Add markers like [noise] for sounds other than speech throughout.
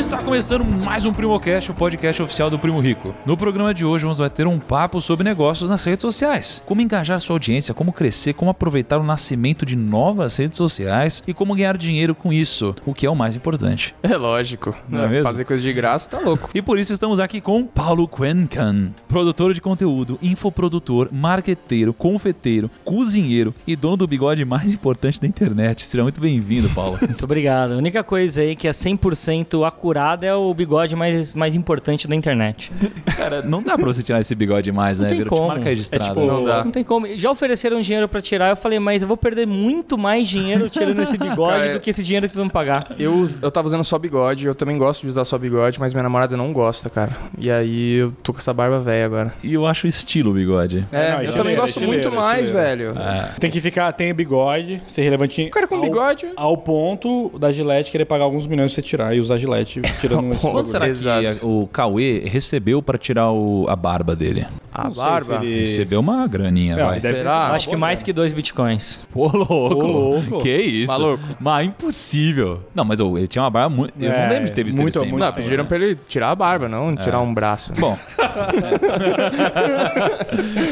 está começando mais um Primocast, o podcast oficial do Primo Rico. No programa de hoje vamos bater um papo sobre negócios nas redes sociais. Como engajar sua audiência, como crescer, como aproveitar o nascimento de novas redes sociais e como ganhar dinheiro com isso, o que é o mais importante. [laughs] É lógico. Não é mesmo? Fazer coisa de graça tá louco. E por isso estamos aqui com Paulo Quencan, produtor de conteúdo, infoprodutor, marqueteiro, confeiteiro, cozinheiro e dono do bigode mais importante da internet. Seja muito bem-vindo, Paulo. [laughs] Muito obrigado. A única coisa aí que é 100% acurada é o bigode mais, mais importante da internet. [laughs] Cara, não dá pra você tirar esse bigode mais, né? tem Virou tipo como. marca registrada. É tipo, Não dá. Não tem como. Já ofereceram dinheiro pra tirar, eu falei, mas eu vou perder muito mais dinheiro tirando esse bigode Cara, do que esse dinheiro que vocês vão pagar. Eu, eu tava usando só bigode, eu também gosto de usar só bigode, mas minha namorada não gosta, cara. E aí eu tô com essa barba velha agora. E eu acho estilo o bigode. É, não, eu estileiro, também gosto estileiro, muito mais, estileiro. velho. Tem que ficar, tem bigode, ser relevantinho. O cara com ao- bigode. Ao ponto da Gillette querer pagar alguns milhões pra você tirar e usar Gillette tirando Quanto bagulho. será que Exato. o Cauê recebeu pra tirar o- a barba dele? A Não barba. se ele- Recebeu uma graninha, Não, vai. Será? Acho que mais que dois bitcoins. Pô, louco. Ô, louco. Que isso? Maluco. Mas impossível. Não, mas ele tinha uma barba muito... Eu não É, lembro de ter visto muito, ele sem muito Não, barba. pediram pra ele tirar a barba, não tirar um braço. Bom. [laughs]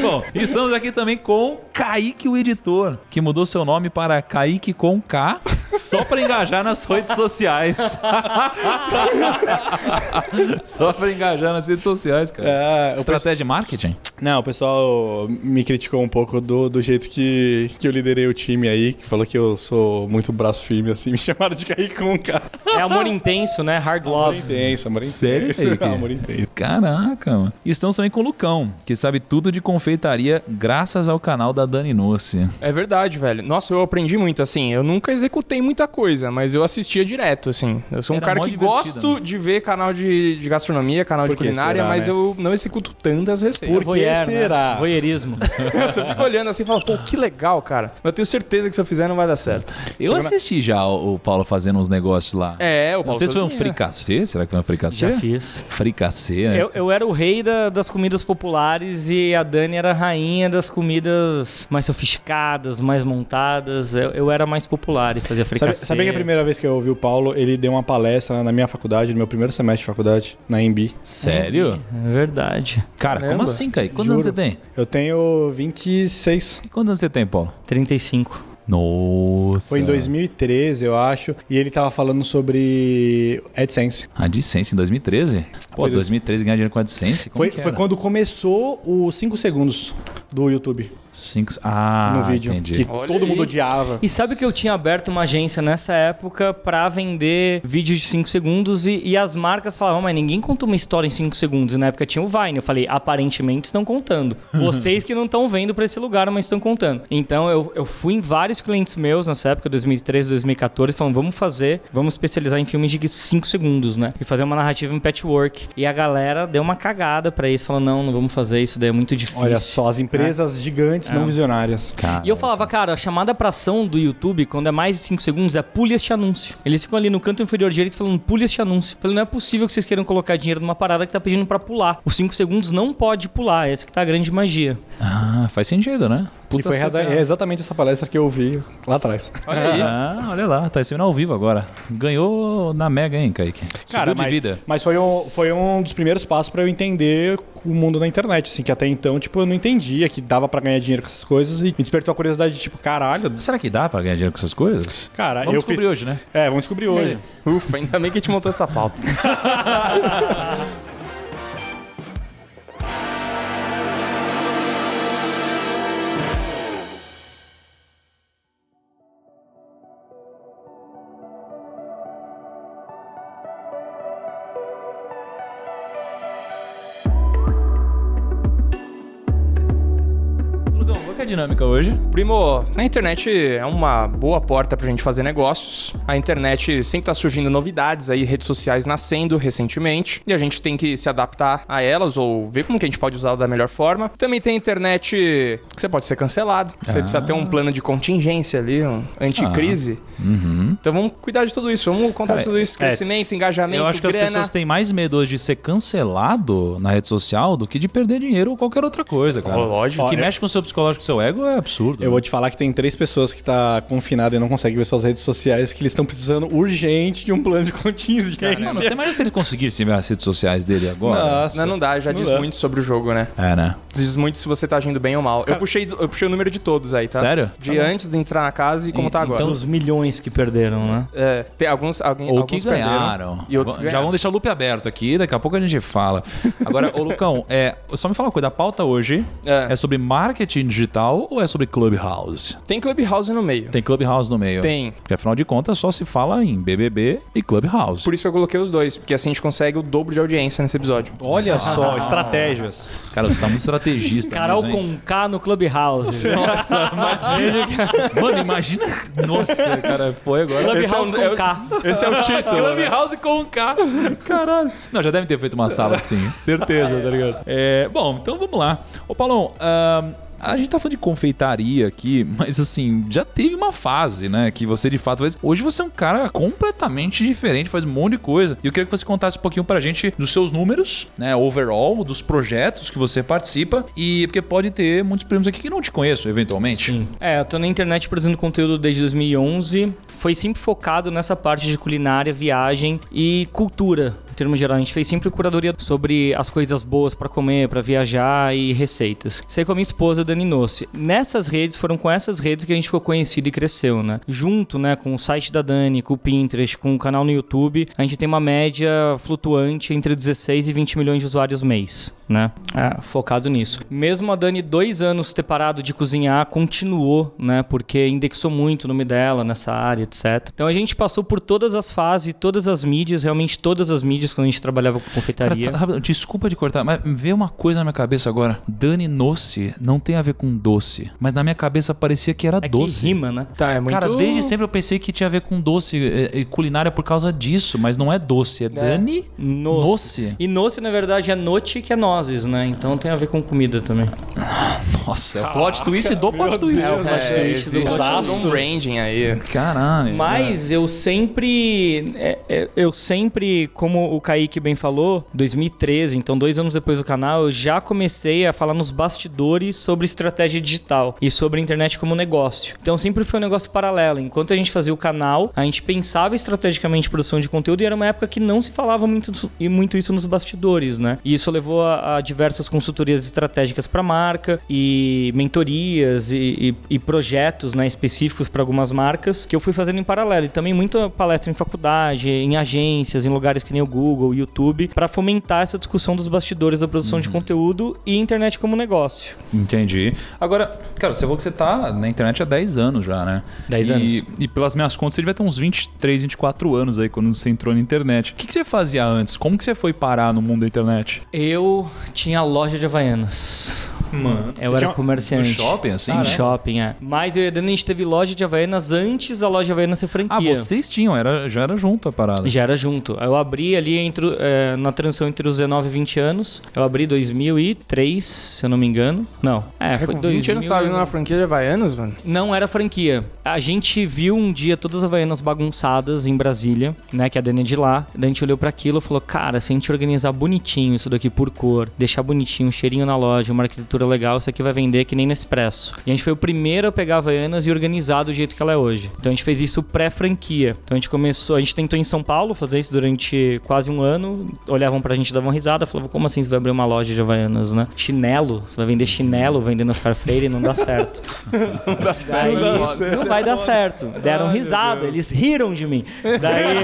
Bom, estamos aqui também com Kaique, o editor, que mudou seu nome para Kaique com K, só para engajar nas redes sociais. [laughs] [laughs] só para engajar nas redes sociais, cara. É, Estratégia de marketing? Não, o pessoal me criticou um pouco do, do jeito que, que eu liderei o time aí, que falou que eu sou muito braço firme, assim, [laughs] me chamaram de cair com um cara. É amor intenso, né? Hard Amor love. intenso, amor intenso. Sério, [laughs] Kaique? amor intenso. Caraca, mano. Estamos também com o Lucão, que sabe tudo de confeitaria graças ao canal da Dani Nossi. É verdade, velho. Nossa, eu aprendi muito, assim. Eu nunca executei muita coisa, mas eu assistia direto, assim. Eu sou um Era cara que divertido, gosto né? de ver canal de, de gastronomia, canal Por de culinária, será, mas né? eu não executo tantas receitas. Por que né? será? Voyeurismo. [laughs] Você fica olhando assim e fala, pô, que legal, cara. Mas eu tenho certeza que se eu fizer não vai dar certo. Eu assisti já o, o Paulo fazendo uns negócios lá. É, o Não Paulo sei se foi um fricassê. Será que foi um fricassê? Já fiz. Fricassê, né? Eu, eu era o rei da- das comidas populares e a Dani era a rainha das comidas mais sofisticadas, mais montadas. Eu, eu era mais popular e fazia Sabe, fricassê. sabia que a primeira vez que eu ouvi o Paulo, ele deu uma palestra na minha faculdade, no meu primeiro semestre de faculdade, na EMB. Sério? É verdade. Cara, como Caramba. assim, Kaique? Quantos anos você tem? Eu tenho 26. E quantos anos você tem, Paulo? 35. Nossa. Foi em 2013, eu acho. E ele tava falando sobre AdSense. A AdSense em 2013? Pô, Foi 2013 ganhar dinheiro com AdSense? Como Foi, que foi quando começou os 5 segundos do YouTube Cinco... Ah, no vídeo. entendi. Que Olha todo aí. mundo odiava. E sabe que eu tinha aberto uma agência nessa época pra vender vídeos de 5 segundos e, e as marcas falavam, mas ninguém conta uma história em 5 segundos. E na época tinha o Vine. Eu falei, aparentemente estão contando. Vocês que não estão vendo pra esse lugar, mas estão contando. Então eu, eu fui em vários clientes meus nessa época, 2013, 2014, falando, vamos fazer, vamos especializar em filmes de 5 segundos, né? E fazer uma narrativa em patchwork. E a galera deu uma cagada pra isso, falando, não, não vamos fazer isso, daí é muito difícil. Olha só, as empresas gigantes não visionárias. Cara, E eu falava, cara, a chamada pra ação do YouTube, quando é mais de 5 segundos, é pule este anúncio. Eles ficam ali no canto inferior direito falando, pule este anúncio. Eu falei, não é possível que vocês queiram colocar dinheiro numa parada que tá pedindo pra pular. Os 5 segundos não pode pular, essa que tá a grande magia. Ah, faz sentido, né? E foi reza- é exatamente essa palestra que eu ouvi lá atrás. Olha aí. Ah, olha lá, tá recebendo ao vivo agora. Ganhou na Mega, hein, Kaique? De mas, vida. mas foi, um, foi um dos primeiros passos pra eu entender o mundo da internet, assim, que até então, tipo, eu não entendia que dava pra ganhar dinheiro com essas coisas e me despertou a curiosidade de, tipo, caralho, Será que dá pra ganhar dinheiro com essas coisas? cara, Vamos eu descobrir fiz... hoje, né? É, vamos descobrir hoje. Ufa, ainda bem que a gente montou essa pauta. [laughs] dinâmica hoje? Primo, a internet é uma boa porta pra gente fazer negócios. A internet sempre tá surgindo novidades aí, redes sociais nascendo recentemente, e a gente tem que se adaptar a elas ou ver como que a gente pode usá-la da melhor forma. Também tem a internet que você pode ser cancelado, você Ah. precisa ter um plano de contingência ali, um anticrise. Uhum. Então vamos cuidar de tudo isso, vamos contar Cara, de tudo isso, é, crescimento, engajamento, Eu acho que as grana. pessoas têm mais medo hoje de ser cancelado na rede social do que de perder dinheiro ou qualquer outra coisa, cara. Oh, lógico. O que é- mexe com o seu psicológico, com o ego é absurdo. Eu vou te falar que tem três pessoas que tá confinado e não conseguem ver suas redes sociais que eles estão precisando urgente de um plano de contingência. Mano, você imagina se eles conseguissem ver as redes sociais dele agora? Nossa. Não, não dá, já Não diz dá. muito sobre o jogo, né? É, né? Diz muito se você tá agindo bem ou mal. Eu puxei, eu puxei o número de todos aí, tá? Sério? De antes de entrar na casa e como E- tá agora. Dos milhões que perderam, né? É, tem alguns, alguém, Ou alguns que ganharam. perderam E outros Já ganharam. vamos deixar o loop aberto aqui, daqui a pouco a gente fala. Agora, ô Lucão, [laughs] é, só me fala uma coisa, a pauta hoje é. É. sobre marketing digital ou é sobre Clubhouse? Tem Clubhouse no meio. Tem Clubhouse no meio. Tem. Porque afinal de contas só se fala em BBB e Clubhouse. Por isso que eu coloquei os dois, porque assim a gente consegue o dobro de audiência nesse episódio. Olha só, estratégias. Cara, você tá muito estrategista. Carol mesmo, com K no Clubhouse. [laughs] Nossa, imagina. Mano, imagina. Nossa, cara, foi agora. Clubhouse Esse é o- com K. Esse é o título. né? Clubhouse com K. Caralho. Não, já devem ter feito uma sala assim. Certeza, tá ligado? É, bom, então vamos lá. Ô, Paulão, ahn, a gente tá falando de confeitaria aqui, mas assim, já teve uma fase, né? Que você de fato faz. Hoje você é um cara completamente diferente, faz um monte de coisa. E eu queria que você contasse um pouquinho pra gente dos seus números, né? Overall, dos projetos que você participa. E porque pode ter muitos prêmios aqui que não te conheço, eventualmente. Sim. É, eu tô na internet produzindo conteúdo desde 2011. Foi sempre focado nessa parte de culinária, viagem e cultura. Em termos gerais, a gente fez sempre curadoria sobre as coisas boas pra comer, pra viajar e receitas. Aí com a minha esposa, Dani Nossi. Nessas redes, foram com essas redes que a gente ficou conhecido e cresceu, né? Junto, né, com o site da Dani, com o Pinterest, com o canal no YouTube, a gente tem uma média flutuante entre 16 e 20 milhões de usuários mês, né? É, focado nisso. Mesmo a Dani, dois anos ter parado de cozinhar, continuou, né? Porque indexou muito o nome dela nessa área, etc. Então a gente passou por todas as fases, todas as mídias, realmente todas as mídias quando a gente trabalhava com Cara, confeitaria. sabe- desculpa de cortar, mas veio uma coisa na minha cabeça agora. Dani Noce não tem a ver com doce, mas na minha cabeça parecia que era é que doce. rima, né? Tá, é muito... Cara, desde sempre eu pensei que tinha a ver com doce e, e culinária por causa disso, mas não é doce, é, Dani Noce. Noce. E noce, na verdade, é note que é nozes, né? Então tem a ver com comida também. Nossa, é o plot twist do plot twist. Deus. É, Achei existe dos um astros. branding aí. Caralho. Mas eu sempre. é, é, eu sempre, como o Kaique bem falou, 2013, então dois anos depois do canal, eu já comecei a falar nos bastidores sobre estratégia digital e sobre a internet como negócio. Então sempre foi um negócio paralelo. Enquanto a gente fazia o canal, a gente pensava estrategicamente em produção de conteúdo e era uma época que não se falava muito, e muito isso nos bastidores, né? E isso levou a, a diversas consultorias estratégicas para marca e mentorias e, e- e projetos né, específicos para algumas marcas que eu fui fazendo em paralelo. E também muita palestra em faculdade, em agências, em lugares que nem o Google, o YouTube, para fomentar essa discussão dos bastidores da produção de conteúdo e internet como negócio. Entendi. Agora, cara, você falou que você tá na internet há 10 anos já, né? 10 e, anos. E pelas minhas contas, você devia ter uns 23, 24 anos aí quando você entrou na internet. O que, que você fazia antes? Como que você foi parar no mundo da internet? Eu tinha loja de Havaianas. Mano. Eu era comerciante. No shopping, assim? Em né? shopping, é. Mas eu e a Dani, a gente teve loja de Havaianas antes da loja de Havaianas ser franquia. Ah, vocês tinham, era, já era junto a parada. Já era junto. Eu abri ali entre, é, na transição entre os 19 e 20 anos. Eu abri 2003, se eu não me engano. Não. É, É, foi com 20 anos na franquia de Havaianas, mano? Não era franquia. A gente viu um dia todas as Havaianas bagunçadas em Brasília, né? Que a Dani é de lá. Daí a gente olhou pra aquilo e falou: Cara, se a gente organizar bonitinho isso daqui por cor, deixar bonitinho, um cheirinho na loja, uma arquitetura legal, isso aqui vai vender que nem Nespresso. E a gente foi o primeiro a pegar a Havaianas e organizar do jeito que ela é hoje. Então a gente fez isso pré-franquia. Então a gente começou, a gente tentou em São Paulo fazer isso durante quase um ano. Olhavam pra gente, davam risada, falavam: Como assim você vai abrir uma loja de Havaianas, né? Chinelo? Você vai vender chinelo vendendo Oscar Freire? [laughs] Não dá certo. Não dá certo. não, Não dá certo. vai dar certo. Deram Ai, risada, eles riram de mim. Daí,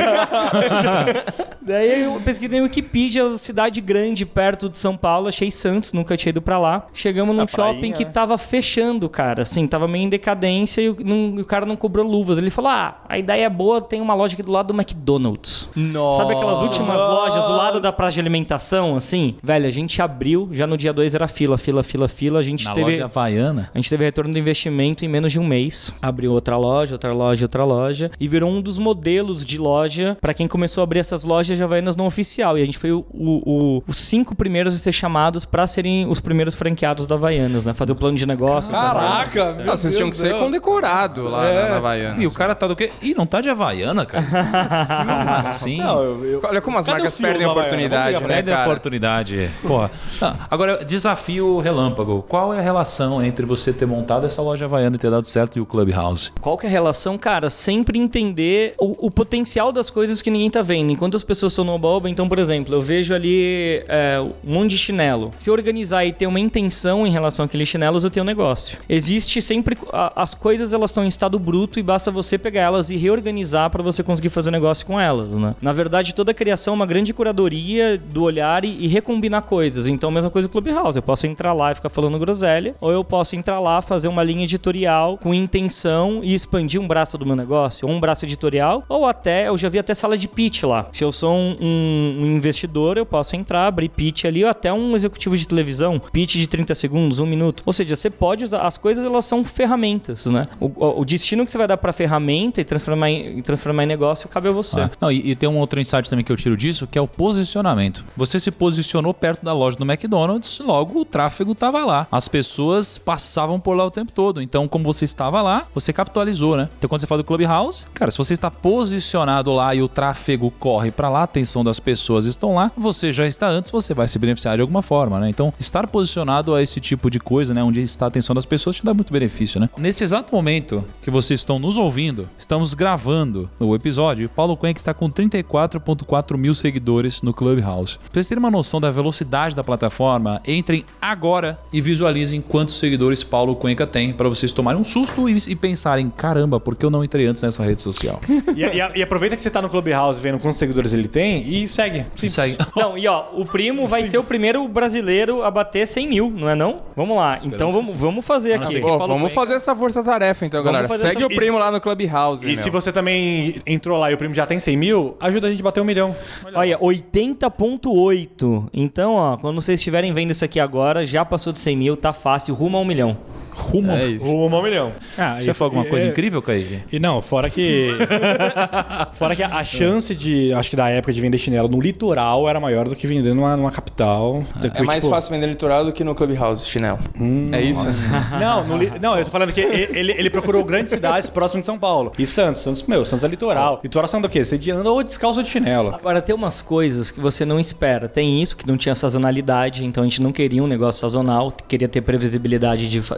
[laughs] daí eu pesquisei no Wikipedia, cidade grande perto de São Paulo, achei Santos, nunca tinha ido pra lá. Chegamos num A shopping prainha, que tava fechando, cara. Assim, tava meio em decadência e o, não- e o cara não cobrou luvas. Ele falou: Ah, a ideia é boa, tem uma loja aqui do lado do McDonald's. Nossa. Sabe aquelas últimas lojas do lado da praça de alimentação, assim? Velho, a gente abriu, já no dia 2 era fila, fila, fila, fila. A gente Na teve. loja Havaiana. A gente teve retorno do investimento em menos de um mês. Abriu outra loja, outra loja, outra loja. E virou um dos modelos de loja para quem começou a abrir essas lojas loja de Havaianas não oficial. E a gente foi o- o- o- os cinco primeiros a ser chamados pra serem os primeiros franqueados da Havaianas, né? Fazer o plano de negócio. Caraca, meu Não, vocês tinham que ser condecorado lá É. na, na Havaianas. E o cara tá do quê? Ih, não tá de Havaiana, cara. [laughs] Como assim? Não, eu, eu- Olha como as Cadê marcas perdem a oportunidade, né, Perde a cara? oportunidade. Porra. Ah, agora, desafio relâmpago. Qual é a relação entre você ter montado essa loja Havaiana e ter dado certo e o Clubhouse? Qual que é a relação? Cara, sempre entender o, o potencial das coisas que ninguém tá vendo. Enquanto as pessoas estão no oba então, por exemplo, eu vejo ali é, um monte de chinelo. Se eu organizar e ter uma intenção em relação àqueles chinelos, eu tenho um negócio. Existe sempre... a- as coisas, elas estão em estado bruto e basta você pegar elas e reorganizar para você conseguir fazer negócio com elas, né? Na verdade, toda criação é uma grande curadoria do olhar e, e recombinar coisas. Então, a mesma coisa do Clubhouse. Eu posso entrar lá e ficar falando groselha, ou eu posso entrar lá, fazer uma linha editorial com intenção e expandir um braço do meu negócio, ou um braço editorial, ou até, eu já vi até sala de pitch lá. Se eu sou um, um- investidor, eu posso entrar, abrir pitch ali, ou até um executivo de televisão, pitch de 30 segundos, um minuto. Ou seja, você pode usar, as coisas elas são ferramentas, né? O, o- destino que você vai dar pra ferramenta e transformar em, transformar em negócio cabe a você. Ah, não, e, e tem um outro insight também que eu tiro disso, que é o posicionamento. Você se posicionou perto da loja do McDonald's, logo o tráfego estava lá. As pessoas passavam por lá o tempo todo. Então, como você estava lá, você capitalizou, né? Então, quando você fala do Clubhouse, cara, se você está posicionado lá e o tráfego corre para lá, a atenção das pessoas estão lá, você já está antes, você vai se beneficiar de alguma forma, né? Então, estar posicionado a esse tipo de coisa, né, onde está a atenção das pessoas, te dá muito benefício, né? Nesse exato momento que vocês estão nos ouvindo, estamos gravando o episódio o Paulo Cuenca está com 34.4 mil seguidores no Clubhouse. Pra vocês terem uma noção da velocidade da plataforma, entrem agora e visualizem quantos seguidores Paulo Cuenca tem para vocês tomarem um susto e, e pensarem, caramba, por que eu não entrei antes nessa rede social? [laughs] E, e- e aproveita que você tá no Clubhouse vendo quantos seguidores ele tem e segue. E segue. Não, e ó, o primo vai ser o primeiro brasileiro a bater 100 mil, não é não? Vamos lá, então vamos, vamos fazer aqui. Pô, vamos fazer essa força-tarefa então, Vamos galera. Segue essa- o primo lá no Clubhouse. E meu. se você também entrou lá e o primo já tem 100 mil, ajuda a gente a bater um milhão. Olha, 80.8. Então, ó, quando vocês estiverem vendo isso aqui agora, já passou de 100 mil, tá fácil, rumo a um milhão. Rumo. É isso. Rumo a um milhão. Ah, Você e- falou alguma e- coisa e- incrível, Kaique? E não, fora que. [laughs] fora que a, a chance de, acho que da época de vender chinelo no litoral era maior do que vender numa, numa capital. É Depois, mais tipo, fácil vender no litoral do que no Clubhouse, chinelo. é isso? [laughs] Não, no li- não, eu tô falando que ele, ele procurou grandes cidades próximas de São Paulo. E Santos, Santos, meu, Santos é litoral. Litoral são do quê? Você de- anda ou descalço de chinelo. Agora, tem umas coisas que você não espera. Tem isso, que não tinha sazonalidade, então a gente não queria um negócio sazonal, queria ter previsibilidade de, fa-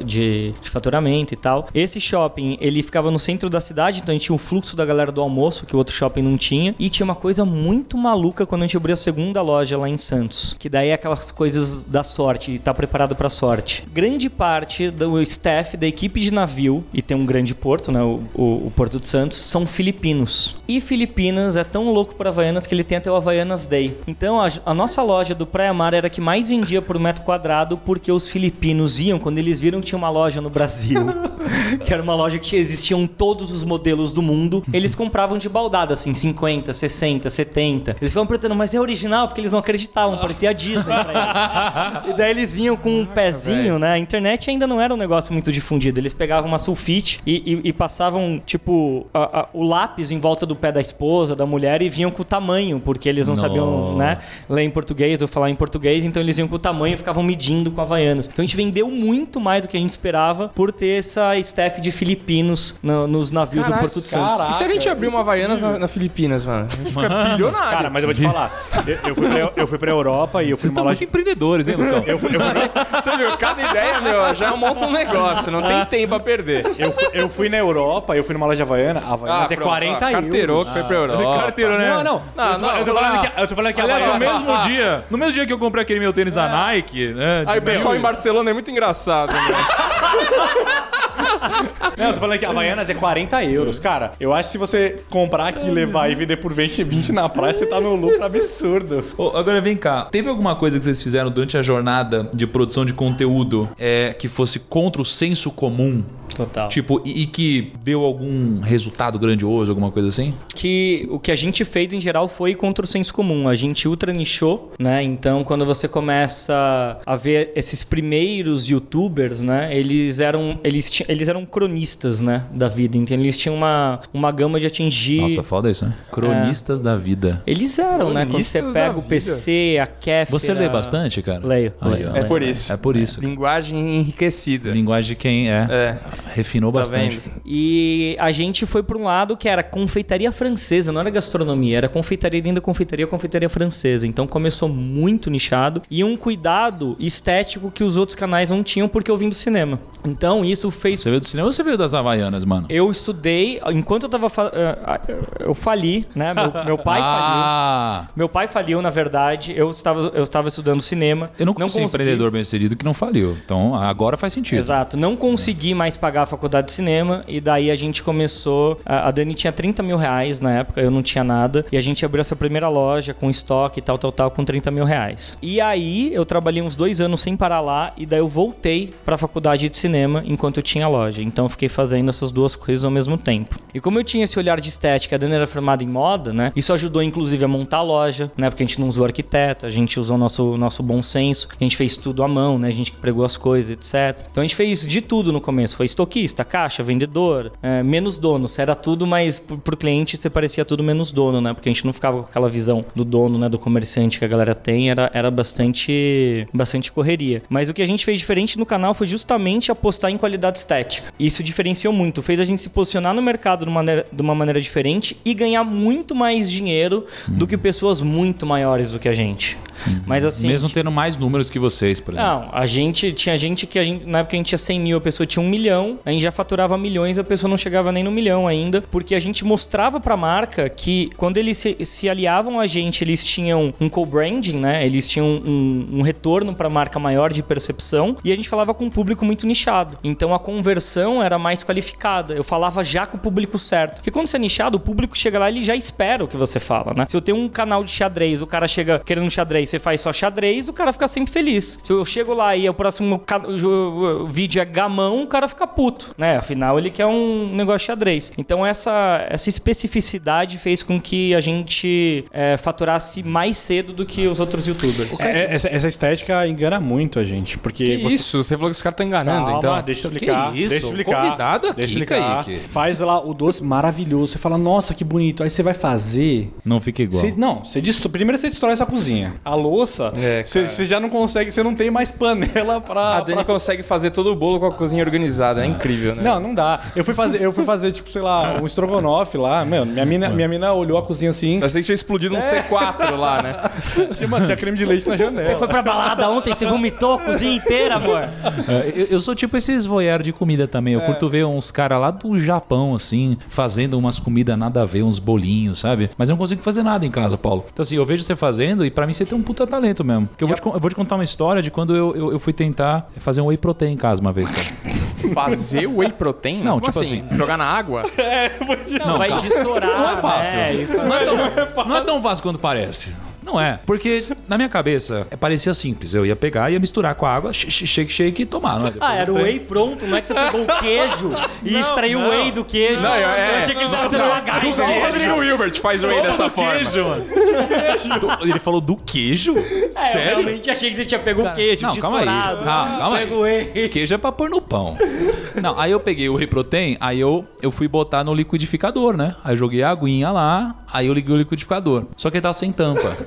de, faturamento e tal. Esse shopping, ele ficava no centro da cidade, então a gente tinha o fluxo da galera do almoço, que o outro shopping não tinha. E tinha uma coisa muito maluca quando a gente abriu a segunda loja lá em Santos, que daí é aquelas coisas da sorte, e tá preparado pra sorte. Grande parte do staff da equipe de navio, e tem um grande porto, né, o, o- o Porto de Santos, são filipinos. E Filipinas é tão louco para Havaianas que ele tem até o Havaianas Day. Então a, a nossa loja do Praia Mar era a que mais vendia por metro quadrado porque os filipinos iam quando eles viram que tinha uma loja no Brasil, [laughs] que era uma loja que existiam todos os modelos do mundo. Eles compravam de baldada, assim, 50, 60, 70. Eles ficavam perguntando, mas é original? Porque eles não acreditavam, parecia a Disney pra eles. E daí eles vinham com um pezinho, né? A internet ainda não era um negócio muito difundido. Eles pegavam uma sulfite e, e- e passavam, tipo, a- a- o lápis em volta do pé da esposa, da mulher, e vinham com o tamanho, porque eles não sabiam, né? Ler em português ou falar em português, então eles iam com o tamanho e ficavam medindo com Havaianas. Então a gente vendeu muito mais do que a gente esperava por ter essa staff de filipinos no- nos navios do Caraca, Porto de Santos. E se a gente abrir uma Havaianas na, na Filipinas, mano? A gente fica bilionário. Cara, mas eu vou te falar. Eu, eu fui, pra, eu fui pra Europa e eu fui Vocês numa estão loja. muito empreendedores, hein, Lucão? Eu fui, eu fui- [laughs] Você viu? Cada ideia, meu, já monta um negócio. Não tem tempo a perder. eu fui- eu fui na Europa, eu fui numa loja havaiana. A Havaianas é pronto, 40 ó, Carteirou euros. que foi pra Europa. Carteiro, né? Não, não. Não, eu, tô, não, eu tô não. falando que, eu tô falando que a Aliás, no mesmo dia, no mesmo dia que eu comprei aquele meu tênis da Nike, né? Aí o pessoal em Barcelona é muito engraçado, né? [laughs] [laughs] Não, eu tô falando que a Havaianas é 40 euros. Cara, eu acho que se você comprar aqui, levar e vender por 20, 20 na praia, você tá num lucro absurdo. Ô, agora vem cá, teve alguma coisa que vocês fizeram durante a jornada de produção de conteúdo é, que fosse contra o senso comum? Total. Tipo, e, e que deu algum resultado grandioso, alguma coisa assim? que o que a gente fez em geral foi contra o senso comum. A gente ultra nichou, né? Então, quando você começa a ver esses primeiros youtubers, né? Eles eram eles, eles eram cronistas, né, da vida. Então, eles tinham uma, uma gama de atingir Nossa, foda isso, né? Cronistas da vida. Eles eram, né? Quando você Cronistas pega o. PC, a Kéfera... Você lê bastante, cara? Leio, Aí, leio. É por isso. É por isso. Linguagem enriquecida. Linguagem de quem é. É. Refinou Tá bastante. vendo? E a gente foi para um lado que era confeitaria francesa, não era gastronomia, era confeitaria dentro da confeitaria, confeitaria francesa. Então começou muito nichado e um cuidado estético que os outros canais não tinham porque eu vim do cinema. Então isso fez Você veio do cinema ou você veio das Havaianas, mano? eu estudei, enquanto eu tava. fa- eh, Eu fali, né? Meu, meu pai [laughs] faliu. ah, Meu pai faliu, na verdade. Eu estava, eu estava estudando cinema. eu não um consegui- empreendedor bem sucedido que não faliu. Então agora faz sentido. Exato. Não consegui mais pagar a faculdade de cinema e daí a gente começou. A a Dani tinha 30 mil reais na época, eu não tinha nada. E a gente abriu essa primeira loja com estoque e tal, tal, tal, com 30 mil reais. E aí eu trabalhei uns dois anos sem parar lá e daí eu voltei pra faculdade de cinema enquanto eu tinha loja. Então eu fiquei fazendo essas duas coisas ao mesmo tempo. E como eu tinha esse olhar de estética, a Dani era formada em moda, né? Isso ajudou inclusive a montar a loja, né? Porque a gente não usou arquiteto, a gente usou nosso, nosso bom senso, a gente fez tudo à mão, né? A gente pregou as coisas, etc. Então a gente fez de tudo no começo. Foi estoquista, caixa, vendedor, é, menos dono. Era tudo, mas pro, pro cliente você parecia tudo menos dono, né? Porque a gente não ficava com aquela visão do dono, né? Do comerciante que a galera tem. Era, era bastante, bastante correria. Mas o que a gente fez diferente no canal foi justamente apostar em qualidade estética. Isso diferenciou muito. Fez a gente se posicionar no mercado de uma maneira, de uma maneira diferente e ganhar muito mais dinheiro do que pessoas muito maiores do que a gente. Mas assim. Mesmo tendo mais números que vocês, por exemplo. Não, a gente tinha gente que gente, na época a gente tinha 100 mil, a pessoa tinha um milhão, a gente já faturava milhões, a pessoa não chegava nem no milhão ainda, porque a gente mostrava pra marca que quando eles se, se aliavam a gente, eles tinham um co-branding, né? Eles tinham um, um retorno pra marca maior de percepção e a gente falava com um público muito nichado. Então a conversão era mais qualificada. Eu falava já com o público certo. Porque quando você é nichado, o público chega lá e ele já espera o que você fala, né? Se eu tenho um canal de xadrez, o cara chega querendo um xadrez, você faz só xadrez, o cara fica sempre feliz. Se eu chego lá e o próximo vídeo é gamão, o cara fica puto, né? Afinal, ele quer um negócio de xadrez. Então, essa, essa especificidade fez com que a gente é, faturasse mais cedo do que os outros youtubers. É, essa, essa estética engana muito a gente, porque Que você... isso? Você falou que os caras estão enganando, Calma, então. deixa eu explicar. Que isso? Deixa eu explicar. Convidado deixa aqui, eu explicar. Kaique. Faz lá o doce maravilhoso. Você fala, nossa, que bonito. Aí você vai fazer. Não fica igual. Você- não, você destro- primeiro você destrói sua cozinha. A louça, É, você, você já não consegue, você não tem mais panela [laughs] pra. A Dani pra- consegue fazer todo o bolo com a cozinha organizada. É incrível, né? Não, não dá. Eu fui fazer, eu fui fazer, tipo, sei lá, um estrogonofe lá. Mano, minha mina, minha mina olhou a cozinha assim. Achei que tinha explodido um C4 lá, né? [laughs] Tinha, mano, tinha creme de leite na janela. Você foi pra balada ontem, você vomitou a cozinha inteira, amor. É, eu, eu sou tipo esses voyeur de comida também. Eu curto ver uns caras lá do Japão, assim, fazendo umas comidas nada a ver, uns bolinhos, sabe? Mas eu não consigo fazer nada em casa, Paulo. Então, assim, eu vejo você fazendo e pra mim você tem um puta talento mesmo. Porque eu vou, te, eu vou te contar uma história de quando eu, eu, eu fui tentar fazer um whey protein em casa uma vez, cara. [laughs] Fazer whey protein? Não, Como tipo assim, Jogar na água? [laughs] Não, vai dessorar. Não é fácil. E- Não é, tão, [laughs] não é tão fácil quanto parece. Não é. Porque na minha cabeça é, parecia simples. Eu ia pegar, ia misturar com a água, sh- sh- shake, shake e tomar. Não é? Ah, era eu o whey pronto, não é que você pegou o [laughs] queijo e extraiu o whey do queijo. Não, eu- é- eu achei que ele tava fazendo uma Igual o Rodrigo Hilbert faz whey dessa forma. [laughs] Do- Ele falou do queijo? É, eu Sério? realmente achei que ele tinha pego o queijo, não, calma aí. Calma, calma aí. Pego o whey. Queijo é pra pôr no pão. Não, aí eu peguei o whey protein, aí eu, eu fui botar no liquidificador, né? Aí eu joguei a aguinha lá, aí eu liguei o liquidificador. Só que ele tava sem tampa.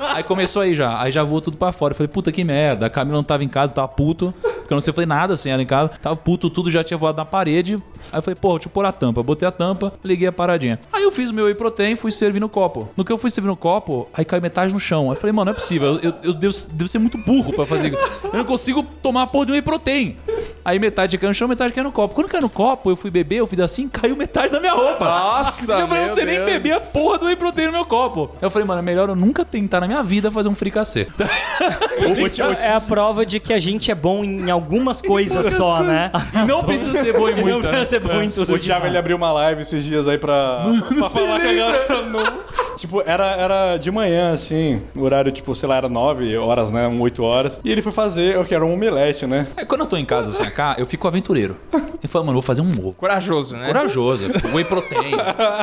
Aí começou aí já, aí já voou tudo pra fora. Eu falei, puta que merda. A Camila não tava em casa, tava puto. Porque eu não sei fazer nada sem ela em casa. Tava puto, tudo já tinha voado na parede. Aí eu falei, pô, deixa eu pôr a tampa. Botei a tampa, liguei a paradinha. Aí eu fiz o meu whey protein, fui servir no copo. No que eu fui servir no copo, aí caiu metade no chão. Aí eu falei, mano, não é possível. Eu, eu, eu devo, devo ser muito burro pra fazer. Eu não consigo tomar a porra de whey protein. Aí metade caiu no chão, metade caiu no copo. Quando caiu no copo, eu fui beber, eu fiz assim, caiu metade da minha roupa. Nossa, Eu falei, meu não sei nem Deus. beber a porra do whey protein no meu copo. Eu falei, mano, é melhor eu nunca tentar na minha vida fazer um fricassê. [laughs] Isso é a prova de que a gente é bom em algumas coisas só, né? Não precisa ser bom em Não muita. né? precisa ser bom em tudo. O Thiago ele abriu uma live esses dias aí pra, [laughs] pra falar que a galera [laughs] não. Tipo, era, era de manhã, assim, o horário, tipo, sei lá, era 9 horas, né? Um 8 horas. E ele foi fazer, eu quero um omelete, né? Aí quando eu tô em casa assim, cá, eu fico aventureiro. Eu falo, mano, eu vou fazer um ovo. Corajoso, né? Corajoso, whey protein.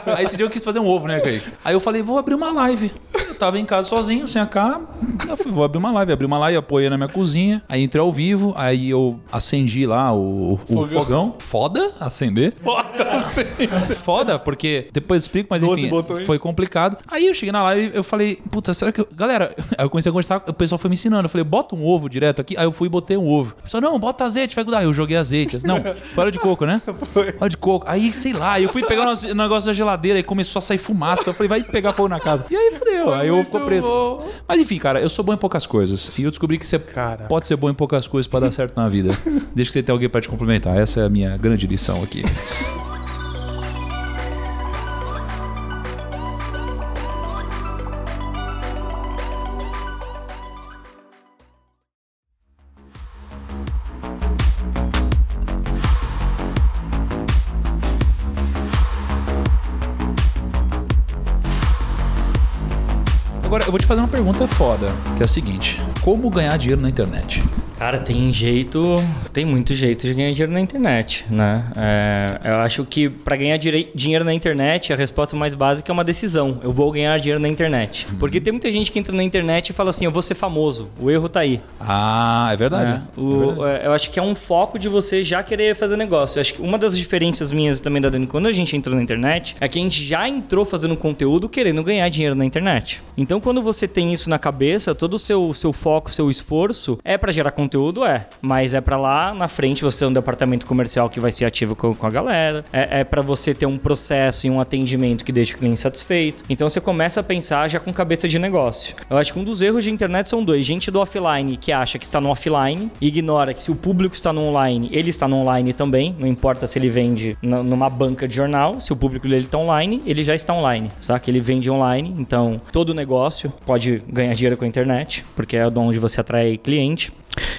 Aí esse dia eu quis fazer um ovo, né, Kaique? Aí eu falei, vou abrir uma live. Eu tava em casa sozinho, sem a cá. Eu falei, vou abrir uma live. Abri uma live, apoiei na minha cozinha. Aí entrei ao vivo, aí eu acendi lá o, o fogão. Fogão. Foda acender. [laughs] Foda, porque depois eu explico, mas enfim, foi complicado. Aí eu cheguei na live, eu falei, puta, será que eu... Galera, [laughs] aí eu comecei a conversar, o pessoal foi me ensinando. Eu falei, bota um ovo direto aqui. Aí eu fui e botei um ovo. O pessoal, não, bota azeite, vai grudar. Eu joguei azeite. Não, foi óleo de coco, né? [laughs] Foi. Óleo de coco. Aí, sei lá, eu fui pegar o negócio da geladeira e começou a sair fumaça. Eu falei, vai pegar fogo na casa. E aí fudeu. Aí o ovo ficou preto. bom. Mas enfim, cara, eu sou bom em poucas coisas. E eu descobri que você pode ser bom em poucas coisas pra dar certo na vida. [laughs] Desde que você tenha alguém pra te complementar. Essa é a minha grande lição aqui. Agora, eu vou te fazer uma pergunta foda, que é a seguinte: como ganhar dinheiro na internet? Cara, tem jeito, tem muito jeito de ganhar dinheiro na internet, né? É, eu acho que para ganhar dinheiro na internet, a resposta mais básica é uma decisão. Eu vou ganhar dinheiro na internet. Porque tem muita gente que entra na internet e fala assim, eu vou ser famoso. O erro tá aí. Ah, é verdade. né? O- é, eu acho que é um foco de você já querer fazer negócio. Eu acho que uma das diferenças minhas também da Dani, quando a gente entrou na internet, é que a gente já entrou fazendo conteúdo querendo ganhar dinheiro na internet. Então, quando você tem isso na cabeça, todo o seu, seu foco, seu esforço é para gerar conteúdo, é. Mas é para lá na frente você ter um departamento comercial que vai ser ativo com, com a galera. É, é para você ter um processo e um atendimento que deixa o cliente satisfeito. Então, você começa a pensar já com cabeça de negócio. Eu acho que um dos erros de internet são dois. Gente do offline que acha que está no offline ignora que se o público está no online, ele está no online também. Não importa se ele vende numa banca de jornal, se o público dele está online, ele já está online, sabe? Ele vende online, então todo negócio pode ganhar dinheiro com a internet, porque é de onde você atrai cliente.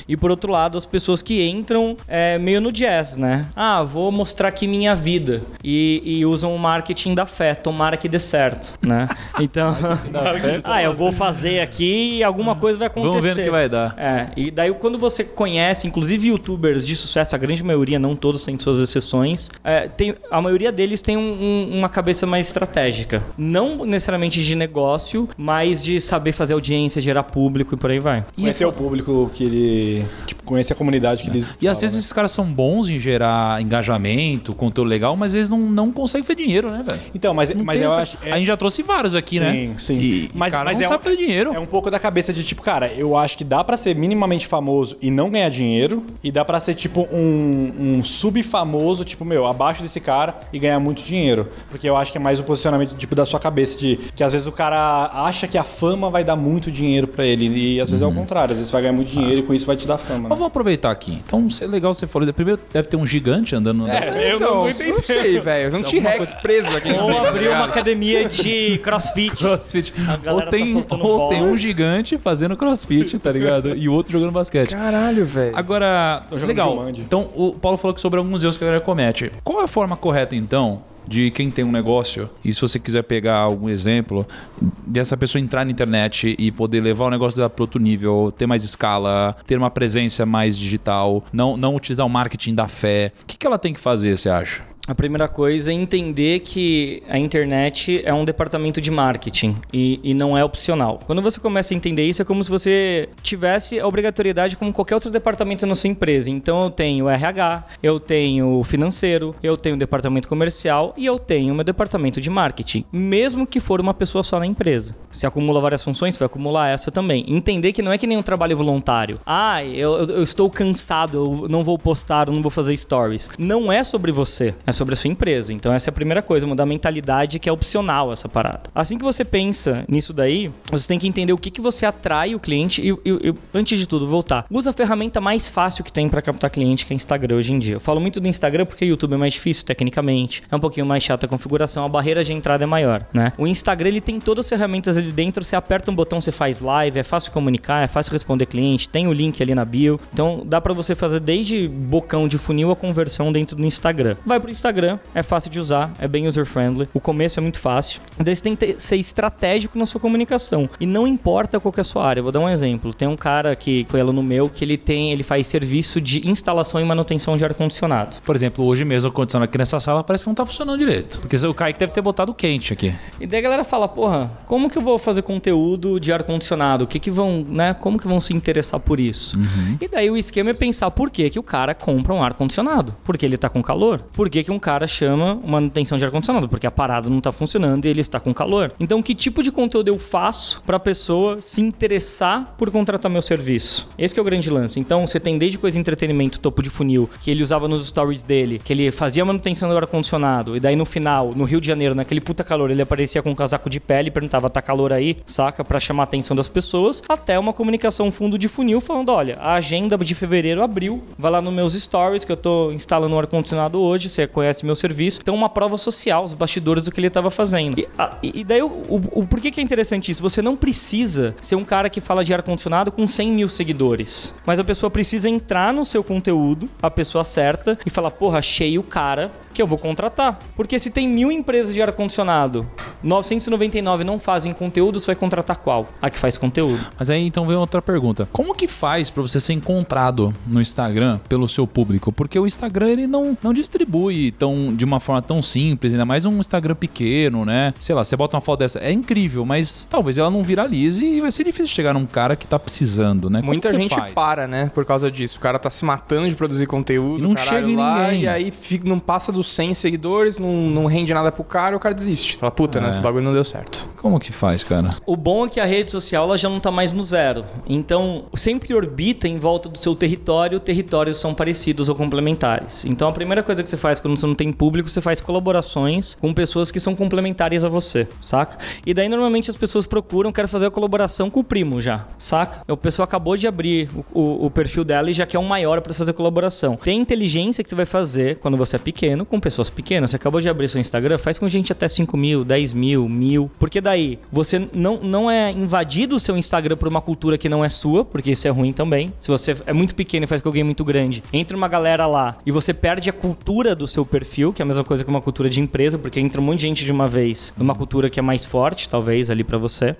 E por outro lado, as pessoas que entram é, meio no jazz, né? Ah, vou mostrar aqui minha vida. E, e usam o marketing da fé, tomara que dê certo, né? [laughs] Então. [laughs] ah, eu vou fazer aqui e alguma coisa vai acontecer. Vamos ver no que vai dar. É, e daí quando você conhece, inclusive youtubers de sucesso, a grande maioria, não todos têm suas exceções, é, tem, a maioria deles tem um- um- uma cabeça mais estratégica. Não necessariamente de negócio, mas de saber fazer audiência, gerar público e por aí vai. Conhecer o público que ele. Tipo, conhecer a comunidade que ele. E às fala, vezes né? esses caras são bons em gerar engajamento, conteúdo legal, mas eles não, não conseguem fazer dinheiro, né, velho? Então, mas, Não mas eu essa- acho. A gente já trouxe vários aqui, né? Sim, sim. E, Mas- cara mas não é sabe um- fazer dinheiro. É um pouco da cabeça de tipo, cara, eu acho que dá pra ser minimamente famoso e não ganhar dinheiro, e dá pra ser tipo um, um sub-famoso, tipo, meu, abaixo desse cara e ganhar muito dinheiro. Porque eu acho que é mais o posicionamento tipo da sua cabeça de que às vezes o cara acha que a fama vai dar muito dinheiro pra ele e às vezes Uhum. é o contrário, às vezes vai ganhar muito dinheiro e com isso vai te dar fama. Mas Né? vamos aproveitar aqui. Então, é legal você falou. Primeiro, deve ter um gigante andando no. É, eu Então, não tô não sei, velho. Um T-Rex preso aqui Ou cima. tá abrir uma academia de [laughs] crossfit. Crossfit. Ou tá tem, soltando ou bola. tem um gigante fazendo crossfit, tá ligado? E o outro jogando basquete. Caralho, velho. Agora, legal. Então, o Paulo falou que sobre alguns erros que a galera comete. Qual é a forma correta, então, de quem tem um negócio, e se você quiser pegar algum exemplo, dessa pessoa entrar na internet e poder levar o negócio dela para outro nível, ter mais escala, ter uma presença mais digital, não, não utilizar o marketing da fé. O que, que ela tem que fazer, você acha? A primeira coisa é entender que a internet é um departamento de marketing e, e não é opcional. Quando você começa a entender isso, é como se você tivesse a obrigatoriedade como qualquer outro departamento na sua empresa. Então eu tenho RH, eu tenho financeiro, eu tenho departamento comercial e eu tenho meu departamento de marketing. Mesmo que for uma pessoa só na empresa. Se acumula várias funções, vai acumular essa também. Entender que não é que nem um trabalho voluntário. Ah, eu- eu estou cansado, eu não vou postar, eu não vou fazer stories. Não é sobre você, é sobre a sua empresa. Então essa é a primeira coisa, mudar a mentalidade que é opcional essa parada. Assim que você pensa nisso daí, você tem que entender o que, que você atrai o cliente e, e- e, antes de tudo, voltar. Usa a ferramenta mais fácil que tem para captar cliente, que é Instagram hoje em dia. Eu falo muito do Instagram porque o YouTube é mais difícil tecnicamente, é um pouquinho mais chata a configuração, a barreira de entrada é maior, né? O Instagram ele tem todas as ferramentas ali dentro, você aperta um botão, você faz live, é fácil comunicar, é fácil responder cliente, tem o link ali na bio. Então dá para você fazer desde bocão de funil a conversão dentro do Instagram. Vai pro Instagram Instagram, é fácil de usar, é bem user-friendly, o começo é muito fácil. Daí você tem que ter- ser estratégico na sua comunicação. E não importa qual que é a sua área. Vou dar um exemplo. Tem um cara que foi aluno meu que ele tem, ele faz serviço de instalação e manutenção de ar-condicionado. Por exemplo, hoje mesmo, acontecendo aqui nessa sala, parece que não tá funcionando direito. Porque o Kaique deve ter botado quente aqui. E daí a galera fala, porra, como que eu vou fazer conteúdo de ar-condicionado? O que que vão, né? Como que vão se interessar por isso? E daí o esquema é pensar por que, que o cara compra um ar-condicionado? Porque ele tá com calor? Por que, que um cara chama manutenção de ar-condicionado? Porque a parada não tá funcionando e ele está com calor. Então, que tipo de conteúdo eu faço pra pessoa se interessar por contratar meu serviço? Esse é o grande lance. Então, você tem desde coisa de entretenimento, topo de funil, que ele usava nos stories dele, que ele fazia manutenção do ar-condicionado, e daí no final, no Rio de Janeiro, naquele puta calor, ele aparecia com um casaco de pele e perguntava, tá calor aí, saca? Pra chamar a atenção das pessoas, até uma comunicação fundo de funil falando, olha, a agenda de fevereiro abriu, vai lá nos meus stories, que eu tô instalando um ar-condicionado hoje, você conhece meu serviço, então uma prova social, os bastidores do que ele tava fazendo. E, a- e- daí, o, o, o- por que é interessante isso? Você não precisa ser um cara que fala de ar-condicionado com 100 mil seguidores, mas a pessoa precisa entrar no seu conteúdo, a pessoa certa, e falar, porra, achei o cara que eu vou contratar. Porque se tem mil empresas de ar-condicionado, 999 não fazem conteúdo, você vai contratar qual? A que faz conteúdo. Mas aí então vem outra pergunta. Como que faz pra você ser encontrado no Instagram pelo seu público? Porque o Instagram ele não, não distribui tão, de uma forma tão simples, ainda mais um Instagram pequeno, né? Sei lá, você bota uma foto dessa, é incrível, mas talvez ela não viralize e vai ser difícil chegar num cara que tá precisando, né? Como Muita gente faz? para, né? Por causa disso. O cara tá se matando de produzir conteúdo, E não caralho, chega em lá, ninguém. e aí fica- não passa dos 100 seguidores, não, não rende nada pro cara, o cara desiste. Fala, puta, É. né? Esse bagulho não deu certo. Como que faz, cara? O bom é que a rede social ela já não tá mais no zero. Então, sempre orbita em volta do seu território, territórios são parecidos ou complementares. Então, a primeira coisa que você faz quando você não tem público, você faz colaborações com pessoas que são complementares a você, saca? E daí, normalmente, as pessoas procuram, quero fazer a colaboração com o primo já, saca? A pessoa acabou de abrir o, o- o perfil dela e já quer um maior para fazer colaboração. Tem inteligência que você vai fazer quando você é pequeno, com pessoas pequenas. Você acabou de abrir seu Instagram, faz com gente até 5 mil, 10 mil, mil. Porque daí você não, não é invadido o seu Instagram por uma cultura que não é sua, porque isso é ruim também. Se você é muito pequeno e faz com alguém muito grande, entra uma galera lá e você perde a cultura do seu perfil, que é a mesma coisa que uma cultura de empresa, porque entra um monte de gente de uma vez numa cultura que é mais forte, talvez, ali pra você.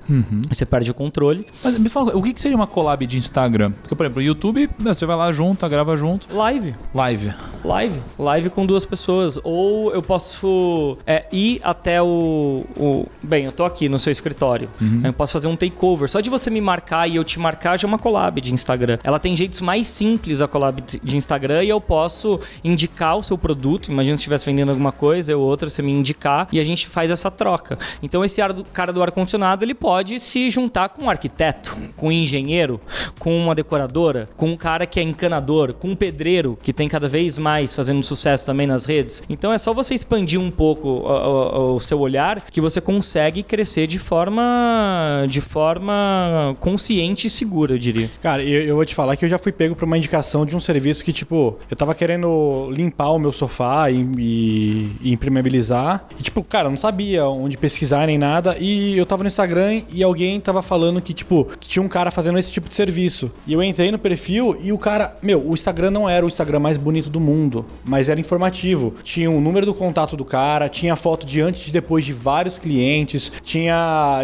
E você perde o controle. Mas me fala, o que seria uma collab de Instagram? Porque, por exemplo, o YouTube, você vai lá junto, grava junto. Live. Live. Live. Live com duas pessoas. Ou eu posso é, ir até o, o- Bem, eu tô aqui no seu escritório. Eu posso fazer um takeover. Só de você me marcar e eu te marcar já é uma collab de Instagram. Ela tem jeitos mais simples a collab de- Instagram e eu posso indicar o seu produto. Imagina se estivesse vendendo alguma coisa, eu outra, você me indicar e a gente faz essa troca. Então esse cara do ar-condicionado ele pode se juntar com um arquiteto, com um engenheiro, com uma decoradora, com um cara que é encanador, com um pedreiro que tem cada vez mais fazendo sucesso também nas redes. Então é só você expandir um pouco o, o- o seu olhar que você consegue crescer de forma de forma consciente e segura, eu diria. Cara, eu, eu vou te falar que eu já fui pego por uma indicação de um serviço que, tipo, eu tava querendo limpar o meu sofá e, e- e impermeabilizar. E, tipo, cara, eu não sabia onde pesquisar nem nada. E eu tava no Instagram e alguém tava falando que, tipo, que tinha um cara fazendo esse tipo de serviço. E eu entrei no perfil e o cara, meu, o Instagram não era o Instagram mais bonito do mundo, mas era informativo. Tinha o número do contato do cara, tinha foto de antes e depois de vários clientes, tinha,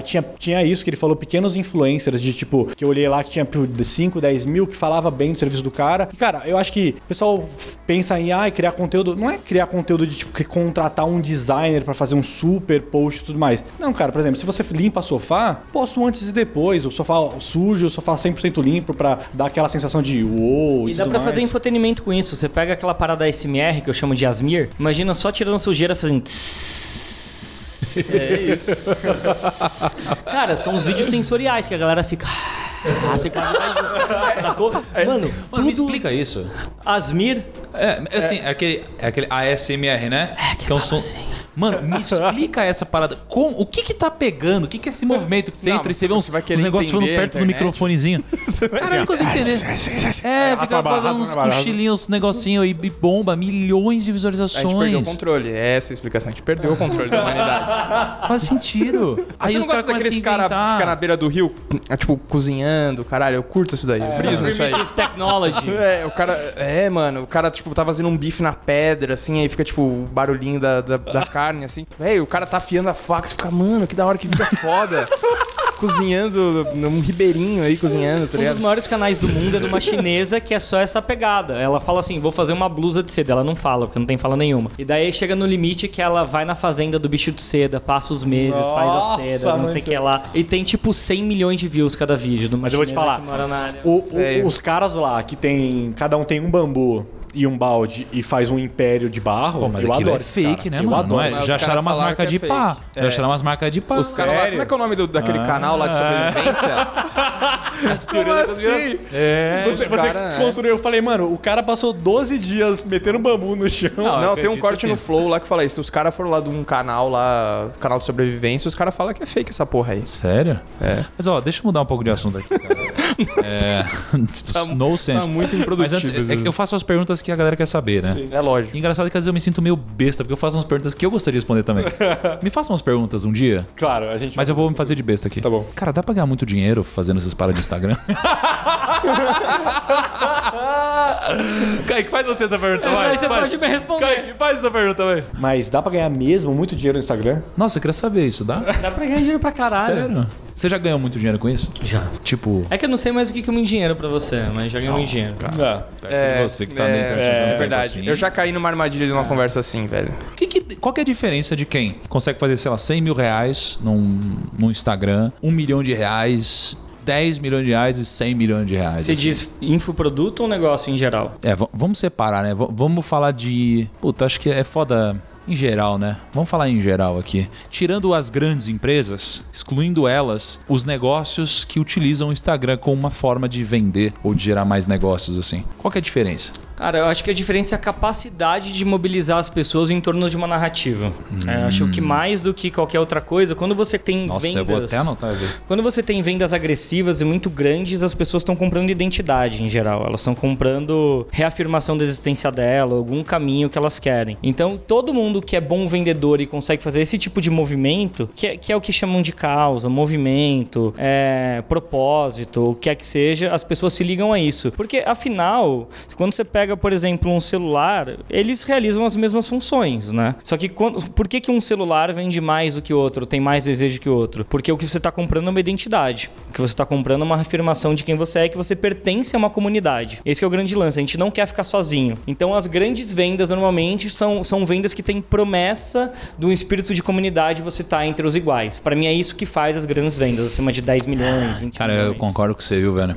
tinha, tinha isso que ele falou, pequenos influencers, de tipo, que eu olhei lá que tinha 5, 10 mil que falava bem do serviço do cara. E, cara, eu acho que o pessoal pensa em ah, criar conteúdo. Não é criar conteúdo de tipo que contratar um designer pra fazer um super post e tudo mais. Não, cara, por exemplo, se você limpa sofá, posta um antes e depois. O sofá sujo, o sofá 100% limpo pra dar aquela sensação de uou. E dá tudo pra mais. fazer infotenimento com isso. Você pega aquela parada SMR que eu chamo de Asmir, imagina só tirando sujeira fazendo. É isso. Cara, são os vídeos sensoriais que a galera fica. [laughs] Ah, você quase vai. [laughs] Sacou? Mano, Mano, me tudo. explica isso. Asmir. É, assim, é aquele, é aquele ASMR, né? É, que é um fala som. assim. Mano, me explica essa parada. Com, o que que tá pegando? O que que é esse movimento que você Não, entra e você vê uns, [laughs] você vai uns querer negócios falando perto do microfonezinho? Cara, eu não consigo entender. É, fica falando uns cochilinhos, uns negocinhos e e bomba, milhões de A gente perdeu o visualizações. controle. Essa é a explicação. A gente perdeu o controle da humanidade. Faz sentido. Aí Aí você não gosta daqueles caras que ficam na beira do rio, é, tipo, cozinhando, caralho, eu curto isso daí. Eu briso nisso aí. Technology. [laughs] É, o cara. É, mano, o cara, tipo, tá fazendo um bife na pedra, assim, aí fica, tipo, o barulhinho da, da, da [laughs] carne, assim. Véi, o cara tá afiando a faca, você fica, mano, que da hora que fica foda. [laughs] Cozinhando num ribeirinho aí, cozinhando, tá Um dos maiores canais do mundo é de uma chinesa que é só essa pegada. Ela fala assim: vou fazer uma blusa de seda. Ela não fala, porque não tem fala nenhuma. E daí chega no limite que ela vai na fazenda do bicho de seda, passa os meses, faz a Nossa, seda, não sei o que é- lá. E tem tipo 100 milhões de views cada vídeo. Mas eu vou te falar, o- o- os caras lá que tem. Cada um tem um bambu e um balde e faz um império de barro. Pô, mas eu aquilo adoro é fake, cara. né, eu mano? Adoro. É? Mas Já acharam umas marcas que de é pá. fake. Já É. acharam umas marcas de pá. Os caras lá, como é que é o nome do- daquele canal lá de sobrevivência? [laughs] Como assim? É. Você, você cara, que desconstruiu, eu falei, mano, o cara passou 12 dias metendo bambu no chão. Não, Não, tem um corte no Flow lá que fala isso. Os caras foram lá de um canal lá, canal de sobrevivência, os caras falam que é fake essa porra aí. Sério? É. Mas ó, deixa eu mudar um pouco de assunto aqui, cara. [laughs] é. [laughs] tipo, no sense. Tá muito Mas improdutivo. antes, é que eu faço as perguntas que a galera quer saber, né? É lógico. Engraçado que às vezes eu me sinto meio besta, porque eu faço umas perguntas que eu gostaria de responder também. [laughs] me faça umas perguntas um dia, Claro, a gente. mas eu vou me fazer de besta aqui. Tá bom. Cara, dá pra ganhar muito dinheiro fazendo essas paradas de Instagram? [laughs] Kaique, faz você essa pergunta, vai. aí você vai. pode me responder. Kaique, faz essa pergunta, vai. Mas dá pra ganhar mesmo muito dinheiro no Instagram? Nossa, eu queria saber isso, dá? Dá pra ganhar dinheiro pra caralho. Sério? Você já ganhou muito dinheiro com isso? Já. Tipo, É que eu não sei mais o que é muito dinheiro pra você, mas já ganhei muito dinheiro. Não. perto de você que tá é, dentro de um É tempo verdade. assim. Eu já caí numa armadilha de uma conversa assim, velho. O que que- qual que é a diferença de quem consegue fazer, sei lá, 100 mil reais num, num Instagram, 1 milhão de reais, 10 milhões de reais e 100 milhões de reais? Você assim? diz infoproduto ou negócio em geral? É, vamos separar, né? V- vamos falar de. Puta, acho que é foda. Em geral, né? Vamos falar em geral aqui. Tirando as grandes empresas, excluindo elas, os negócios que utilizam o Instagram como uma forma de vender ou de gerar mais negócios, assim. Qual é a diferença? Cara, eu acho que a diferença é a capacidade de mobilizar as pessoas em torno de uma narrativa. É, acho que mais do que qualquer outra coisa, quando você tem Nossa, vendas... eu vou até anotar. viu? Quando você tem vendas agressivas e muito grandes, as pessoas estão comprando identidade em geral. Elas estão comprando reafirmação da existência dela, algum caminho que elas querem. Então, todo mundo que é bom vendedor e consegue fazer esse tipo de movimento, que é, que é o que chamam de causa, movimento, é, propósito, o que é que seja, as pessoas se ligam a isso. Porque, afinal, quando você pega, por exemplo, um celular, eles realizam as mesmas funções, né? Só que quando, por que, que um celular vende mais do que o outro, tem mais desejo que o outro? Porque o que você está comprando é uma identidade. O que você está comprando é uma afirmação de quem você é, que você pertence a uma comunidade. Esse é o grande lance. A gente não quer ficar sozinho. Então, as grandes vendas normalmente são, são vendas que têm promessa do espírito de comunidade você estar entre os iguais. Para mim é isso que faz as grandes vendas, acima de 10 milhões, 20 Cara, milhões. eu concordo com você, viu, velho?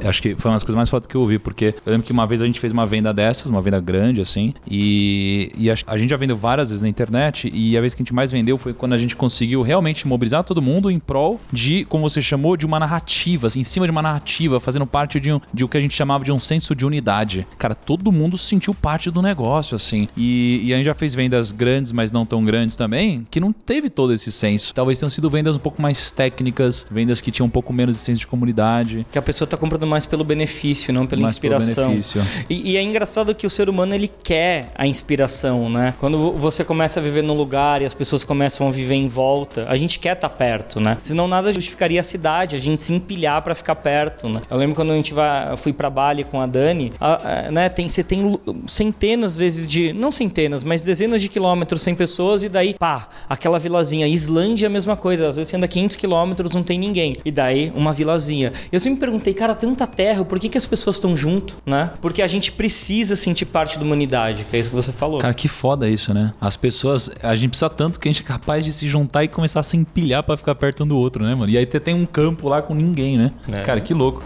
Eu acho que foi uma das coisas mais fodas que eu ouvi, porque eu lembro que uma vez a gente fez uma venda dessas, uma venda grande, assim, e, e a, a gente já vendeu várias vezes na internet, e a vez que a gente mais vendeu foi quando a gente conseguiu realmente mobilizar todo mundo em prol de, como você chamou, de uma narrativa, assim, em cima de uma narrativa, fazendo parte de, um, de o que a gente chamava de um senso de unidade. Cara, todo mundo se sentiu parte do negócio, assim. E, e a gente já fez vendas grandes, mas não tão grandes também, que não teve todo esse senso. Talvez tenham sido vendas um pouco mais técnicas, vendas que tinham um pouco menos de senso de comunidade. Que a pessoa tá comprando mais pelo benefício, não pela Mais pelo inspiração. benefício. E, e é engraçado que o ser humano ele quer a inspiração, né? Quando vo- você começa a viver num lugar e as pessoas começam a viver em volta, a gente quer estar perto, né? Senão nada justificaria a cidade, a gente se empilhar pra ficar perto, né? Eu lembro quando a gente vai, fui para Bali com a Dani, a- a- né? Tem você tem centenas vezes de, não centenas, mas dezenas de quilômetros sem pessoas e daí, pá, aquela vilazinha. Islândia é a mesma coisa, às vezes você anda 500 quilômetros não tem ninguém e daí uma vilazinha. Eu sempre me perguntei, cara, tanta terra, por que, que as pessoas estão junto, né? Porque a gente precisa sentir parte da humanidade, que é isso que você falou. Cara, que foda isso, né? As pessoas. A gente precisa tanto que a gente é capaz de se juntar e começar a se empilhar pra ficar perto um do outro, né, mano? E aí você tem um campo lá com ninguém, né? É. Cara, que louco.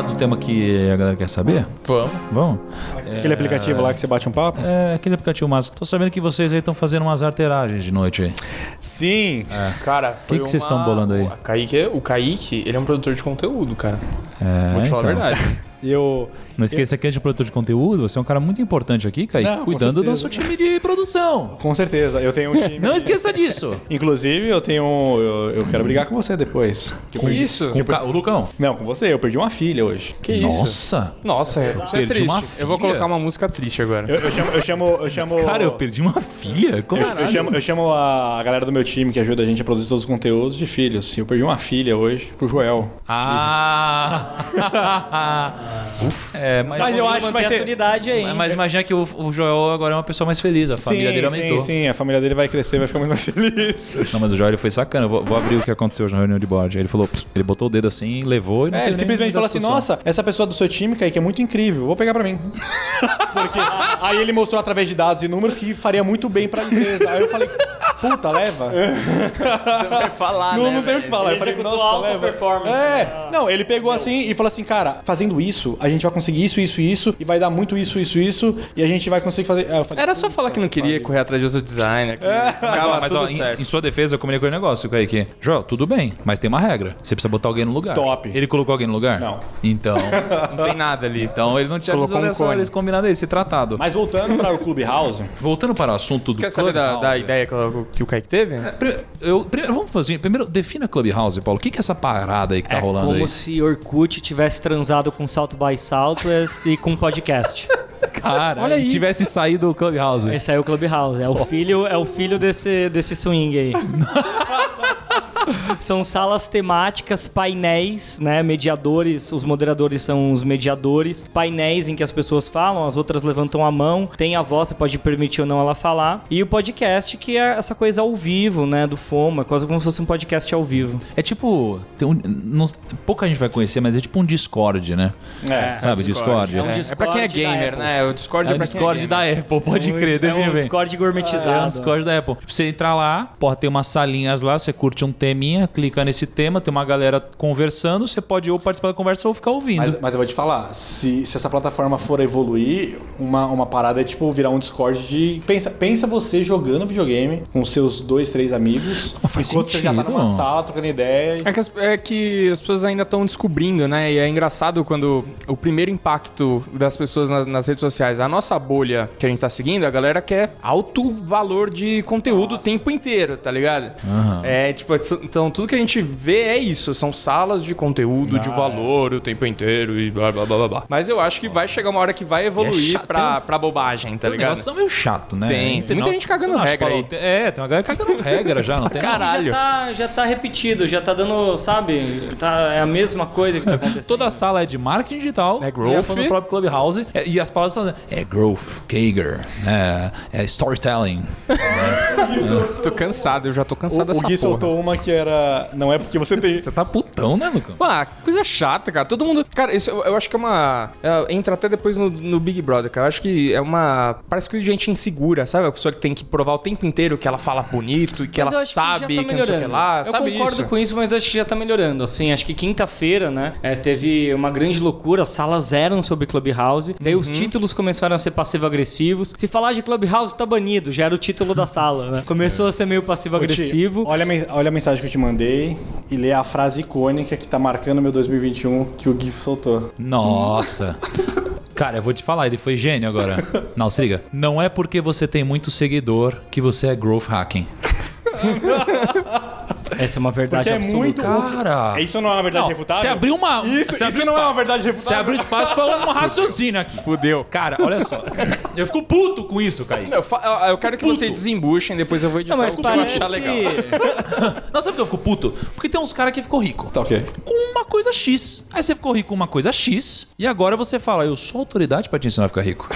Falar do tema que a galera quer saber? Vamos. Vamos? Aquele aplicativo lá que você bate um papo? É, aquele aplicativo massa. Tô sabendo que vocês aí estão fazendo umas arteragens de noite aí. Sim. Cara, que que vocês tão bolando aí? O Kaique, o Kaique, ele é um produtor de conteúdo, cara. É, Vou te falar a então. verdade. E eu. Não esqueça que é de produtor de conteúdo, você é um cara muito importante aqui, Kaique, Não, cuidando do certeza. nosso time de produção. Com certeza, eu tenho um [laughs] time. Não esqueça disso. Inclusive, eu tenho. Eu, eu quero brigar com você depois. Que Com perdi- isso? Com o, o Lucão. Não, com você. Eu perdi uma filha hoje. Que isso? Nossa. Nossa, é, isso é Perdi triste. uma Eu vou colocar uma música triste agora. Eu, eu chamo. Eu chamo. Eu chamo Cara, eu perdi uma filha? Como Eu, assim? eu chamo, eu chamo a, a galera do meu time que ajuda a gente a produzir todos os conteúdos de filhos. Eu perdi uma filha hoje pro Joel. Ah! [laughs] é, mas, Mas eu acho que vai ser- essa unidade aí. Mas imagina que o, o Joel agora é uma pessoa mais feliz, a família dele aumentou. Sim, sim, a família dele vai crescer, vai ficar muito mais feliz. Não, mas o Joel ele foi sacana. Vou, vou abrir o que aconteceu hoje na reunião de board. Ele falou, ele botou o dedo assim, levou e não É, ele simplesmente falou assim. Nossa, essa pessoa do seu time, Kaique, é muito incrível, vou pegar pra mim. [laughs] Porque aí ele mostrou através de dados e números que faria muito bem pra empresa. Aí eu falei: Puta, leva. [laughs] Você vai falar, Não, né? não tem o que falar. Eu Ele falei, nossa, alta leva. performance. É, não, ele pegou assim e falou assim, cara, fazendo isso, a gente vai conseguir isso, isso, isso, e vai dar muito isso, isso, isso, e a gente vai conseguir fazer. Eu falei, Era só falar que não queria correr atrás de outro designer. Que Mas, ficava ó, mas, tudo ó, em, certo. em sua defesa, eu comuniquei o negócio, Kaique. Joel, tudo bem, mas tem uma regra. Você precisa botar alguém no lugar. Top. Ele colocou alguém no lugar? Não. Então, [laughs] Não tem nada ali. então ele não tinha Colocou um dessa- esse combinado aí, esse tratado. Mas voltando para o Clubhouse, Voltando para o assunto do Quer saber da, da ideia que, o- que o Kaique teve? Pri- Eu, primeiro, vamos fazer. Primeiro, defina Clubhouse, Paulo. O que que é essa parada aí que tá É rolando como aí? se Orkut tivesse transado com Salto by Salto e com podcast. [laughs] Cara, Olha aí. tivesse saído do Clubhouse. Esse aí é o Clubhouse. É o filho, é o filho desse, desse swing aí. [laughs] [laughs] São salas temáticas, painéis, né? Mediadores, os moderadores são os mediadores. Painéis em que as pessoas falam, as outras levantam a mão. Tem a voz, você pode permitir ou não ela falar. E o podcast, que é essa coisa ao vivo, né? Do FOMA, quase como se fosse um podcast ao vivo. É tipo. Tem um, não- pouca gente vai conhecer, mas é tipo um Discord, né? é, Sabe, Discord? É um É, Discord é pra quem é gamer, né? O Discord É é, o pra Discord quem é da gamer. Apple, pode crer, é define um bem. Discord gourmetizado. É o Discord da Apple. Você entrar lá, porra, tem umas salinhas lá, você curte um teminha, clica nesse tema, tem uma galera conversando, você pode ou participar da conversa ou ficar ouvindo. Mas, mas eu vou te falar, se, se essa plataforma for evoluir, uma, uma parada é tipo virar um Discord de. Pensa, pensa você jogando videogame com seus dois, três amigos. faz enquanto você já tá sentido. numa sala trocando ideia. É que, as, é que as pessoas ainda estão descobrindo, né? E é engraçado quando o primeiro impacto das pessoas nas, nas redes sociais, a nossa bolha que a gente tá seguindo, a galera quer alto valor de conteúdo o tempo inteiro, tá ligado? É, tipo, então tudo que a gente vê é isso, são salas de conteúdo de valor o tempo inteiro e blá blá blá blá blá. Mas eu acho que vai chegar uma hora que vai evoluir chato, pra, tem pra bobagem, tá Os ligado? negócios são meio chato, né? Tem, tem muita nós- gente cagando acha, regra Paulo? aí. Tem- É, tem uma galera cagando [laughs] regra já, não tem? Caralho. Já tá, já tá repetido, já tá dando, sabe? Tá, é a mesma coisa que tá [laughs] acontecendo. Toda a sala é de marketing digital. É growth. É falando do próprio Clubhouse. É, e as palavras são... É growth, Kager, é, é storytelling. [laughs] Tô cansado, eu já tô cansado O, o dessa Gui porra. soltou uma que era. Não é porque você tem. Você tá putão, né, Lucão? Ah, coisa chata, cara. Todo mundo. Cara, isso eu, eu acho que é uma. é, entra até depois no, no Big Brother, cara. Eu acho que é uma. Parece coisa de gente insegura, sabe? A pessoa que tem que provar o tempo inteiro que ela fala bonito e que Mas ela acho sabe que, tá não sei o que lá. Eu sabe concordo isso? com isso, mas acho que já tá melhorando. Assim, acho que quinta-feira, né, é, teve uma grande loucura, as salas eram sobre Clubhouse, daí Uhum. os títulos começaram a ser passivo-agressivos. Se falar de Clubhouse, tá banido, já era o título da sala, né? [laughs] Começou a ser meio passivo-agressivo. Olha, olha a mensagem que eu te mandei e lê a frase icônica que tá marcando meu 2021 que o Gui soltou. Nossa. Cara, eu vou te falar, ele foi gênio agora. Não, se liga. Não é porque você tem muito seguidor que você é growth hacking. Essa é uma verdade Porque é absoluta. muito. Cara. Isso não é uma verdade Não, refutável? você abriu uma. Isso, você abriu isso não é uma verdade Você refutável. abriu espaço pra um raciocínio aqui. Fudeu. Cara, olha só. Eu fico puto com isso, Kaique. Meu, fa- eu- eu quero que vocês desembuchem, depois eu vou editar Não, mas o que eu parece... achar legal. [laughs] Não, sabe por que eu fico puto? Porque tem uns caras que ficou rico. Tá ok. Com uma coisa X. Aí você ficou rico com uma coisa X. E agora você fala, eu sou autoridade pra te ensinar a ficar rico.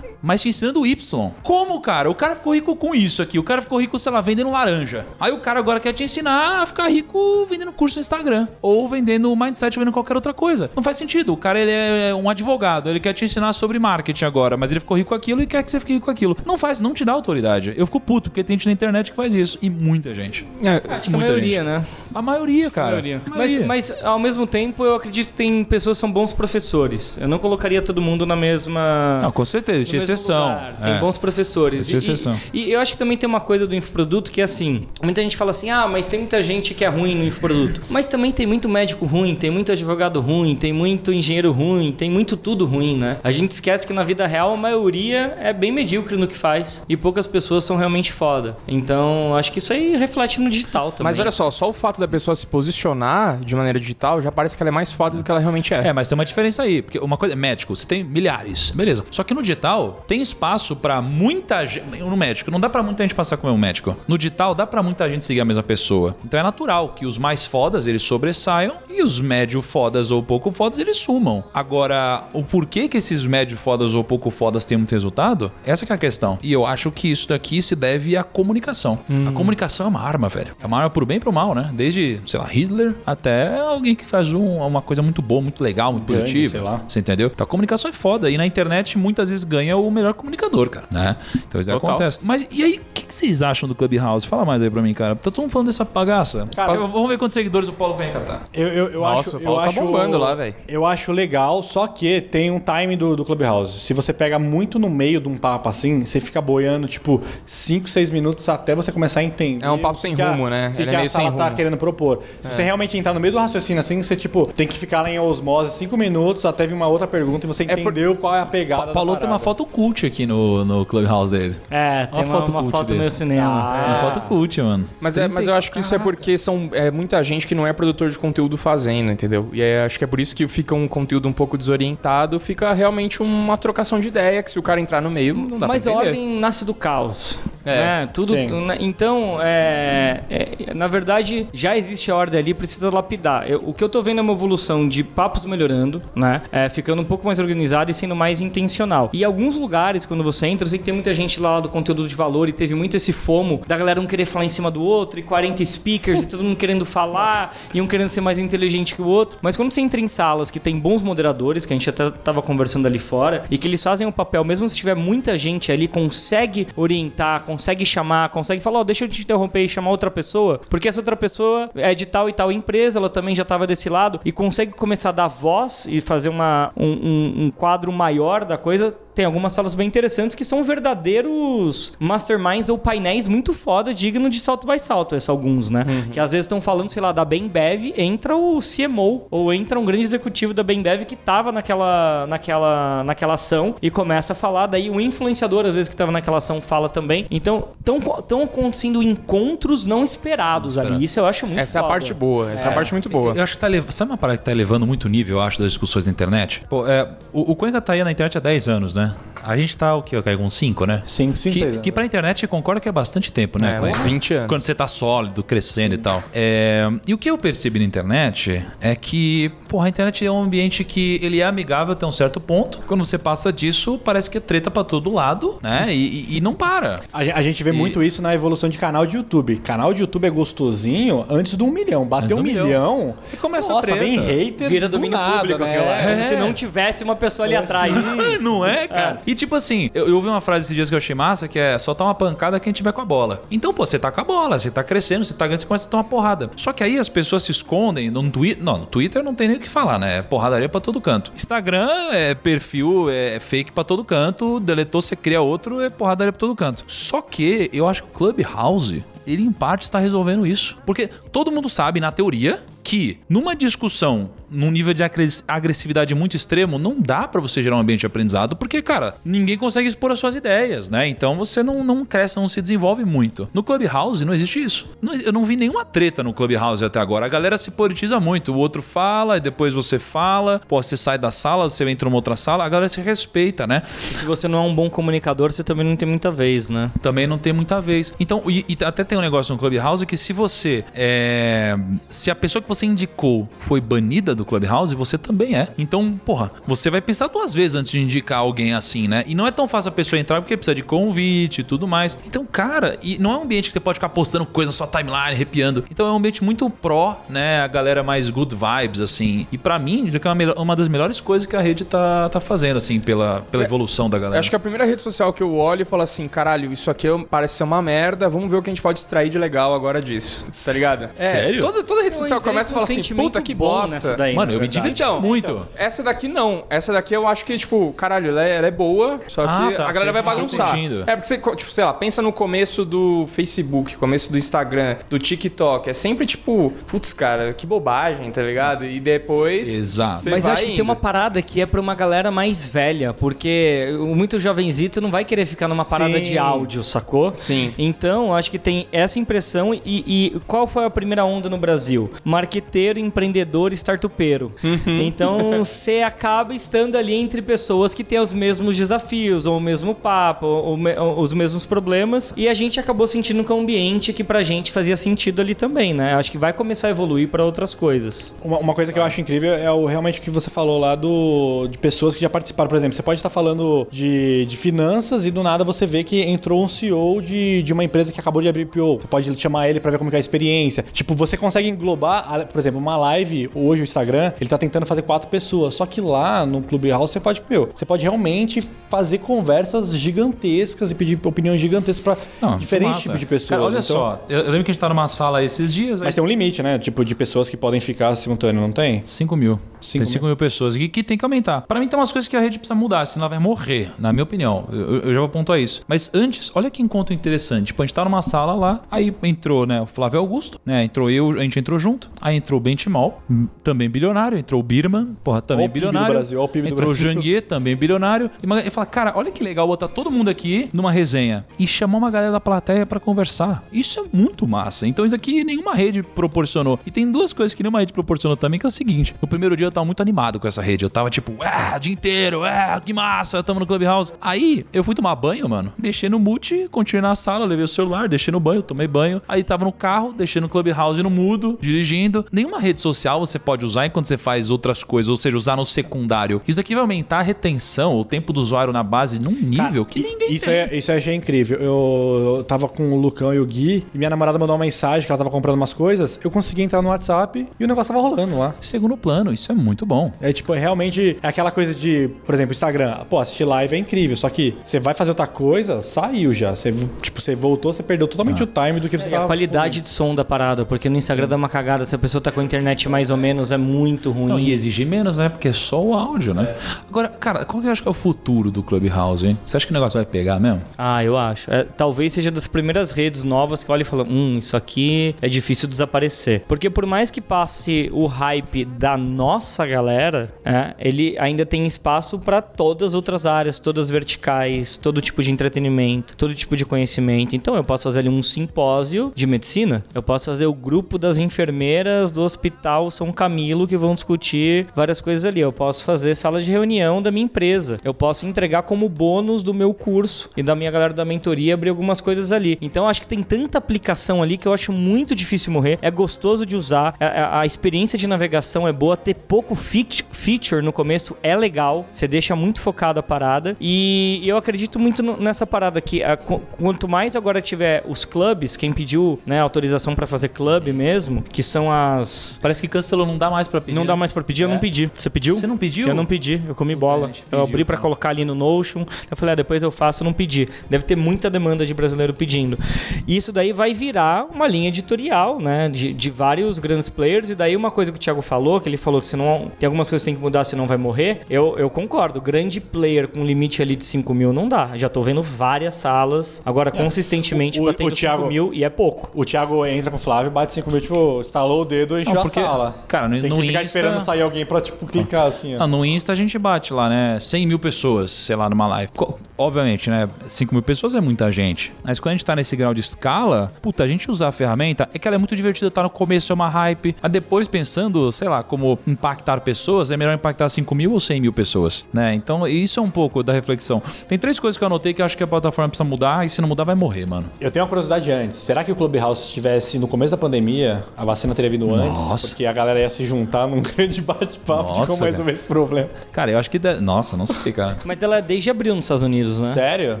Mas te ensinando Y. Como, cara? O cara ficou rico com isso aqui. O cara ficou rico, sei lá, vendendo laranja. Aí o cara agora quer te ensinar a ficar rico vendendo curso no Instagram. Ou vendendo mindset, ou vendendo qualquer outra coisa. Não faz sentido. O cara, ele é um advogado. Ele quer te ensinar sobre marketing agora. Mas ele ficou rico com aquilo e quer que você fique rico com aquilo. Não faz, não te dá autoridade. Eu fico puto, porque tem gente na internet que faz isso. E muita gente. É, Acho que a maioria, gente. né? A maioria, cara. maioria. A Mas, maioria. mas, ao mesmo tempo, eu acredito que tem pessoas que são bons professores. Eu não colocaria todo mundo na mesma. Não, com certeza, existe mesmo exceção. Tem É. bons professores. Existe E- e- exceção. E, eu acho que também tem uma coisa do infoproduto que é assim: muita gente fala assim, ah, mas tem muita gente que é ruim no infoproduto. [laughs] Mas também tem muito médico ruim, tem muito advogado ruim, tem muito engenheiro ruim, tem muito tudo ruim, né? A gente esquece que na vida real a maioria é bem medíocre no que faz e poucas pessoas são realmente foda. Então, acho que isso aí reflete no digital também. Mas olha só, só o fato da pessoa se posicionar de maneira digital já parece que ela é mais foda do que ela realmente é. É, mas tem uma diferença aí, porque uma coisa é médico, você tem milhares, beleza. Só que no digital tem espaço pra muita gente, no médico, não dá pra muita gente passar como um médico. No digital dá pra muita gente seguir a mesma pessoa. Então é natural que os mais fodas eles sobressaiam e os médio fodas ou pouco fodas eles sumam. Agora, o porquê que esses médio fodas ou pouco fodas têm muito resultado? Essa que é a questão. E eu acho que isso daqui se deve à comunicação. A comunicação é uma arma, velho. É uma arma pro bem e pro mal, né? Desde, sei lá, Hitler até alguém que faz um- uma coisa muito boa, muito legal, muito Gandhi, positiva. sei lá. Você entendeu? Então a comunicação é foda. E na internet muitas vezes ganha o melhor comunicador, cara. Né? Então isso Total. acontece. Mas e aí, o que, que vocês acham do Clubhouse? Fala mais aí pra mim, cara. Tá todo mundo falando dessa bagaça. Cara, Eu- vamos ver quantos seguidores o Paulo ganha captar. Eu, eu, eu Nossa, acho, o Paulo eu tá acho, bombando lá, velho. Eu acho legal, só que tem um time do, do Clubhouse. Se você pega muito no meio de um papo assim, você fica boiando, tipo, 5, 6 minutos até você começar a entender. É um papo sem que a- rumo, né? Ele que é a meio sala sem tá rumo. querendo propor. Se você realmente entrar no meio do raciocínio assim, você, tipo, tem que ficar lá em osmose 5 minutos até vir uma outra pergunta e você por- entendeu qual é a pegada. da Paulo tem uma foto cult aqui no, no Clubhouse dele. É, tem Uma uma, foto uma cult foto dele. meio cinema. Uma É. foto cult, mano. Mas, é, mas eu acho que isso é porque são é, muita gente que não é produtor de conteúdo fazendo, entendeu? E aí acho que é por isso que fica um conteúdo um pouco desorientado, fica realmente uma trocação de ideia, que se o cara entrar no meio, não dá Mas pra a entender. ordem nasce do caos. É, né? Tudo, né? Então, é, é, na verdade, já existe a ordem ali, precisa lapidar. Eu- o que eu tô vendo é uma evolução de papos melhorando, né? É, ficando um pouco mais organizado e sendo mais intencional. E alguns lugares, quando você entra, eu sei que tem muita gente lá do conteúdo de valor e teve muito esse fomo da galera não querer falar em cima do outro e 40 speakers e todo mundo querendo falar e um querendo ser mais inteligente que o outro. Mas quando você entra em salas que tem bons moderadores, que a gente até tava conversando ali fora, e que eles fazem o papel, mesmo se tiver muita gente ali, consegue orientar, consegue chamar, consegue falar, ó, deixa eu te interromper e chamar outra pessoa, porque essa outra pessoa é de tal e tal empresa, ela também já tava desse lado, e consegue começar a dar voz e fazer uma, um, um- um quadro maior da coisa. Tem algumas salas bem interessantes que são verdadeiros masterminds ou painéis muito foda, digno de salto by salto, esses alguns, né? Que às vezes estão falando, sei lá, da Bembev, entra o CMO, ou entra um grande executivo da Bembev que tava naquela, naquela, naquela ação e começa a falar, daí o influenciador, às vezes, que tava naquela ação, fala também. Então, estão acontecendo encontros não esperados ali. Isso eu acho muito Essa é a foda. parte boa, essa é, a parte muito boa. Eu acho que tá elevando. Sabe uma parada que tá elevando muito o nível, eu acho, das discussões na internet? Pô, é, o, o Cuenca tá aí na internet há 10 anos, né? A gente tá o quê? Cai com 5, né? Cinco, cinco, que, seis que anos. pra internet concorda que é bastante tempo, né? É, Cuenca? uns 20 anos. Quando você tá sólido, crescendo e tal. É, e o que eu percebi na internet é que, porra, a internet é um ambiente que ele é amigável até um certo ponto. Quando você passa disso, parece que é treta pra todo lado, né? E, e- e não para. A, a gente vê E- muito isso na evolução de canal de YouTube. Canal de YouTube é gostosinho antes do um milhão. Bateu um milhão. milhão. E começa a nossa, treta. vem hater Vira do domínio nada, público, né? É. Como se não tivesse uma pessoa ali atrás. [laughs] não é, cara? E tipo assim, eu, eu ouvi uma frase esses dias que eu achei massa, que é só tá uma pancada quem tiver com a bola. Então, pô, você tá com a bola, você tá crescendo, você tá grande, você começa a tomar porrada. Só que aí as pessoas se escondem no Twitter. Não, no Twitter não tem nem o que falar, né? É porradaria pra todo canto. Instagram é perfil, é fake pra todo canto, deletou, você cria outro, é porradaria pra todo canto. Só que eu acho que o Clubhouse ele em parte está resolvendo isso. Porque todo mundo sabe, na teoria, que numa discussão num nível de agres- agressividade muito extremo, não dá pra você gerar um ambiente de aprendizado, porque, cara, ninguém consegue expor as suas ideias, né? Então você não, não cresce, não se desenvolve muito. No Clubhouse não existe isso. Não- eu não vi nenhuma treta no Clubhouse até agora. A galera se politiza muito. O outro fala, e depois você fala, pô, você sai da sala, você entra numa outra sala, a galera se respeita, né? Se você não é um bom comunicador, você também não tem muita vez, né? também não tem muita vez. Então, e, e até tem um negócio no Clubhouse que se você. é, se a pessoa que você indicou foi banida do Clubhouse, você também é. Então, porra, você vai pensar duas vezes antes de indicar alguém assim, né? E não é tão fácil a pessoa entrar porque precisa de convite e tudo mais. Então, cara, e não é um ambiente que você pode ficar postando coisa só timeline, arrepiando. Então é um ambiente muito pró, né? A galera mais good vibes, assim. E para mim, já que é uma, uma, das melhores coisas que a rede tá, tá fazendo, assim, pela, pela é, evolução da galera. Acho que a primeira rede social que eu olho e falo assim, caralho, isso aqui parece ser uma merda, vamos ver o que a gente pode extrair de legal agora disso. Tá ligado? É, Sério? Toda, toda rede social começa e fala assim, puta que bosta. Daí, Mano, eu me diverti então, muito. Então, essa daqui não. Essa daqui eu acho que, tipo, caralho, ela é, ela é boa, só ah, que tá, a galera vai bagunçar. É porque você, tipo, sei lá, pensa no começo do Facebook, começo do Instagram, do TikTok. É sempre tipo, putz, cara, que bobagem, tá ligado? E depois. Exato. Mas eu acho indo. que tem uma parada que é pra uma galera mais velha, porque muito jovenzito não vai querer ficar numa parada Sim. de áudio, sacou? Sim. Então, eu acho que tem essa impressão. E, e qual foi a primeira onda no Brasil? Marqueteiro, empreendedor, startupeiro. Uhum. Então, você acaba estando ali entre pessoas que têm os mesmos desafios, ou o mesmo papo, ou, ou os mesmos problemas. E a gente acabou sentindo que é um ambiente que pra gente fazia sentido ali também, né? Acho que vai começar a evoluir para outras coisas. Uma, uma, coisa que eu acho incrível é o, realmente o que você falou lá do, de pessoas que já participaram. Por exemplo, você pode estar falando de, de finanças e do nada você vê que entrou um CEO de, de uma empresa que acabou de abrir PO. Você pode chamar ele para ver como é a experiência. Tipo, você consegue englobar, por exemplo, uma live hoje o Instagram, ele tá tentando fazer quatro pessoas. Só que lá no Clubhouse você pode, meu, você pode realmente fazer conversas gigantescas e pedir opiniões gigantescas para diferentes tipos de pessoas. Cara, olha então, só, eu, eu, lembro que a gente tá numa sala esses dias. Mas aí... tem um limite, né? Tipo, de pessoas que podem ficar simultâneo, não tem? 5 mil. Cinco tem 5 mil. mil pessoas. E que tem que aumentar. Para mim tem umas coisas que a rede precisa mudar, senão ela vai morrer, na minha opinião. Eu, eu já vou pontuar isso. Mas antes, olha que encontro interessante. Tipo, a gente tá numa sala lá, aí entrou, né, o Flávio Augusto, né? Entrou eu, a gente entrou junto. Aí entrou o Benchimol, também bilionário. Entrou o Birman, porra, também bilionário. Do Brasil, o PIB entrou o Janguier, também bilionário. E ele fala, cara, olha que legal botar todo mundo aqui numa resenha e chamar uma galera da plateia para conversar. Isso é muito massa. Então isso aqui nenhuma rede proporcionou. E tem duas coisas que nenhuma rede proporcionou também, que é o seguinte. No primeiro dia eu tava muito animado com essa rede. Eu tava tipo, ah, o dia inteiro, ah, que massa, tamo no Clubhouse. Aí eu fui tomar banho, mano. Deixei no mute, continuei na sala, levei o celular, deixei no banho, tomei banho. Aí tava no carro, deixei no Clubhouse no mudo, dirigindo. Nenhuma rede social você pode usar enquanto você faz outras coisas, ou seja, usar no secundário. Isso aqui vai aumentar a retenção, o tempo do usuário na base num nível Cara, que ninguém isso tem. É, isso eu achei incrível. Eu, eu tava com o Lucão e o Gui, e minha namorada mandou uma mensagem que ela tava comprando umas coisas. Eu consegui entrar no WhatsApp e o negócio tava rolando lá. Segundo plano, isso é muito bom. É tipo, é realmente é aquela coisa de, por exemplo, Instagram. Pô, assistir live é incrível, só que você vai fazer outra coisa, saiu já. Você, tipo, você voltou, você perdeu totalmente ah. o time do que você é, tava. A qualidade de som da parada, porque no Instagram dá uma cagada. A pessoa tá com a internet mais ou menos, é muito ruim. Não, e exige menos, né? Porque é só o áudio, né? É. Agora, cara, qual que você acha que é o futuro do Clubhouse, hein? Você acha que o negócio vai pegar mesmo? Ah, eu acho. É, talvez seja das primeiras redes novas que olha e fala: hum, isso aqui é difícil desaparecer. Porque por mais que passe o hype da nossa galera, é, ele ainda tem espaço para todas as outras áreas, todas as verticais, todo tipo de entretenimento, todo tipo de conhecimento. Então eu posso fazer ali um simpósio de medicina, eu posso fazer o grupo das enfermeiras do Hospital São Camilo que vão discutir várias coisas ali. Eu posso fazer sala de reunião da minha empresa. Eu posso entregar como bônus do meu curso e da minha galera da mentoria abrir algumas coisas ali. Então acho que tem tanta aplicação ali que eu acho muito difícil morrer. É gostoso de usar, a, a, a experiência de navegação é boa, ter pouco feature no começo é legal. Você deixa muito focado a parada e eu acredito muito nessa parada que a, quanto mais agora tiver os clubes, quem pediu né, autorização para fazer clube mesmo, que são as. Parece que cancelou, não dá mais para pedir. Não dá mais para pedir, é? eu não é? pedi. Você pediu? Você não pediu? Eu não pedi, eu comi bola. eu abri para colocar ali no Notion. Eu falei, ah, depois eu faço, eu não pedi. Deve ter muita demanda de brasileiro pedindo. E isso daí vai virar uma linha editorial, né? De, de vários grandes players. E daí uma coisa que o Thiago falou, que ele falou que você não. Tem algumas coisas que tem que mudar, senão vai morrer. Eu, eu concordo. Grande player com limite ali de 5 mil não dá. Já tô vendo várias salas. Agora, é. consistentemente, o, batendo o Thiago, 5 mil e é pouco. O Thiago entra com o Flávio, bate 5 mil, tipo, instalou o dedo e encheu a sala. Cara, no, tem no que ficar Insta... esperando sair alguém pra, tipo, clicar assim. Ó. Ah, no Insta a gente bate lá, né? 100 mil pessoas, sei lá, numa live. Obviamente, né? 5 mil pessoas é muita gente. Mas quando a gente tá nesse grau de escala, puta, a gente usar a ferramenta é que ela é muito divertida, tá no começo é uma hype. Mas depois pensando, sei lá, como impactar pessoas, é melhor impactar 5 mil ou 100 mil pessoas, né? Então isso é um pouco da reflexão. Tem três coisas que eu anotei que eu acho que a plataforma precisa mudar e se não mudar vai morrer, mano. Eu tenho uma curiosidade antes. Será que o Clubhouse estivesse no começo da pandemia, a vacina teria vindo antes? Nossa. Porque a galera ia se juntar num [laughs] grande bate-papo de Nossa, como resolver esse problema. Cara, eu acho que. de- Nossa, não sei, cara. [laughs] Mas ela é desde abril nos Estados Unidos, né? Sério?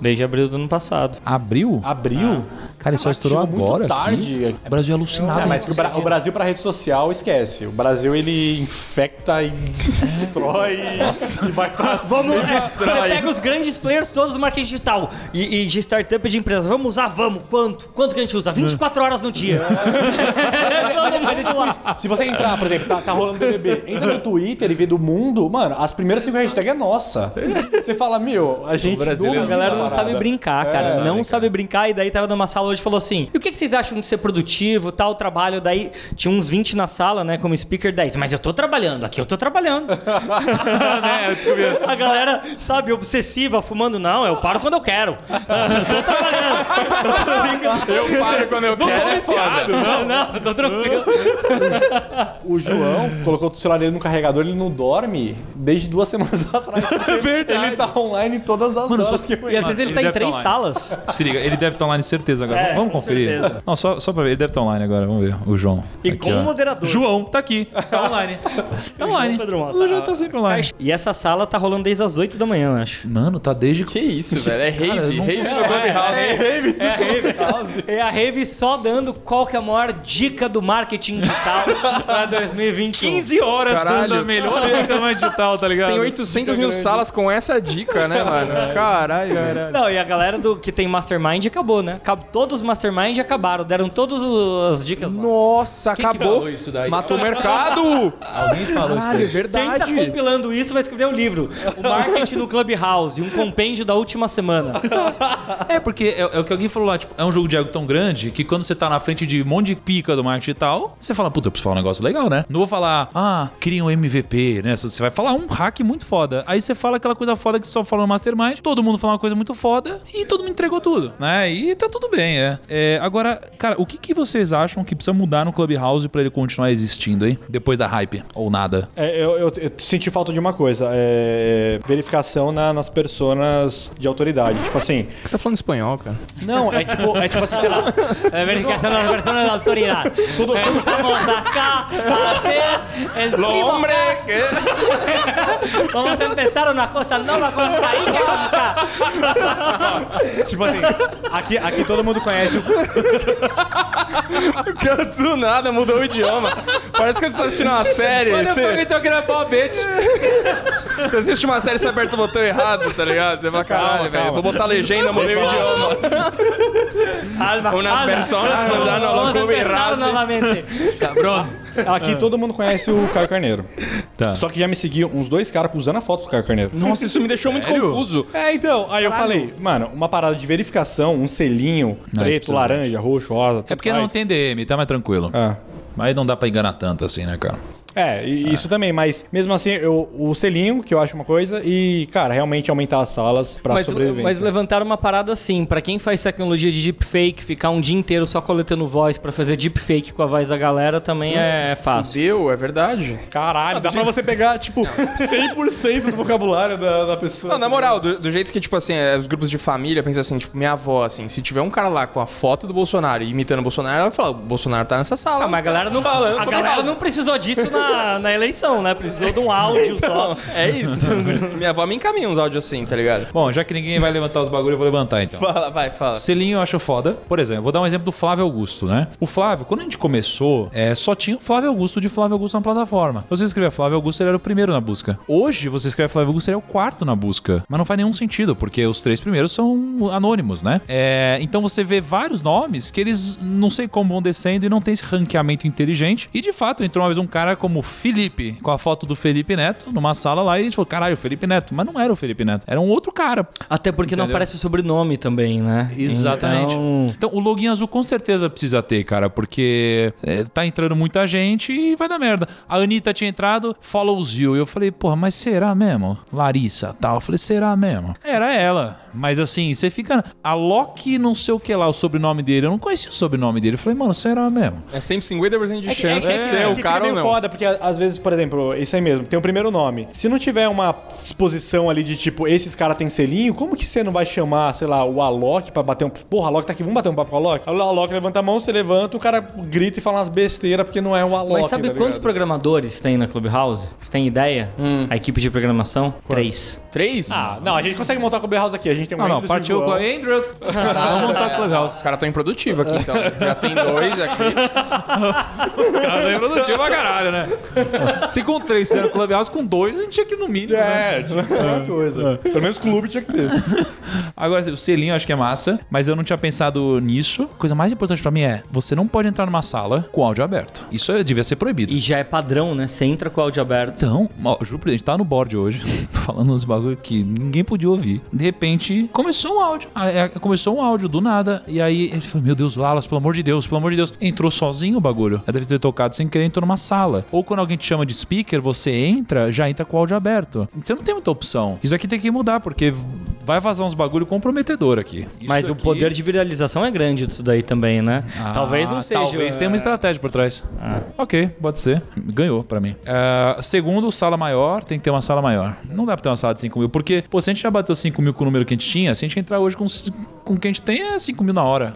Desde abril do ano passado. Abril? Abril? Cara, isso só estourou muito agora. tarde. Aqui. O Brasil é alucinado. É, mas o, Bra- o Brasil pra rede social, esquece. O Brasil, ele infecta e [laughs] destrói e vai pra Vamos, Você pega os grandes players todos do marketing digital e, e de startup e de empresa. Vamos usar? Vamos. Quanto? Quanto que a gente usa? 24 horas no dia. [laughs] Lá. Se você entrar, por exemplo, tá, tá rolando BBB, entra no Twitter e vê do mundo, mano, as primeiras cinco hashtags é nossa. Você fala, meu, a gente brasileiro A galera não sabe brincar, cara. É, não sabe brincar. E daí tava numa sala hoje falou assim: e o que, que vocês acham de ser produtivo, tal, trabalho? Daí tinha uns 20 na sala, né, como speaker 10. Mas eu tô trabalhando, aqui eu tô trabalhando. [laughs] né, eu descobri. A galera, sabe, obsessiva, fumando, não, eu paro quando eu quero. Eu [laughs] tô trabalhando. [laughs] Eu tô paro quando eu quero, é foda. Não, não, eu tô tranquilo. O João colocou o celular dele no carregador, ele não dorme desde duas semanas atrás. porque Ele tá online em todas as horas que eu E às vezes ele Ele tá em deve três tá salas. Se liga, ele deve estar online certeza agora. É, vamos com conferir. certeza. Não, só, só pra ver, ele deve estar online agora. Vamos ver. O João. E Aqui, com ó. moderador. João, tá aqui. [laughs] Tá online. Tá online. Pedro Mota. O João tá sempre online. E essa sala tá rolando desde as 8 da manhã, eu acho. Mano, tá desde. Que isso, [laughs] velho? É Cara, rave. não rave no Clubhouse. É a [laughs] Rave. É a Rave só dando qual que é a maior dica do marketing digital pra 2021. 15 horas Caralho. dando a melhor digital, tá ligado? Tem 800 mil salas com essa dica, né, mano? Caralho. Não, e a galera do que tem Mastermind acabou, né? Acab- Todos os Mastermind acabaram, deram todas as dicas lá. Nossa, Quem que acabou. falou isso daí? Matou o mercado. Alguém falou isso Caralho, é daí. Quem tá verdade. compilando isso vai escrever um livro. O Marketing no Clubhouse, um compêndio da última semana. É, porque é, é o que alguém falou lá, tipo, é um jogo de ego tão grande que quando você tá na frente de um monte de pica do marketing e tal, você fala, puta, eu preciso falar um negócio legal, né? Não vou falar, ah, cria um MVP, né? Você vai falar um hack muito foda. Aí você fala aquela coisa foda que você só fala no Mastermind, todo mundo fala uma coisa muito foda e todo mundo entregou tudo, né? E tá tudo bem, é. É, agora, cara, o que, que vocês acham que precisa mudar no Clubhouse pra ele continuar existindo, hein? Depois da hype, ou nada? É, eu, eu- eu senti falta de uma coisa, é verificação na- nas personas de autoridade. Tipo assim, Por que você tá falando espanhol, cara? não, é tipo, é tipo assim, sei lá, [laughs] É verificação das personas de autoridade. Tudo- Eh, Vamos acá a el primo Hombre, que... [laughs] Vamos a empezar una cosa nueva con Kaique tipo assim, aqui, aqui todo mundo conhece o O cara do nada mudou o idioma. Parece que você tá assistindo uma série. Você, então que era palpete. você assiste uma série e você aperta o botão errado, tá ligado? Você fala, caralho, velho, vou botar legenda, mudei o idioma. Alma, Unas alma. personas nos dan a Vamos a clube empezar raso. Aqui todo mundo conhece o Caio Carneiro. Tá. Só que já me seguiu uns dois caras usando a foto do Caio Carneiro. Nossa, isso me deixou muito Sério? confuso. É, então, aí eu falei, mano, uma parada de verificação, um selinho, Não, isso preto, precisa laranja, roxo, rosa. É porque não tem DM, tá mais tranquilo. Ah. Mas não dá pra enganar tanto assim, né, cara? É, e isso também, mas mesmo assim, eu, o selinho, que eu acho uma coisa, e, cara, realmente aumentar as salas pra Mas, sobrevivência. mas levantaram uma parada assim, pra quem faz tecnologia de deepfake, ficar um dia inteiro só coletando voz pra fazer deepfake com a voz da galera também é fácil. Deu, é verdade. Caralho, dá pra você pegar, tipo, 100% [laughs] do vocabulário da, da pessoa. Não, na moral, do, do jeito que, tipo assim, é, os grupos de família pensam assim, tipo, minha avó, assim, se tiver um cara lá com a foto do Bolsonaro imitando o Bolsonaro, ela vai falar, o Bolsonaro tá nessa sala. Ah, mas a galera não, a galera não precisou disso na, na eleição, né? Precisou de um áudio só. É isso. [laughs] minha avó me encaminha uns áudios assim, tá ligado? Bom, já que ninguém vai levantar os bagulhos, eu vou levantar então. Fala, vai, fala. Selinho eu acho foda. Por exemplo, vou dar um exemplo do Flávio Augusto, né? O Flávio, quando a gente começou, é, só tinha o Flávio Augusto de Flávio Augusto na plataforma. Você escrevia Flávio Augusto, ele era o primeiro na busca. Hoje, você escreve Flávio Augusto, ele é o quarto na busca. Mas não faz nenhum sentido, porque os três primeiros são anônimos, né? É, então você vê vários nomes que eles não sei como vão descendo e não tem esse ranqueamento inteligente. E de fato, entrou uma vez um cara como Felipe, com a foto do Felipe Neto, numa sala lá, e a gente falou: caralho, Felipe Neto. Mas não era o Felipe Neto, era um outro cara. Até porque não Entendeu? aparece o sobrenome também, né? Exatamente. Então, Então, o login azul com certeza precisa ter, cara, porque é, tá entrando muita gente e vai dar merda. A Anitta tinha entrado, follows you. E eu falei, porra, mas será mesmo? Larissa, tal. Eu falei, será mesmo? Era ela. Mas assim, você fica. A Loki, não sei o que lá, o sobrenome dele. Eu não conhecia o sobrenome dele. Eu falei, mano, será mesmo? É sempre 50% de É que- é chance que- de é ser que o cara ou não. foda, porque a- às vezes, por exemplo, isso aí mesmo, tem o primeiro nome. Se não tiver uma exposição ali de tipo, esses caras têm selinho, como que você não vai chamar, sei lá, o Alok pra bater um. Porra, Alok tá aqui, vamos bater um papo com o Alok? O Alok levanta a mão, você levanta, o cara grita e fala umas besteiras porque não é o Alok. Mas sabe tá quantos programadores tem na Clubhouse? Você tem ideia? A equipe de programação? Três. Três? Ah, não, a gente consegue montar o Clubhouse aqui. A gente tem um Não, não, Andrews e partiu com a Andrews. [laughs] Vamos montar o Clubhouse. Os caras estão improdutivos aqui, então. [laughs] Já tem dois aqui. Os caras é produtivo pra caralho, né? [laughs] Se com três sendo Clubhouse, com dois a gente tinha que ir no mínimo, né? É, tinha que ter uma coisa. Pelo menos clube tinha que ter. [laughs] Agora, assim, o selinho eu acho que é massa, mas eu não tinha pensado nisso. A coisa mais importante pra mim é, você não pode entrar numa sala com áudio aberto. Isso é- devia ser proibido. E já é padrão, né? Você entra com áudio aberto. Então, ó, juro pra gente tava no board hoje, [laughs] falando uns bagulho que ninguém podia ouvir. De repente, começou um áudio. Ah, é, Começou um áudio do nada. E aí ele falou: Meu Deus, Lalas, pelo amor de Deus, pelo amor de Deus. Entrou sozinho o bagulho. Ela deve ter tocado sem querer, entrou numa sala. Ou quando alguém te chama de speaker, você entra, já entra com o áudio aberto. Você não tem muita opção. Isso aqui tem que mudar, porque vai vazar uns bagulho comprometedor aqui. Isso Mas o daqui- poder de viralização é grande disso daí também, né? Ah, talvez não seja. Talvez tenha uma estratégia por trás. Ok, pode ser. Ganhou pra mim. Ah, segundo, sala maior, tem que ter uma sala maior. Não dá pra ter uma sala de 5 mil, porque, pô, se a gente já bateu 5 mil com o número que a gente tinha, se a gente entrar hoje com, com o que a gente tem, é 5 mil na hora.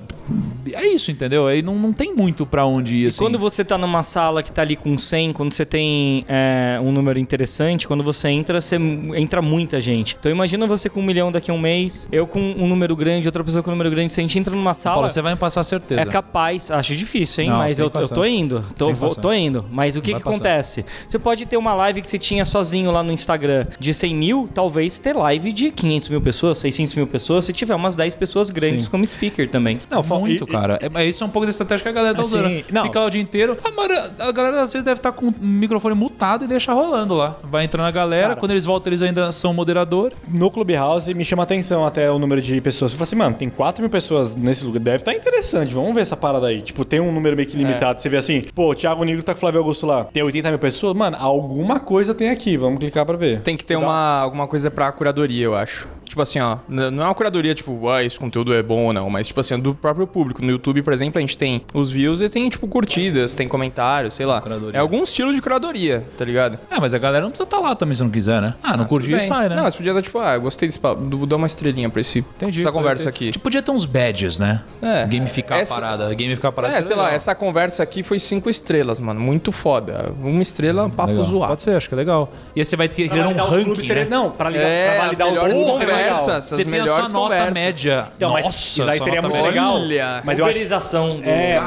É isso, entendeu? Aí não, não tem muito pra onde ir, assim. Quando você tá numa sala que tá ali com 100, quando você tem é, um número interessante, quando você entra, você entra muita gente. Então imagina você com um milhão daqui a um mês, eu com um número grande, outra pessoa com um número grande. Se a gente entra numa sala, Paulo, você vai me passar certeza. é capaz, acho difícil, hein? Não, mas eu, eu tô indo, tô, vou- tô indo. Mas o que, que acontece? Você pode ter uma live que você tinha sozinho lá no Instagram de 100 mil, talvez ter live de 500 mil pessoas, 600 mil pessoas, se tiver umas 10 pessoas grandes Sim. como speaker também. Não, Muito, e- cara. É, mas isso é um pouco da estratégia que a galera tá Assim, usando. não. Fica lá o dia inteiro. A, maioria- a galera às vezes deve estar com o microfone mutado e deixa rolando lá. Vai entrando a galera, Cara. quando eles voltam, eles ainda são moderador. No Clubhouse me chama atenção até o número de pessoas. Eu falo assim, mano, tem 4 mil pessoas nesse lugar. Deve estar interessante. Vamos ver essa parada aí. Tipo, tem um número meio que limitado. Você vê assim, pô, o Thiago Nigro tá com o Flávio Augusto lá. Tem 80 mil pessoas. Mano, alguma coisa tem aqui. Vamos clicar pra ver. Tem que ter uma, alguma coisa pra curadoria, eu acho. Tipo assim, ó, não é uma curadoria, tipo, ah, esse conteúdo é bom ou não, mas tipo assim, do próprio público. No YouTube, por exemplo, a gente tem os views e tem, tipo, curtidas, tem comentários, sei lá. Curadoria. É algum estilo de curadoria, tá ligado? É, mas a galera não precisa estar lá também se não quiser, né? Ah, não curtiu e sai, né? Não, mas podia dar, tipo, ah, eu gostei desse papo, vou dar uma estrelinha pra esse, Entendi. essa conversa ter- aqui. Tipo, podia ter uns badges, né? É. Gamificar Essa- a parada. Gamificar a parada. É, sei lá, legal. essa conversa aqui foi cinco estrelas, mano. Muito foda. Uma estrela, papo Legal. zoado. Pode ser, acho que é legal. E aí você vai ter criar um ranking, seria- né? Não, pra, ligar, É, pra as validar os melhores conversas. Você Essas tem a melhores sua nota média. Então, mas Nossa, isso aí seria muito legal. Olha, Mas eu acho Uberização do... É,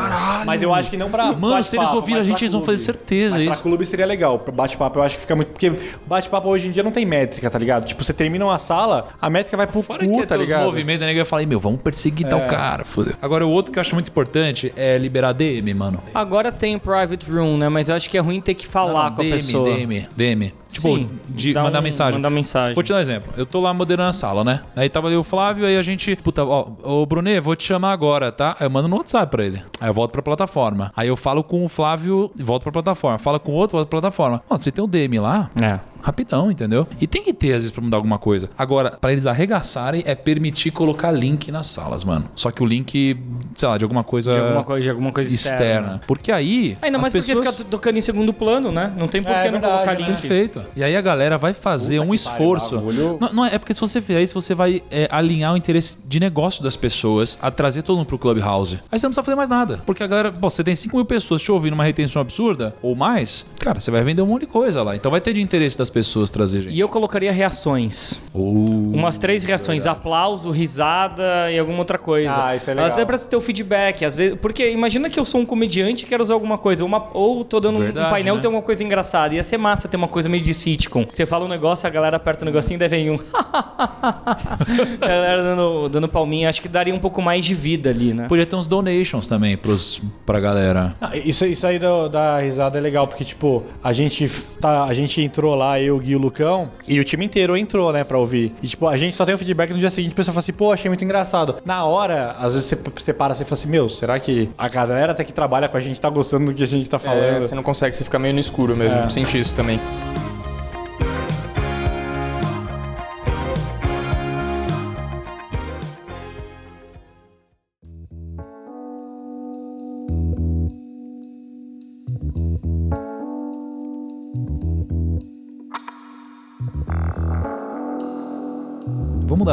mas eu acho que não pra Mano, se eles ouvirem a gente, pra eles vão fazer certeza Mas pra isso. clube seria legal. Pra bate-papo eu acho que fica muito... Porque bate-papo hoje em dia não tem métrica, tá ligado? Tipo, você termina uma sala, a métrica vai pro Fora que cu, ia tá ter os ligado? movimentos, né? Eu falar, meu, vamos perseguir tal cara, fodeu. Agora, o outro que eu acho muito importante é liberar DM, mano. Agora tem o private room, né? Mas eu acho que é ruim ter que falar Não, não, com a DM, pessoa. DM, DM. Tipo, Sim, de mandar um- mensagem. mandar mensagem. Vou te dar um exemplo. Eu tô lá moderando a sala, né? Aí tava ali o Flávio, aí a gente. Puta, ó, ô Brunet, vou te chamar agora, tá? Aí eu mando no WhatsApp pra ele. Aí eu volto pra plataforma. Aí eu falo com o Flávio e volto pra plataforma. Falo com o outro, volto pra plataforma. Mano, você tem um DM lá? É. Rapidão, entendeu? E tem que ter, às vezes, pra mudar alguma coisa. Agora, pra eles arregaçarem, é permitir colocar link nas salas, mano. Só que o link, sei lá, de alguma coisa, De alguma coisa, de alguma coisa externa. externa. Porque aí. Ainda as mais pessoas... porque fica tocando em segundo plano, né? Não tem por É, que não verdade, colocar né? link. Perfeito. E aí a galera vai fazer Puta um esforço. bagulho. Não, não é, é porque se você fizer isso, você vai é, alinhar o interesse de negócio das pessoas a trazer todo mundo pro Clubhouse. Aí você não precisa fazer mais nada. Porque a galera, pô, você tem 5 mil pessoas te ouvindo uma retenção absurda ou mais, cara, você vai vender um monte de coisa lá. Então vai ter de interesse das pessoas trazer gente. E eu colocaria reações. Uh, Umas três reações: aplauso, risada e alguma outra coisa. Ah, isso é legal. Até pra você ter o feedback, às vezes. Porque imagina que eu sou um comediante e quero usar alguma coisa. Uma, ou tô dando Verdade, um painel né? e tem alguma coisa engraçada. Ia ser massa ter uma coisa meio de sitcom. Você fala um negócio, a galera aperta o negocinho e daí vem um. [laughs] a galera dando, dando palminha. Acho que daria um pouco mais de vida ali, né? Podia ter uns donations também pros, pra galera. Ah, Isso, isso aí da, da risada é legal, porque, tipo, a gente, tá, a gente entrou lá, eu, o Gui e o Lucão, e o time inteiro entrou, né, pra ouvir. E, tipo, a gente só tem o feedback no dia seguinte, a pessoa fala assim, pô, achei muito engraçado. Na hora, às vezes você, você para assim e fala assim, meu, será que a galera até que trabalha com a gente tá gostando do que a gente tá É, falando? você não consegue, você fica meio no escuro mesmo. É. Senti isso também.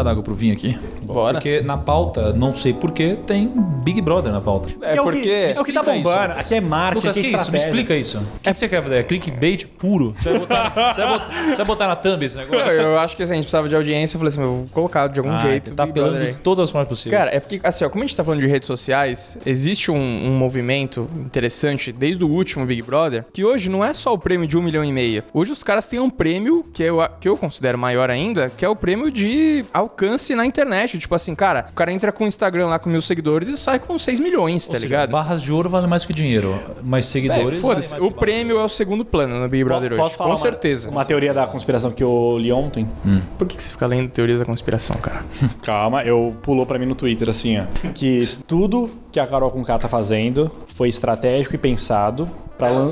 Vamos mudar da água pro vinho aqui? Bora. Porque na pauta, não sei porquê, tem Big Brother na pauta. É o porque. que, é o que tá bombando. isso. Aqui é marketing, Lucas, aqui que é isso? Me explica isso. O que, que você quer fazer? É clickbait puro? Você vai botar, você vai botar, você vai botar na thumb esse negócio? Não, eu acho que assim, a gente precisava de audiência. Eu falei assim, eu vou colocar de algum Ah, jeito. Tá Big apelando Brother de todas as formas possíveis. Cara, é porque, assim, ó, como a gente tá falando de redes sociais, existe um, um movimento interessante desde o último Big Brother, que hoje não é só o prêmio de um milhão e meio. Hoje os caras têm um prêmio que eu, que eu considero maior ainda, que é o prêmio de alcance na internet. Tipo assim, cara, o cara entra com o Instagram lá com mil seguidores e sai com 6 milhões, tá Ou seja, ligado? Barras de ouro vale mais que dinheiro. Mas É, seguidores. Foda-se, valem o prêmio é o segundo plano no Big Brother Posso hoje. falar Com uma- certeza. Uma teoria da conspiração que eu li ontem. Por que, que você fica lendo teoria da conspiração, cara? Calma, eu pulou pra mim no Twitter assim, ó. Que tudo que a Carol Conká tá fazendo foi estratégico e pensado pra, lan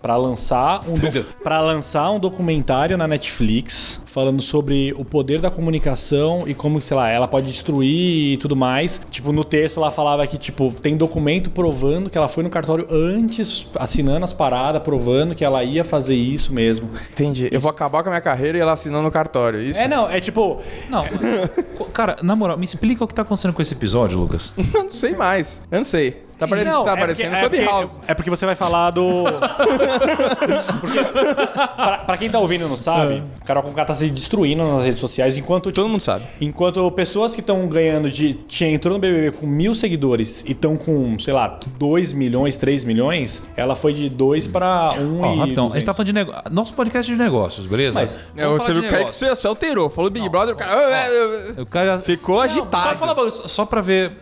pra lançar um é. para lançar um documentário na Netflix falando sobre o poder da comunicação e como, sei lá, ela pode destruir e tudo mais. Tipo, no texto ela falava que tipo, tem documento provando que ela foi no cartório antes, assinando as paradas, provando que ela ia fazer isso mesmo. Entendi. Eu vou acabar com a minha carreira e ela assinou no cartório. Isso? É, não, é tipo, Não. Cara, na moral, me explica o que tá acontecendo com esse episódio, Lucas. [laughs] Eu não sei mais. Eu não sei. Tá parecendo, Não, tá é porque- é Clubhouse. porque- É porque você vai falar do. [laughs] porque, pra, pra quem tá ouvindo e não sabe, Carol Conká tá se destruindo nas redes sociais enquanto. Todo mundo sabe. Enquanto pessoas que estão ganhando de. Tinha, entrou no BBB com mil seguidores e estão com, sei lá, 2 milhões, 3 milhões, ela foi de 2 pra 1 um Ó, e. rapidão, a gente tá 200. falando de negócio. Nosso podcast é de negócios, beleza? Mas- É, você viu o cara que você, você alterou. Falou Big Brother, o cara. O cara Ficou Não, agitado. Só, fala, só pra ver.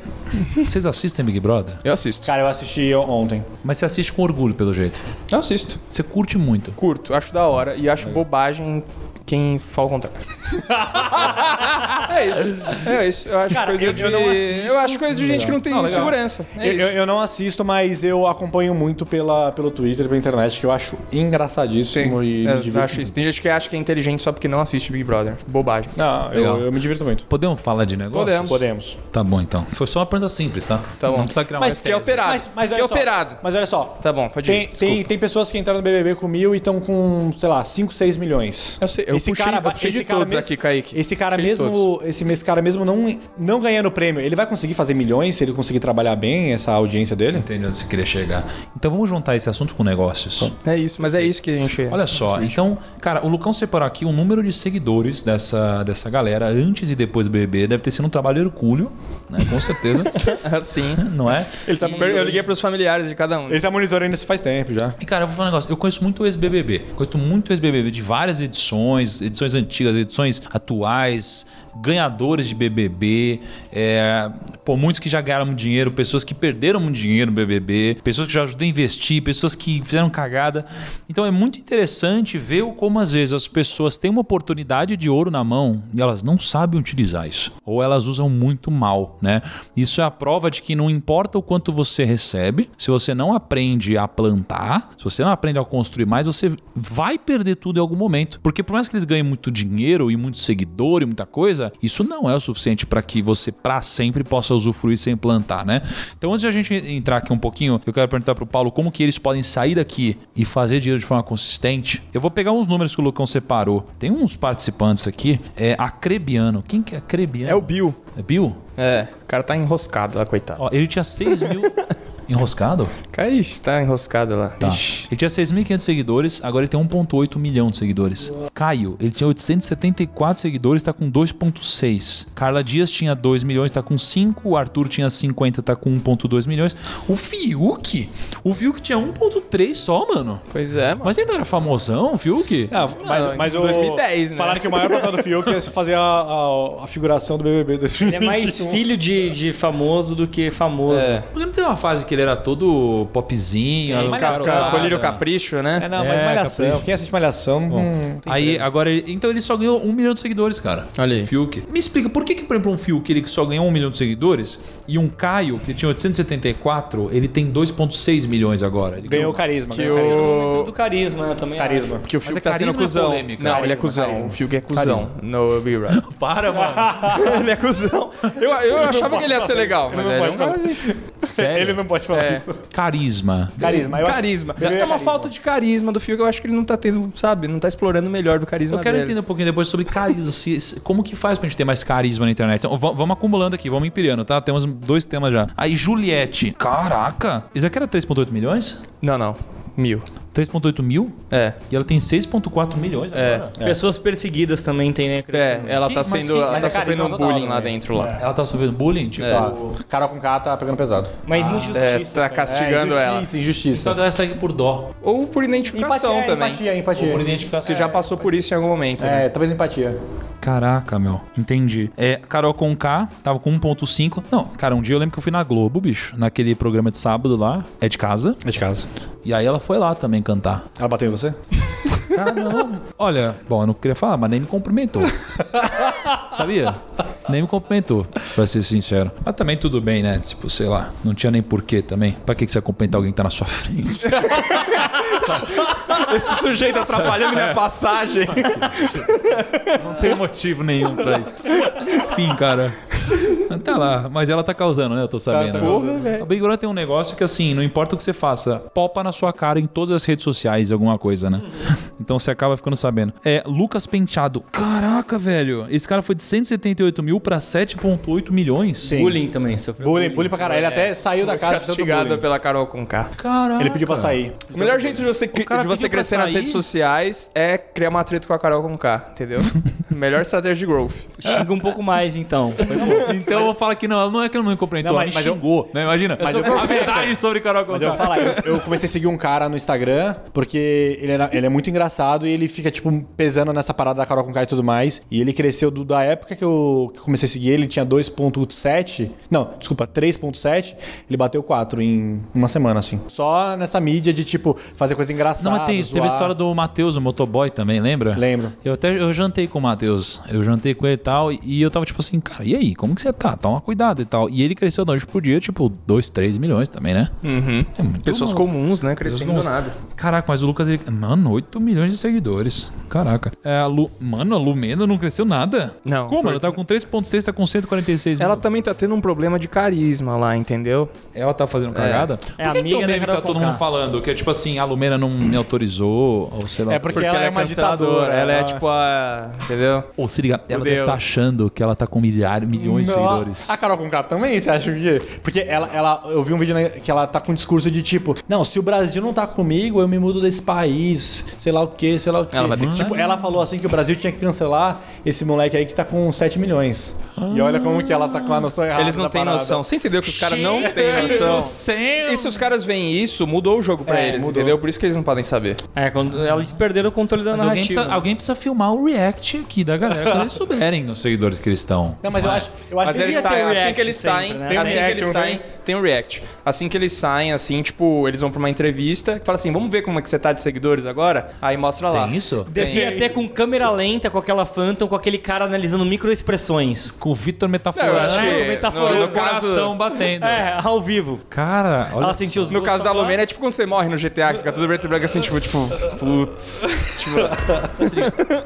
Vocês assistem Big Brother? Eu assisto. Cara, eu assisti ontem. Mas você assiste com orgulho, pelo jeito. Eu assisto. Você curte muito. Curto, acho da hora e acho bobagem quem fala o contrário. [laughs] é isso. É isso. Eu acho Cara, coisa eu- de. eu não assisto. eu acho coisa de gente que não tem Não, legal. segurança. É Eu, eu- não assisto, mas eu acompanho muito pela, pelo Twitter e pela internet, que eu acho engraçadíssimo e me É, eu divirto acho isso. Tem gente que acha que é inteligente só porque não assiste Big Brother. Bobagem. Não, Legal. eu, eu me divirto muito. Podemos falar de negócio? Podemos. Podemos. Tá bom, então. Foi só uma pergunta simples, tá? Tá bom. Não precisa criar Mas que é operado. Mas, mas que olha é só, operado. Mas olha só. Tá bom, pode Tem, ir. tem, tem pessoas que entraram no BBB com mil e estão com, sei lá, 5, 6 milhões. Eu sei, eu puxei, eu puxei de todos mesmo- aqui, Kaique. Esse cara Puxei mesmo, esse, esse cara mesmo não, não ganhando prêmio, ele vai conseguir fazer milhões se ele conseguir trabalhar bem essa audiência dele? Entendi onde você queria chegar. Então vamos juntar esse assunto com negócios. É isso, mas é isso que a gente. Olha só, então, cara, o Lucão separou aqui o número de seguidores dessa, dessa galera antes e depois do BBB. Deve ter sido um trabalho hercúleo, né? Com certeza. [laughs] assim. [laughs] não é? Ele tá, Eu liguei pros familiares de cada um. ele tá monitorando isso faz tempo já. E, cara, eu vou falar um negócio. Eu conheço muito o ex-BBB. Conheço muito o ex-BBB de várias edições, edições antigas, edições atuais, ganhadores de BBB. É, pô, muitos que já ganharam dinheiro, pessoas que perderam muito dinheiro no BBB, pessoas que já ajudei a investir, pessoas que fizeram cagada. Então é muito interessante ver como às vezes as pessoas têm uma oportunidade de ouro na mão e elas não sabem utilizar isso. Ou elas usam muito mal, né? Isso é a prova de que não importa o quanto você recebe, se você não aprende a plantar, se você não aprende a construir mais, você vai perder tudo em algum momento. Porque por mais que eles ganhem muito dinheiro e muito seguidor e muita coisa, isso não é o suficiente para que você para sempre possa usufruir sem plantar, né? Então antes de a gente entrar aqui um pouquinho, eu quero perguntar pro Paulo como que eles podem sair daqui e fazer dinheiro de forma consistente. Eu vou pegar uns números que o Lucão separou. Tem uns participantes aqui, é Acrebiano. Quem que é Acrebiano? É o Bill. É Bill? É, o cara tá enroscado lá, coitado. Ó, ele tinha 6 mil. [laughs] Enroscado? Ixi, tá enroscado lá. Tá. Ixi. Ele tinha 6.500 seguidores, agora ele tem 1.8 milhão de seguidores. Caio, ele tinha 874 seguidores, tá com 2.6. Carla Dias tinha 2 milhões, tá com 5. O Arthur tinha 50, tá com 1.2 milhões. O Fiuk? O Fiuk tinha 1.3 só, mano. Pois é, mano. Mas ele não era famosão, o Fiuk? Não, mas, Não, mas em o, 2010, né? Falaram que o maior papel do Fiuk é fazer a, a, a figuração do BBB 2021. Ele é mais filho de, de famoso do que famoso. É. Porque não tem uma fase que ele era todo popzinho, Sim, Malhação. Colírio Capricho, né? É, não, mas É, Malhação. capricho. Quem assiste Malhação não tem Aí, agora, ele- então ele só ganhou um milhão de seguidores, cara. Olha aí. O Fiuk. Me explica, por que, que, por exemplo, um Fiuk ele só ganhou um milhão de seguidores e um Caio, que tinha 874, ele tem 2,6 milhões agora? Ele Ganhou carisma. Que ganhou carisma. Muito o... do carisma, eu também Carisma. Que o Fiuk é tá sendo carisma ou cuzão. polêmica? Não, ele é Carisma, cuzão. carisma. O Fiuk é cuzão no Brother. [laughs] Para, mano. [laughs] ele é cuzão. Eu, eu achava que ele ia ser legal, mas não ele é pode um cara assim. Sério? Ele não pode falar É. isso. Carisma. Carisma. eu acho- carisma. Bebê É uma carisma. falta de carisma do Fio que eu acho que ele não tá tendo, sabe? Não tá explorando o melhor do carisma Eu quero dele. entender um pouquinho depois sobre carisma. se- se- como que faz pra gente ter mais carisma na internet? Então, va- vamos acumulando aqui, vamos empilhando, tá? Temos dois temas já. Aí, Juliette. Caraca! Isso aqui era 3,8 milhões? Não, não. Mil. 3,8 mil? É. E ela tem 6,4 milhões agora. Pessoas perseguidas também tem, né? É, ela Que- tá sendo. que- ela mas tá é sofrendo um total bullying lá também. dentro lá. Ela tá sofrendo bullying? Tipo, Tá. Carol com K tá pegando pesado. Mas É, injustiça. tá cara. castigando é, ela. injustiça, injustiça. Então a galera segue por dó. Ou por identificação Empatia, também. empatia, empatia. Ou por identificação. Você já passou por isso em algum momento, né? É, talvez empatia. Caraca, meu. Entendi. É, Carol com K, tava com 1.5. Não, cara, um dia eu lembro que eu fui na Globo, bicho, naquele programa de sábado lá, é de casa. É de casa. E aí ela foi lá também cantar. Ela bateu em você? Cara, não. Olha, bom, eu não queria falar, mas nem me cumprimentou. Sabia? Nem me cumprimentou, pra ser sincero. Mas também tudo bem, né? Tipo, sei lá, não tinha nem porquê também. Pra que que você vai cumprimentar alguém que tá na sua frente? [laughs] Esse sujeito atrapalhando minha passagem. Não tem motivo nenhum pra isso. Enfim, cara. Tá lá, mas ela tá causando, né? Eu tô sabendo. tá Porra, velho. A Big Brother tem um negócio que, assim, não importa o que você faça, popa na sua cara em todas as redes sociais alguma coisa, né? Então você acaba ficando sabendo. É, Lucas Penteado. Caraca, velho. Esse cara foi de 178 mil pra 7,8 milhões. Sim. Bullying também, sofreu Bullying, bullying pra caralho. Ele até saiu da casa bullying. pela Carol com K. Caraca. Ele pediu pra sair. O melhor jeito de você, de você pra crescer nas redes sociais é criar uma treta com a Carol com K, entendeu? [laughs] melhor estratégia de growth. Xinga um pouco mais, então. [laughs] Então eu vou falar que não, ela não é que ela não me compreendeu, Não, ela mas- mas eu- xingou, né? Imagina. Mas eu- a verdade sobre Carol Mas eu vou Conká. falar, eu, eu comecei a seguir um cara no Instagram, porque ele, era- ele é muito engraçado e ele fica, tipo, pesando nessa parada da Carol com K e tudo mais. E ele cresceu do- da época que eu, que eu comecei a seguir ele, ele tinha 2.7. Não, desculpa, 3.7. Ele bateu 4 em uma semana, assim. Só nessa mídia de, tipo, fazer coisa engraçada. Não, mas tem isso. Teve a zoar. história do Matheus, o motoboy também, lembra? Lembro. Eu até eu jantei com o Matheus. Eu jantei com ele e tal. E eu tava tipo assim, cara, e aí? Como que você tá? Toma cuidado e tal. E ele cresceu da noite pro dia, tipo, 2, 3 milhões também, né? É muito Pessoas maluco. comuns, né? Crescendo do nada. Caraca, mas o Lucas, ele... mano, 8 milhões de seguidores. Caraca. É, a Lu... Mano, a Lumena não cresceu nada. Não, Como? porque- Ela tá com 3,6, tá com 146 Ela mil. também tá tendo um problema de carisma lá, entendeu? Ela tá fazendo cagada? É Por que que amiga um da meme que tá todo mundo falando? Que é tipo assim, a Lumena não me autorizou, ou sei lá. É porque, ela, é uma canceladora, ditadora. Ela é tipo a. Entendeu? Ou se liga, ela Meu deve estar Deus. achando que ela tá com milhares, milhões de Não. seguidores. A Carol com K também, você acha que? Porque ela, ela, eu vi um vídeo que ela tá com um discurso de tipo, não, se o Brasil não tá comigo, eu me mudo desse país, sei lá o que, sei lá o que. Ela vai ter que tipo, ela falou assim que o Brasil tinha que cancelar esse moleque aí que tá com 7 milhões. E olha como que ela tá com a noção errada. Eles não têm noção. Você entendeu que os caras não têm noção? E se os caras veem isso, mudou o jogo pra É, eles, mudou. entendeu? Por isso que eles não podem saber. É, quando eles perderam o controle da Mas alguém narrativa. precisa, alguém precisa filmar o react aqui da galera quando eles [laughs] souberem os seguidores que eles estão. Não, mas eu acho, eu acho Mas que eles saem, assim react que eles sempre, saem, né? Tem um assim que react, eles não saem, tem um react. Assim que eles saem, assim, tipo, eles vão pra uma entrevista que fala assim, vamos ver como é que você tá de seguidores agora? Aí mostra lá. Tem isso? Devia ter com câmera lenta, com aquela Phantom, com aquele cara analisando microexpressões. Com o Vitor metaforando. acho que É, metaforando. no, no caso, coração batendo. É, ao vivo. Cara, olha Ela sentiu os no caso da. Lumena é tipo quando você morre no GTA, que fica tudo preto e branco assim, tipo, tipo, putz. tipo,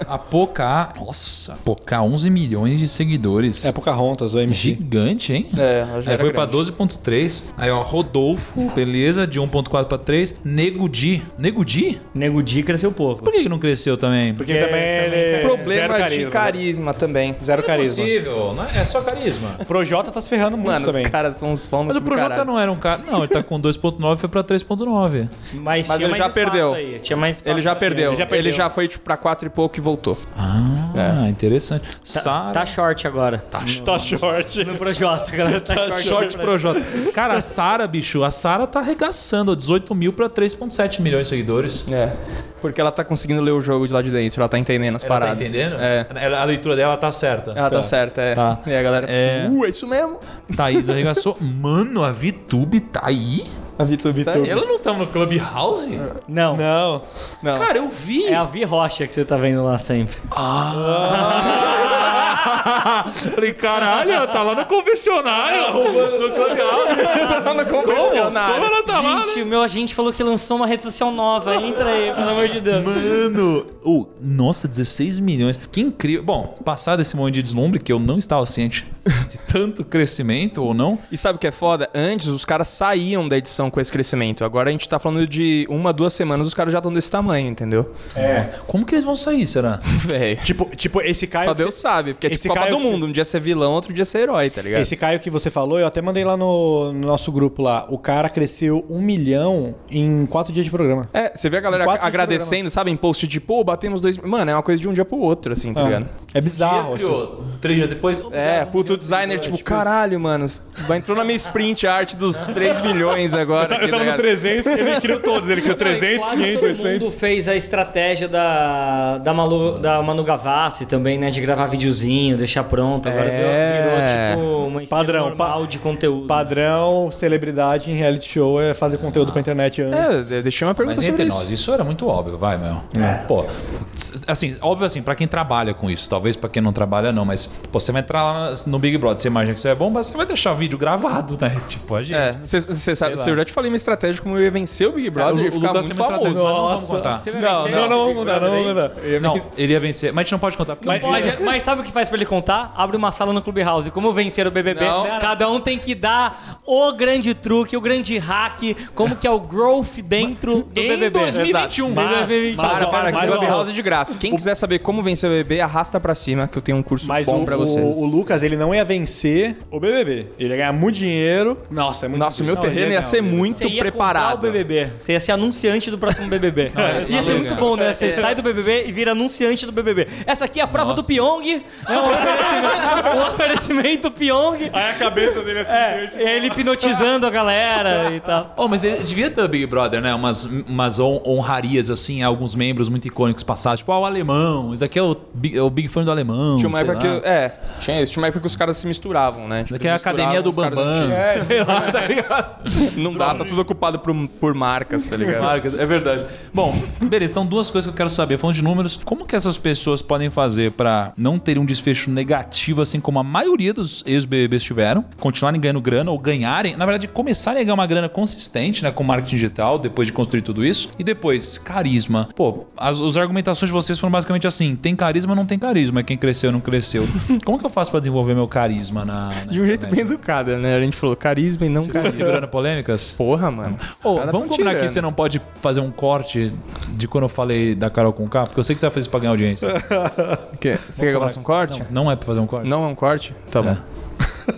A Poca, nossa, Poca 11 milhões de seguidores. É Pocahontas, o MC. Gigante, hein? É, Aí foi pra grande. 12.3. Aí, ó, Rodolfo, beleza, de 1.4 pra 3. Nego Di. Nego Di? Nego Di cresceu pouco. Por que que não cresceu também? Porque Porque também ele é Problema zero de carisma também. Zero Não é carisma. possível, não é, é só carisma. O Projota tá se ferrando muito Mano, também. os caras são uns no Mas o do Projota caralho. não era um cara. Não, ele tá com 2.9 foi pra 3.9. Mas, Mas tinha ele mais já espaço perdeu. Aí. Tinha mais espaço Ele já perdeu. ele já perdeu. Ele já foi, tipo, pra quatro e pouco e voltou. Ah, interessante. Tá, Sara. tá short agora. Tá, Tá short. no Projota, galera tá, short. Short Projota. Cara, a Sara, bicho, a Sara tá arregaçando 18 mil pra 3,7 milhões de seguidores. É. Porque ela tá conseguindo ler o jogo de lá de dentro, ela tá entendendo as Ela tá paradas. entendendo? É. A leitura dela tá certa. Ela tá, certa, é. Tá. E a galera É. tipo, uh, é isso mesmo. Thaís arregaçou. Mano, a VTube tá aí? A VTube tá. Ela não tava no Clubhouse? Não. Não. Não. Cara, eu vi. É a Vi Rocha que você tá vendo lá sempre. [laughs] Falei, caralho, ela tá lá no confessionário. no Clubhouse. tá no Como? convencionário. Como ela tá lá? Gente, o meu agente falou que lançou uma rede social nova. Entra aí, pelo amor de Deus. Mano, oh, nossa, 16 milhões. Que incrível. Bom, passado esse momento de deslumbre, que eu não estava ciente de tanto crescimento ou não. E sabe o que é foda? Antes os caras saíam da edição com esse crescimento. Agora a gente tá falando de uma, duas semanas, os caras já estão desse tamanho, entendeu? É. Como que eles vão sair, será? [laughs] Velho. Tipo, tipo, esse Caio. Só Deus você- sabe, porque é esse tipo Copa Caio do Mundo. Um dia ser vilão, outro dia ser herói, tá ligado? Esse Caio que você falou, eu até mandei lá no, no nosso grupo lá. O cara cresceu um milhão em quatro dias de programa. É, você vê a galera agradecendo, sabe, em post de, pô, batemos dois. Mano, é uma coisa de um dia pro outro, assim, tá ligado? É bizarro. assim. Criou três dias depois. É, puto designer, tipo, caralho, mano, vai entrou na minha sprint art dos 3 milhões agora. aqui, Eu tava tá no ligado? 300, ele criou todos. Ele criou [laughs] 300, Quase 500, todo 800. mundo fez a estratégia da, da, Malu, da Manu Gavassi também, né? De gravar videozinho, deixar pronto. Agora É. virou, tipo uma Padrão, de conteúdo. Padrão, celebridade em reality show é fazer conteúdo pra internet antes. É, eu deixei uma pergunta Mas sobre entre isso. nós, isso era muito óbvio, vai, meu. Pô, s- assim, óbvio assim, pra quem trabalha com isso, talvez pra quem não trabalha não, mas pô, você vai entrar lá no Big Brother, você imagina que você é bom, mas você vai deixar vídeo gravado, né? [laughs] Tipo, a gente. É, você sabe, eu já te falei uma estratégia como eu ia vencer o Big Brother o- e o ficar Lucas muito famoso. não vamos Nossa. contar. Você vai Não, vencer Não, não, Big vamos mudar, não vamos mudar. Não, ele ia vencer, mas a gente não pode contar porque Não não pode. pode, mas sabe o que faz pra ele contar? Abre uma sala no Clubhouse. Como vencer o BBB? Não. Cada um tem que dar o grande truque, o grande hack, como que é o growth dentro do Em BBB. 2021. Exato. Mas- 2021. mas- Para, para, Mas, Clubhouse é de graça. Quem quiser saber como vencer o BBB, arrasta pra cima, que eu tenho um curso Mas bom o, pra vocês. o, o Lucas, ele não ia vencer o BBB. Ele ia ganhar muito dinheiro. Nossa, é muito Nossa, o meu Não, terreno ia ia ser muito Você ia preparado. o BBB. Você ia ser anunciante do próximo BBB. é, [laughs] ia ser não, muito não. bom, né? Você sai do BBB e vira anunciante do BBB. Essa aqui é a prova do Pyong. É um oferecimento, [laughs] um oferecimento Pyong. Aí a cabeça dele assim. É, e ele hipnotizando a galera e tal. Oh, mas devia ter Big Brother, né? Umas, umas hon- honrarias, assim, a alguns membros muito icônicos passados. Tipo, ah, o alemão. Esse daqui é o Big, é o Big Fã do alemão. Tinha uma época que. É, tinha isso. Tinha uma época que os caras se misturavam, né? Tipo, Daqui é a academia do Bambam. antigos. [laughs] Sei lá, tá ligado? Não dá, tá tudo ocupado por, por marcas, tá ligado? Marcas, é verdade. Bom, beleza, então duas coisas que eu quero saber. Falando de números, como que essas pessoas podem fazer pra não terem um desfecho negativo, assim como a maioria dos ex-BBBs tiveram, continuarem ganhando grana ou ganharem, na verdade, começarem a ganhar uma grana consistente, né, com marketing digital, depois de construir tudo isso. E depois, carisma. Pô, as, as argumentações de vocês foram basicamente assim: tem carisma, não tem carisma. Quem cresceu, não cresceu. Como que eu faço pra desenvolver meu carisma na. na De um jeito bem internet? educado, né? A gente falou carisma e não Vocês estão carisma. segurando polêmicas? Porra, mano. Caras vamos combinar que você não pode fazer um corte de quando eu falei da Carol com K, porque eu sei que você vai fazer isso pra ganhar audiência. [laughs] O quê? Você quer que eu faça um corte? Não, não é pra fazer um corte? Não é um corte? Tá bom.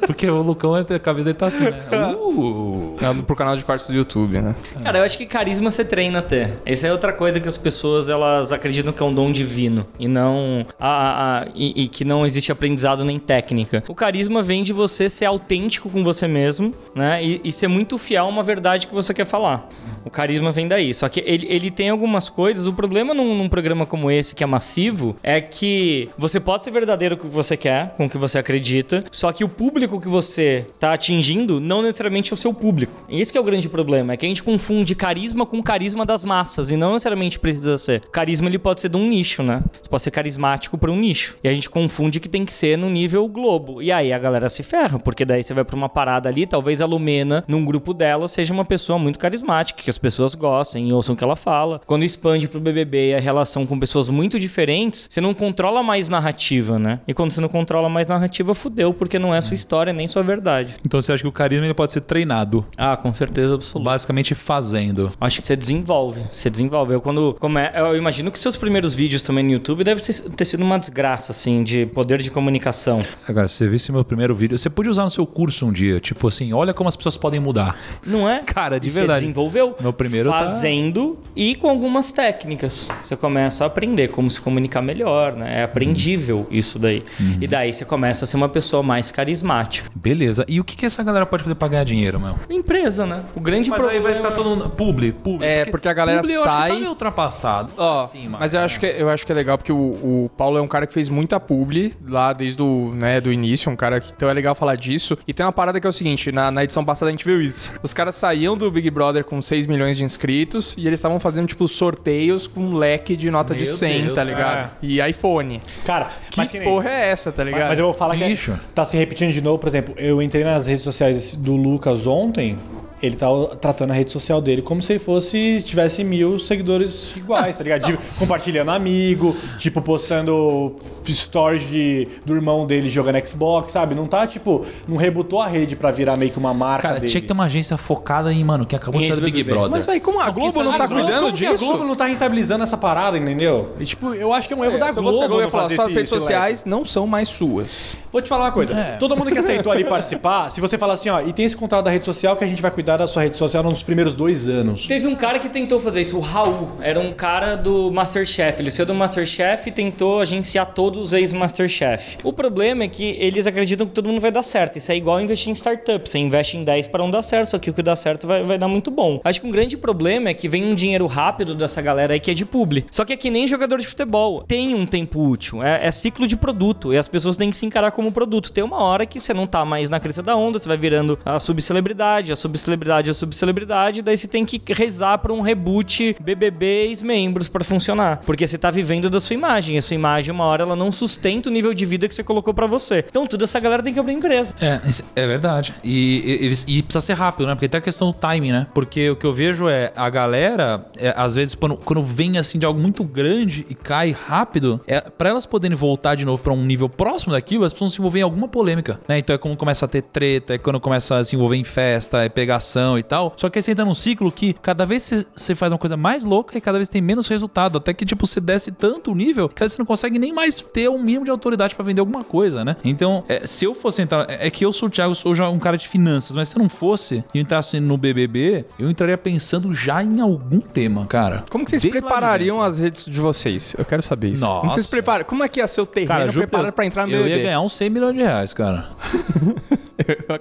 Porque o Lucão, a cabeça dele tá assim, né? Uh! É pro canal de cortes do YouTube, né? Cara, eu acho que carisma você treina até. Essa é outra coisa que as pessoas elas acreditam que é um dom divino e não a, a- a- e, e que não existe aprendizado nem técnica. O carisma vem de você ser autêntico com você mesmo, né? E, e ser muito fiel a uma verdade que você quer falar. O carisma vem daí. Só que ele, ele tem algumas coisas. O problema num, num programa como esse, que é massivo, é que você pode ser verdadeiro com o que você quer, com o que você acredita, só que o público que você tá atingindo não necessariamente é o seu público. E esse é o grande problema, é que a gente confunde carisma com carisma das massas, e não necessariamente precisa ser. Carisma ele pode ser de um nicho, né? Você pode ser carismático para um nicho. E a gente confunde que tem que ser no nível globo. E aí a galera se ferra, porque daí você vai pra uma parada ali, talvez a Lumena, num grupo dela, seja uma pessoa muito carismática, que as pessoas gostem e ouçam o que ela fala. Quando expande pro BBB a relação com pessoas muito diferentes, você não controla mais narrativa, né? E quando você não controla mais narrativa, fudeu, porque não é sua história nem sua verdade. Então você acha que o carisma ele pode ser treinado, Ah, com certeza absoluta. basicamente fazendo. Acho que você desenvolve. Você desenvolve. Eu quando. Como é, eu imagino que seus primeiros vídeos também no YouTube devem ter, sido uma desgraça, assim, de poder de comunicação. Agora, se você visse meu primeiro vídeo, você podia usar no seu curso um dia, tipo assim, olha como as pessoas podem mudar. Não é? Cara, de E verdade. Você desenvolveu Meu primeiro tá- fazendo e com algumas técnicas. Você começa a aprender como se comunicar melhor, né? É aprendível isso daí. Uhum. E daí você começa a ser uma pessoa mais carismática. Beleza. E o que, que essa galera pode fazer pra ganhar dinheiro, meu? Empresa, né? O grande Mas aí problema vai ficar todo mundo. Publi, publi. É, porque a galera publi eu acho que sai- tá meio ultrapassado. Ó, Assim, mas eu acho, que, eu acho que é legal porque o, o Paulo é um cara que fez muita publi lá desde o, né, do início, um cara que então é legal falar disso. E tem uma parada que é o seguinte, na, na edição passada a gente viu isso. Os caras saíam do Big Brother com 6 milhões de inscritos e eles estavam fazendo tipo sorteios com um leque de nota de Meu 100, Deus, tá ligado? E iPhone. Cara, Que mas que nem- porra é essa, tá ligado? Mas eu vou falar Lixo. que tá se repetindo de por exemplo, eu entrei nas redes sociais do Lucas ontem, ele tá tratando a rede social dele como se fosse, tivesse mil seguidores iguais, tá ligado? De- [laughs] compartilhando amigo, tipo, postando stories de, do irmão dele jogando Xbox, sabe? Não tá, tipo, não rebutou a rede pra virar meio que uma marca Cara, dele. tinha que ter uma agência focada em, mano, que acabou de sair do Big. Brother. Mas, velho, como a Globo não tá Globo- cuidando que A disso? Globo não tá rentabilizando essa parada, entendeu? E, tipo, eu acho que é um erro da Se Globo. você não ia falar, fazer suas esse- redes esse sociais não são mais suas. Vou te falar uma coisa. Todo mundo que aceitou ali participar, se você falar assim, ó, e tem esse contrato da rede social que a gente vai cuidar da sua rede social nos primeiros dois anos. Teve um cara que tentou fazer isso, o Raul. Era um cara do Masterchef. Ele saiu do Masterchef e tentou agenciar todos os ex-Masterchef. O problema é que eles acreditam que todo mundo vai dar certo. Isso é igual investir em startup. Você investe em 10 para não dar certo, só que o que dá certo vai, vai dar muito bom. Acho que um grande problema é que vem um dinheiro rápido dessa galera aí que é de publi. Só que é que nem jogador de futebol. Tem um tempo útil. É, é ciclo de produto. E as pessoas têm que se encarar como produto. Tem uma hora que você não tá mais na crista da onda, você vai virando a subcelebridade, a subcelebridade, a subcelebridade. Daí você tem que rezar pra um reboot BBB ex-membros pra funcionar. Porque você tá vivendo da sua imagem. A sua imagem, uma hora, ela não sustenta o nível de vida que você colocou pra você. Então, toda essa galera tem que abrir empresa. É, é verdade. E, eles, e precisa ser rápido, né? Porque tem a questão do timing, né? Porque o que eu vejo é a galera, é, às vezes, quando, quando vem assim de algo muito grande e cai rápido, é, para elas poderem voltar de novo pra um nível próximo daquilo, elas precisam se envolver em alguma polêmica, né? Então é como começa a ter treta, é quando começa a se envolver em festa, é pegação e tal. Só que aí você entra num ciclo que cada vez você- faz uma coisa mais louca e cada vez tem menos resultado. Até que, tipo, você desce tanto o nível que você não consegue nem mais ter um mínimo de autoridade pra vender alguma coisa, né? Então, é, se eu fosse entrar. É é que eu sou o Thiago, sou já um cara de finanças, mas se eu não fosse e eu entrasse no BBB, eu entraria pensando já em algum tema, cara. Como que vocês Desde preparariam as redes de vocês? Eu quero saber isso. Como Nossa. vocês preparam? Como é que ia ser o terreno Cara, preparado pra entrar no eu BBB? ia ganhar uns 100 milhões de reais, cara. [laughs]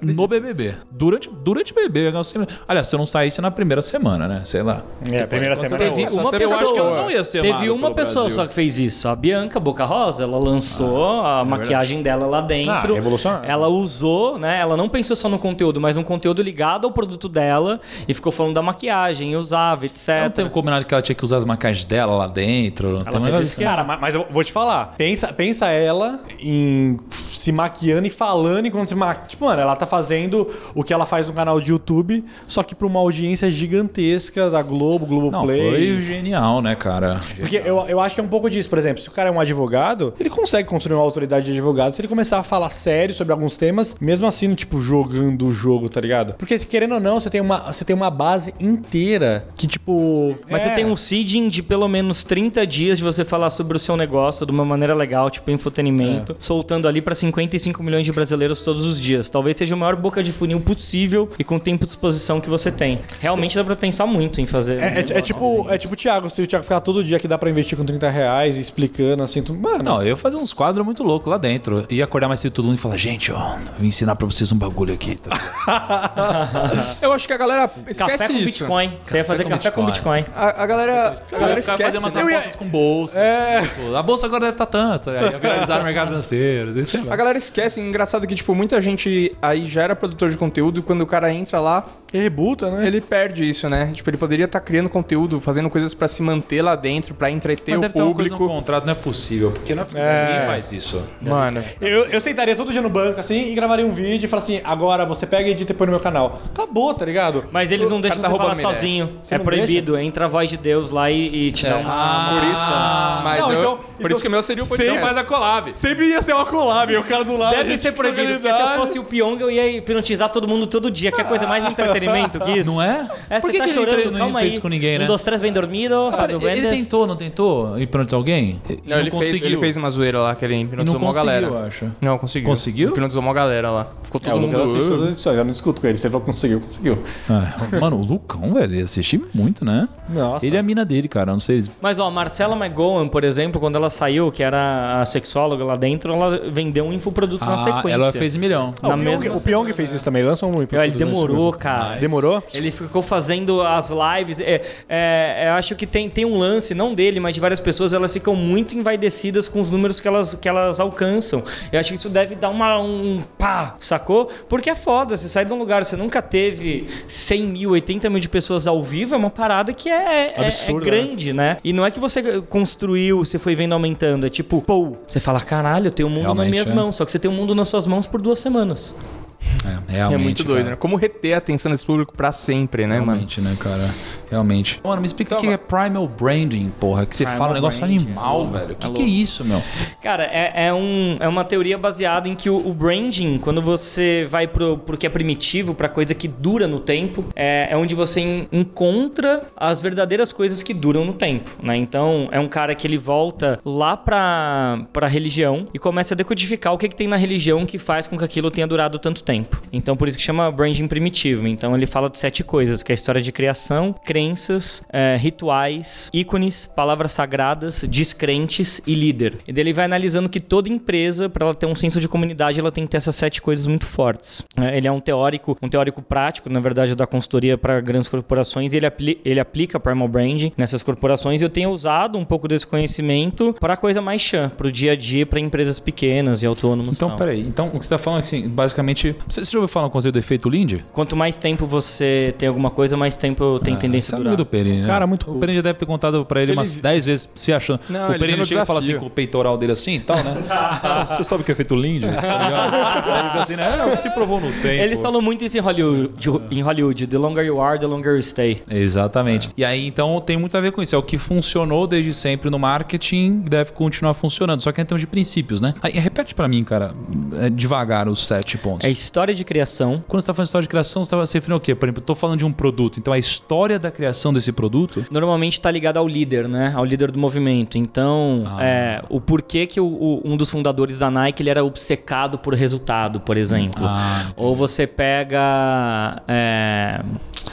no BBB. Durante, durante o BBB, eu ia ganhar uns 100 milhões. Aliás, se eu não saísse na primeira semana, né? Sei lá. É, a primeira semana. Teve é outra. uma Nossa, eu pessoa, acho que eu não ia ser Teve uma pessoa Brasil. só que fez isso. A Bianca Boca Rosa, ela lançou a maquiagem dela lá dentro. Ah, revolucionário. Ela usou, né? Ela não pensou só no conteúdo, mas um conteúdo ligado ao produto dela e ficou falando da maquiagem, usava, etc. Não teve combinado que ela tinha que usar as maquiagens dela lá dentro. Um fez isso assim. Cara, ma- mas eu vou te falar. Pensa, pensa ela em se maquiando e falando enquanto se maquia. Tipo, mano, ela tá fazendo o que ela faz no canal de YouTube, só que pra uma audiência gigantesca da Globo, Não, Globoplay. foi genial, né, cara? Porque eu, eu acho que é um pouco disso. Por exemplo, se o cara é um advogado, ele consegue construir uma autoridade de advogado se ele começar a falar sério sobre alguns temas, mesmo assim, tipo, jogando o jogo, tá ligado? Porque, querendo ou não, você tem uma, você tem uma base inteira que, tipo. Mas é- você tem um seeding de pelo menos 30 dias de você falar sobre o seu negócio de uma maneira legal, tipo infotenimento, soltando ali pra 55 milhões de brasileiros todos os dias. Talvez seja a maior boca de funil possível e com o tempo de exposição que você tem. Realmente dá pra pensar muito em fazer. um É, é- é negócio tipo, assim. é tipo o Thiago, se o Thiago ficar todo dia que dá pra investir com 30 reais explicando assim, tu, mano. Não, eu ia fazer uns quadros muito loucos lá dentro. Ia acordar mais cedo todo mundo e falar, gente, ó, vou ensinar pra vocês um bagulho aqui. Tá? [laughs] Eu acho que a galera esquece Café com isso. Bitcoin. Você ia fazer com café com Bitcoin. A, a galera, a galera Eu ia fazer esquece. umas apostas com bolsas. tipo, a bolsa agora deve estar tanto. Aí ia viralizar o mercado financeiro. [laughs] A galera esquece. Engraçado que, tipo, muita gente aí já era produtor de conteúdo e quando o cara entra lá, Que rebuta, né? ele perde isso, né? Tipo, ele poderia estar criando conteúdo, fazendo coisas pra se manter lá dentro, pra entreter Mas o deve ter uma coisa público. no contrato, não é possível. Porque não é possível. É. Ninguém faz isso. Mano, Eu, eu sentaria todo dia no banco assim e gravaria um vídeo e falaria assim: agora você pega e edita e põe no meu canal. Acabou, tá ligado? Mas eles não deixam tá você falar roubando minha sozinho. Você É proibido. Entra a voz de Deus lá e, e te dá uma. por isso. Mas Não, eu- então- por então isso que o meu seria o podcast. faz a collab. Sempre ia ser uma collab, o cara do lado. Deve ser proibido, porque se eu fosse o Pyong, eu ia hipnotizar todo mundo todo dia. Que é coisa mais [laughs] de entretenimento que isso. Não é? É, Por que tá que ele chorando, não calma fez aí. com ninguém, né? Um, dois, três, bem dormido. Fábio ele, ele tentou, não tentou hipnotizar alguém? Ele Não, ele, fez, ele fez uma zoeira lá, que ele Não hipnotizou uma conseguiu, galera. eu acho. Não, conseguiu. Conseguiu? Hipnotizou uma galera lá. Ficou É, todo o mundo. Lucas assiste todas as edições, eu não discuto com ele. Você falou que conseguiu, conseguiu. Ah, mano, o Lucão, velho, ele assiste muito, né? Nossa. Ele é a mina dele, cara. eu Não sei. eles- Mas, ó, a Marcela McGowan, por exemplo, quando ela saiu, que era a sexóloga lá dentro, ela vendeu um infoproduto na Ah, sequência. ela fez milhão. Ah, Na o, Pyong, mesma o Pyong fez isso também, lançou um Ele episódio demorou, cara. Demorou? Ele ficou fazendo as lives. É, é, eu acho que tem, tem um lance, não dele, mas de várias pessoas, elas ficam muito envaidecidas com os números que elas, que elas alcançam. Eu acho que isso deve dar uma, um pá, sacou? Porque é foda, você sai de um lugar, você nunca teve 100 mil, 80 mil de pessoas ao vivo, é uma parada que é, é- Absurdo, é grande, né? E não é que você construiu, você foi vendo aumentando, é tipo, pô, você fala, caralho, eu tenho um mundo nas Realmente, minhas é. mãos, só que você tem um mundo nas suas mãos por duas semanas. É, realmente. é muito doido, cara. né? Como reter a atenção desse público pra sempre, né, mano? Realmente, né, cara? Realmente. Mano, me explica o que é primal branding, porra. Que você Primal fala um negócio branding, animal, é velho. O que, é que é louco. isso, meu? Cara, é, é, um, é uma teoria baseada em que o, o branding, quando você vai pro, pro que é primitivo, pra coisa que dura no tempo, é, é onde você en- encontra as verdadeiras coisas que duram no tempo, né? Então, é um cara que ele volta lá pra, pra religião e começa a decodificar o que, que tem na religião que faz com que aquilo tenha durado tanto tempo. Então, por isso que chama branding primitivo. Então, ele fala de sete coisas, que é a história de criação, crenças, é, rituais, ícones, palavras sagradas, descrentes e líder. E daí ele vai analisando que toda empresa, para ela ter um senso de comunidade, ela tem que ter essas sete coisas muito fortes. É, Ele é um teórico, um teórico prático, na verdade, da consultoria para grandes corporações, e ele, apli ele aplica Primal Branding nessas corporações, e eu tenho usado um pouco desse conhecimento para coisa mais chã, para o dia a dia, para empresas pequenas e autônomos. e Então, tal. peraí. Então, o que você tá falando é que, assim, basicamente... Você, você já ouviu falar no conceito do efeito Lindy? Quanto mais tempo você tem alguma coisa, mais tempo tem tendência Você a é durar. do Perini, né? Cara, muito O. Perini já deve ter contado pra ele, Ele umas vi- 10 vezes se achando. Não, o ele Perini chega e fala assim com o peitoral dele assim e tal, né? Ah, [laughs] você sabe o que é efeito Lindy? Tá ele assim, né? É, você provou no tempo. Eles falam muito isso em Hollywood, em Hollywood. The longer you are, the longer you stay. Exatamente. E aí, então, tem muito a ver com isso. É o que funcionou desde sempre no marketing deve continuar funcionando. Só que em termos de princípios, né? Aí, repete pra mim, cara, é, devagar os sete pontos. É história de criação, Quando você tá falando de história de criação, você tá se referindo ao quê? Por exemplo, eu tô falando de um produto. Então, a história da criação desse produto... normalmente está ligado ao líder, né? Ao líder do movimento. Então, Ah. é, o porquê que o- o- um dos fundadores da Nike ele era obcecado por resultado, por exemplo. Ah, Ou você pega é,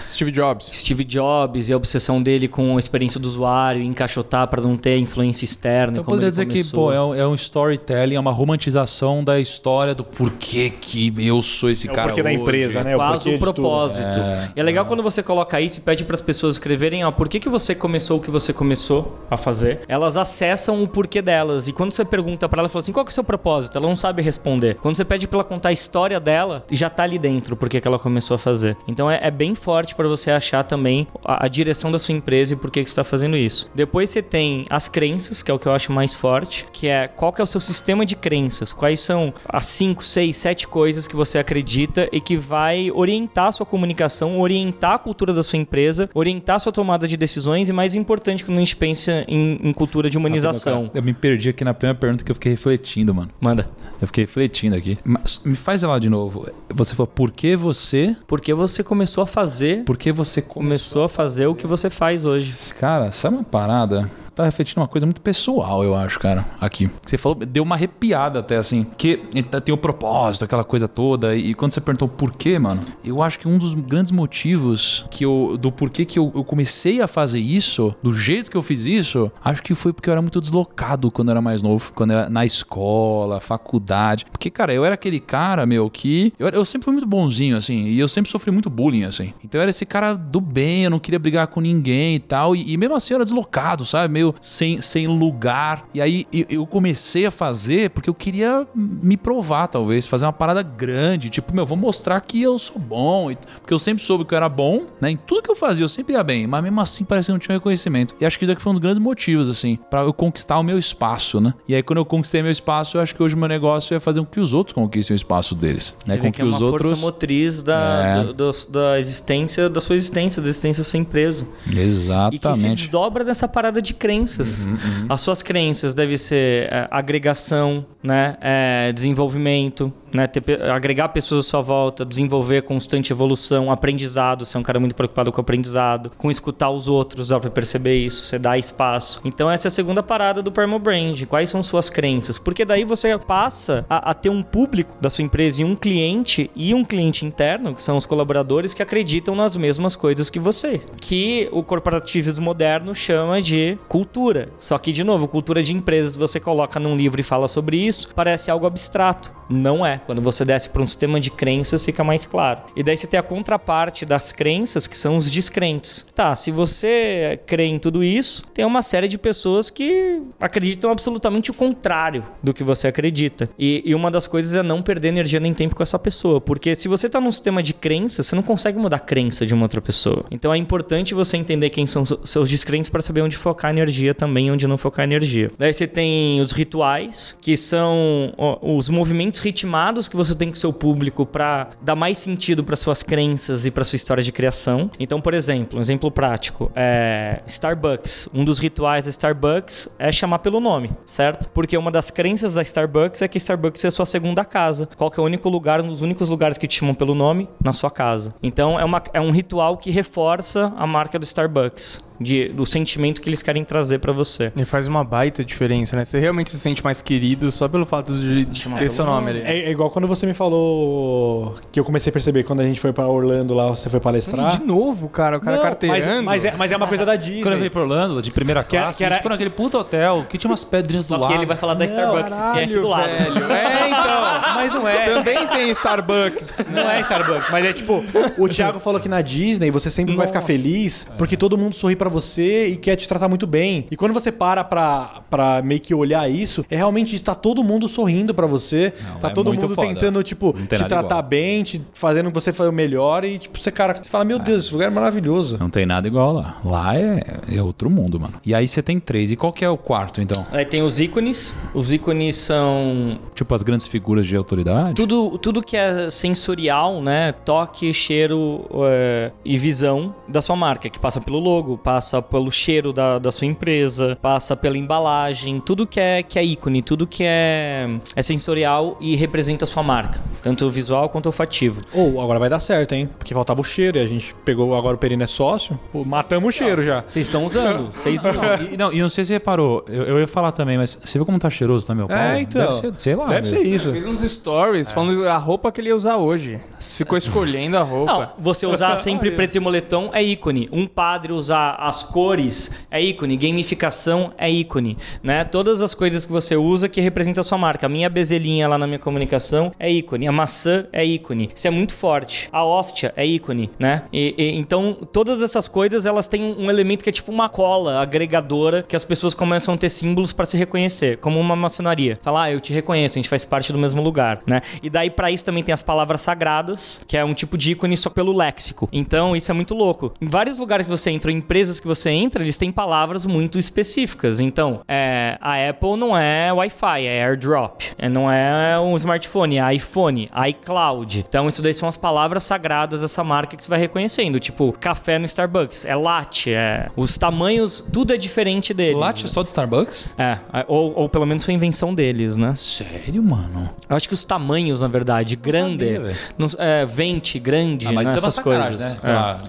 Steve Jobs. Steve Jobs e a obsessão dele com a experiência do usuário, encaixotar para não ter influência externa. Então, poderia ele dizer que, começou. pô, é um, é um storytelling, é uma romantização da história do porquê que eu sou esse É cara porquê da hoje. empresa, né? o quase o propósito. E é legal quando você coloca isso e pede para as pessoas escreverem, ó, por que, que você começou o que você começou a fazer? Elas acessam o porquê delas. E quando você pergunta para ela, fala assim, qual que é o seu propósito? Ela não sabe responder. Quando você pede para ela contar a história dela, já tá ali dentro por que que ela começou a fazer. Então é, é bem forte para você achar também a, a direção da sua empresa e por que que você está fazendo isso. Depois você tem as crenças, que é o que eu acho mais forte, que é qual que é o seu sistema de crenças, quais são as 5, 6, 7 coisas que você acredita e que vai orientar a sua comunicação, orientar a cultura da sua empresa, orientar a sua tomada de decisões e mais importante quando a gente pensa em, em cultura de humanização. Eu me perdi aqui na primeira pergunta que eu fiquei refletindo, mano. Manda. Eu fiquei refletindo aqui. Mas me faz ela de novo. Você falou, por que você... Porque você começou a fazer, Por que você começou... começou a fazer o que você faz hoje. Cara, sabe uma parada? Tá refletindo uma coisa muito pessoal, eu acho, cara, aqui. Você falou, deu uma arrepiada até, assim. Que tem o propósito, aquela coisa toda. E quando você perguntou por quê, mano, eu acho que um dos grandes motivos que eu, do porquê que eu, eu comecei a fazer isso, do jeito que eu fiz isso, acho que foi porque eu era muito deslocado quando eu era mais novo. Quando eu era na escola, faculdade. Porque, cara, eu era aquele cara, meu, que. Eu, eu sempre fui muito bonzinho, assim. E eu sempre sofri muito bullying, assim. Então eu era esse cara do bem, eu não queria brigar com ninguém e tal. E, e mesmo assim eu era deslocado, sabe? Meio sem, sem lugar. E aí eu, comecei a fazer porque eu queria me provar, talvez. Fazer uma parada grande. Tipo, meu, vou mostrar que eu sou bom. Porque eu sempre soube que eu era bom, né? Em tudo que eu fazia, eu sempre ia bem. Mas mesmo assim parece que eu não tinha reconhecimento. E acho que isso aqui foi um dos grandes motivos, assim, pra eu conquistar o meu espaço, né? E aí quando eu conquistei meu espaço, eu acho que hoje o meu negócio é fazer com que os outros conquistem o espaço deles. Né? Você Com que que é os outros. força motriz da, É. do- do- da existência, da sua existência, da existência da sua empresa. E que se Exatamente. Desdobra dessa parada de crenças. As suas crenças devem ser é, agregação, né? É, desenvolvimento, né? Ter agregar pessoas à sua volta, desenvolver constante evolução, aprendizado. É um cara muito preocupado com o aprendizado, com escutar os outros, dá pra perceber isso. Você dá espaço. Então essa é a segunda parada do Primal Brand. Quais são suas crenças? Porque daí você passa a, a ter um público da sua empresa e um cliente e um cliente interno, que são os colaboradores que acreditam nas mesmas coisas que você. Que o corporativismo moderno chama de cultura. Só que, de novo, cultura de empresas, você coloca num livro e fala sobre isso, parece algo abstrato. Não é. Quando você desce para um sistema de crenças, fica mais claro. E daí você tem a contraparte das crenças, que são os descrentes. Tá, se você crê em tudo isso, tem uma série de pessoas que acreditam absolutamente o contrário do que você acredita. E, e uma das coisas é não perder energia nem tempo com essa pessoa. Porque se você tá num sistema de crenças, você não consegue mudar a crença de uma outra pessoa. Então é importante você entender quem são seus descrentes para saber onde focar a energia também onde não focar a energia. Daí você tem os rituais, que são os movimentos ritmados que você tem com seu público para dar mais sentido para suas crenças e para sua história de criação. Então, por exemplo, um exemplo prático é Starbucks. Um dos rituais da Starbucks é chamar pelo nome, certo? Porque uma das crenças da Starbucks é que Starbucks é a sua segunda casa. Qual que é o único lugar, um dos únicos lugares que te chamam pelo nome? Na sua casa. Então, é, uma, é um ritual que reforça a marca do Starbucks. De, do sentimento que eles querem trazer para você. E faz uma baita diferença, né? Você realmente se sente mais querido só pelo fato de, de ter seu nome ali. É, é igual quando você me falou que eu comecei a perceber quando a gente foi pra Orlando lá, você foi palestrar. De novo, cara, o cara Não, carteirando. mas, mas, é, mas é uma coisa da Quando eu Disney. fui pra Orlando, de primeira Que era- classe, que era- a gente foi naquele puto hotel, que tinha umas pedrinhas do Só lado. que ele vai falar da Starbucks, que tem aqui do lado. velho. [laughs] É, então. Mas não é. Também tem Starbucks. Não é Starbucks, mas é tipo, o Thiago falou que na Disney você sempre vai ficar feliz porque todo mundo sorri pra você e quer te tratar muito bem. E quando você para pra, pra meio que olhar isso, é realmente tá todo mundo sorrindo pra você, Não, tá é todo mundo foda. tentando, tipo, te tratar igual. bem, te fazendo você fazer o melhor e, tipo, você, cara, você fala, meu Deus, esse lugar é maravilhoso. Não tem nada igual lá. Lá é, é outro mundo, mano. E aí você tem três. E qual que é o quarto, então? Aí tem os ícones. Os ícones são Tipo as grandes figuras de autoridade? tudo, tudo que é sensorial, né? Toque, cheiro é, e visão da sua marca, que passa pelo logo, passa pelo cheiro da, da sua empresa, passa pela embalagem, tudo que é, que é ícone, tudo que é, é sensorial e representa a sua marca, tanto o visual quanto o olfativo. Ou agora vai dar certo, hein? Porque faltava o cheiro e a gente pegou, agora o Perino é sócio, pô, matamos o cheiro já. Vocês estão usando, [laughs] vocês usam. E, não, e não sei se você reparou, eu, eu ia falar também, mas você viu como tá cheiroso também o pau? É, então. Deve ser, sei lá. Deve meu. ser isso. Fez uns stories falando a roupa que ele ia usar hoje. Ficou escolhendo a roupa. Não, você usar [laughs] sempre preto e moletom é ícone. Um padre usar as cores é ícone. Gamificação é ícone, né? Todas as coisas que você usa que representam a sua marca. A minha bezelinha lá na minha comunicação é ícone. A maçã é ícone. Isso é muito forte. A hóstia é ícone, né? E, e- então, todas essas coisas, elas têm um elemento que é tipo uma cola agregadora que as pessoas começam a ter símbolos para se reconhecer, como uma maçonaria. Falar, ah, eu te reconheço, a gente faz parte do mesmo lugar, né? E daí para isso também tem as palavras sagradas, que é um tipo de ícone só pelo léxico. Então, isso é muito louco. Em vários lugares que você entra, ou empresas que você entra, eles têm palavras muito específicas. Então, é, a Apple não é Wi-Fi, é AirDrop. É, não é um smartphone, é iPhone, iCloud. Então, isso daí são as palavras sagradas dessa marca que você vai reconhecendo. Tipo, café no Starbucks, é latte, é... Os tamanhos, tudo é diferente deles. Latte é só de Starbucks? É, ou, ou pelo menos foi invenção deles, né? Sério, mano? Eu acho que os tamanhos, na verdade, grande, sabia, não- é, vente, grande, Ah, mas né, é essas coisas. né?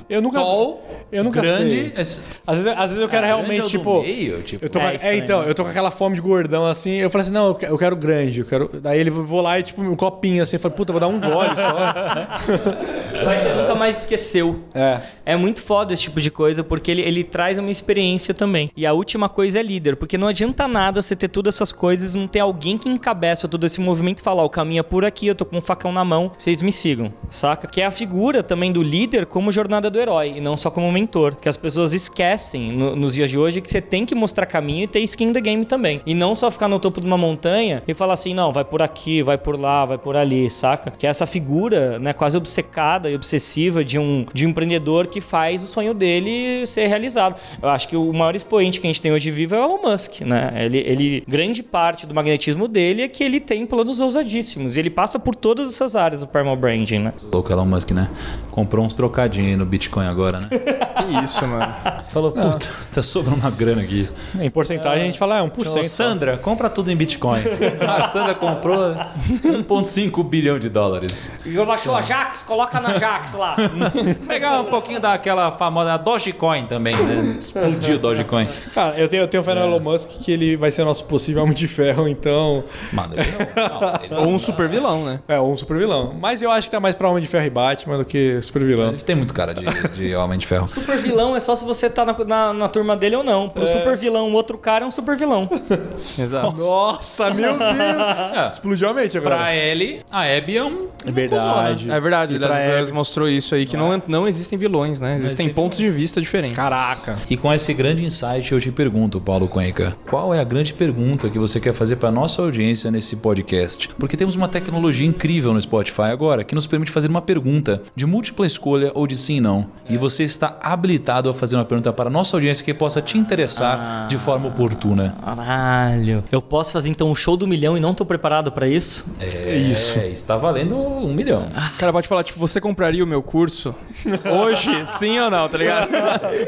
É. Eu nunca. Tall, eu nunca grande. sei. Às vezes, às vezes eu quero Ah, realmente, é tipo. meio, tipo. Eu tô com- É, é, então, né? eu tô com aquela fome de gordão assim. Eu falei assim: não, eu que- eu quero grande. Eu quero... Daí ele vou lá e, tipo, um copinho assim. Eu falei, puta, vou dar um gole só. [laughs] Mas você nunca mais esqueceu. É. É muito foda esse tipo de coisa, porque ele, ele traz uma experiência também. E a última coisa é líder, porque não adianta nada você ter todas essas coisas, não ter alguém que encabeça todo esse movimento e falar, ó, o caminho é por aqui, eu tô com um facão na mão, vocês me sigam, saca? Que é a figura também do líder como jornada do herói, e não só como mentor. Que as pessoas esquecem no- nos dias de hoje que você tem que mostrar caminho e ter skin in the game também. E não só ficar no topo de uma montanha e falar assim, não, vai por aqui, vai por lá, vai por ali, saca? Que é essa figura, né, quase obcecada e obsessiva de um, de um empreendedor que faz o sonho dele ser realizado. Eu acho que o maior expoente que a gente tem hoje vivo é o Elon Musk, né? Ele, ele grande parte do magnetismo dele é que ele tem planos ousadíssimos. E ele passa por todas essas áreas do Primal Branding, né? Louco Elon Musk, né? Comprou uns trocadinhos aí no Bitcoin agora, né? [laughs] Que isso, mano. Falou, puta, tá sobrando uma grana aqui. Em porcentagem a gente fala, é 1%. Ô, Sandra, compra tudo em Bitcoin. [laughs] A Sandra comprou 1,5 bilhão de dólares. Baixou a Jax? Coloca na Jax lá. Pegar um pouquinho daquela famosa Dogecoin também, né? Explodiu o Dogecoin. Cara, eu tenho, eu tenho fé no Elon Musk que ele vai ser o nosso possível homem de ferro, então. Mano, ele não, não, ele Ou um super vilão, né? É, um super vilão. Mas eu acho que tá mais pra Homem de Ferro e Batman do que super vilão. Ele tem muito cara de, de homem de ferro. Super vilão é só se você tá na, na, na turma dele ou não. Pro super vilão, o outro cara é um super vilão. [laughs] Exato. Nossa, meu [laughs] Deus! Explodiu a mente agora. Pra ele, a Abby é um. É verdade. É verdade, ele pra Abby. mostrou isso aí, que não, não existem vilões, né? Existem existem pontos de vista diferentes. Caraca. E com esse grande insight, eu te pergunto, Paulo Cuenca, qual é a grande pergunta que você quer fazer para nossa audiência nesse podcast? Porque temos uma tecnologia incrível no Spotify agora que nos permite fazer uma pergunta de múltipla escolha ou de sim e não. e você está habilitado a fazer uma pergunta para a nossa audiência que possa te interessar de forma oportuna. Caralho. Eu posso fazer então um show do milhão e não tô preparado pra isso? É isso. Está valendo um milhão. O cara pode falar, tipo, você compraria o meu curso hoje? [laughs] Sim ou não, tá ligado?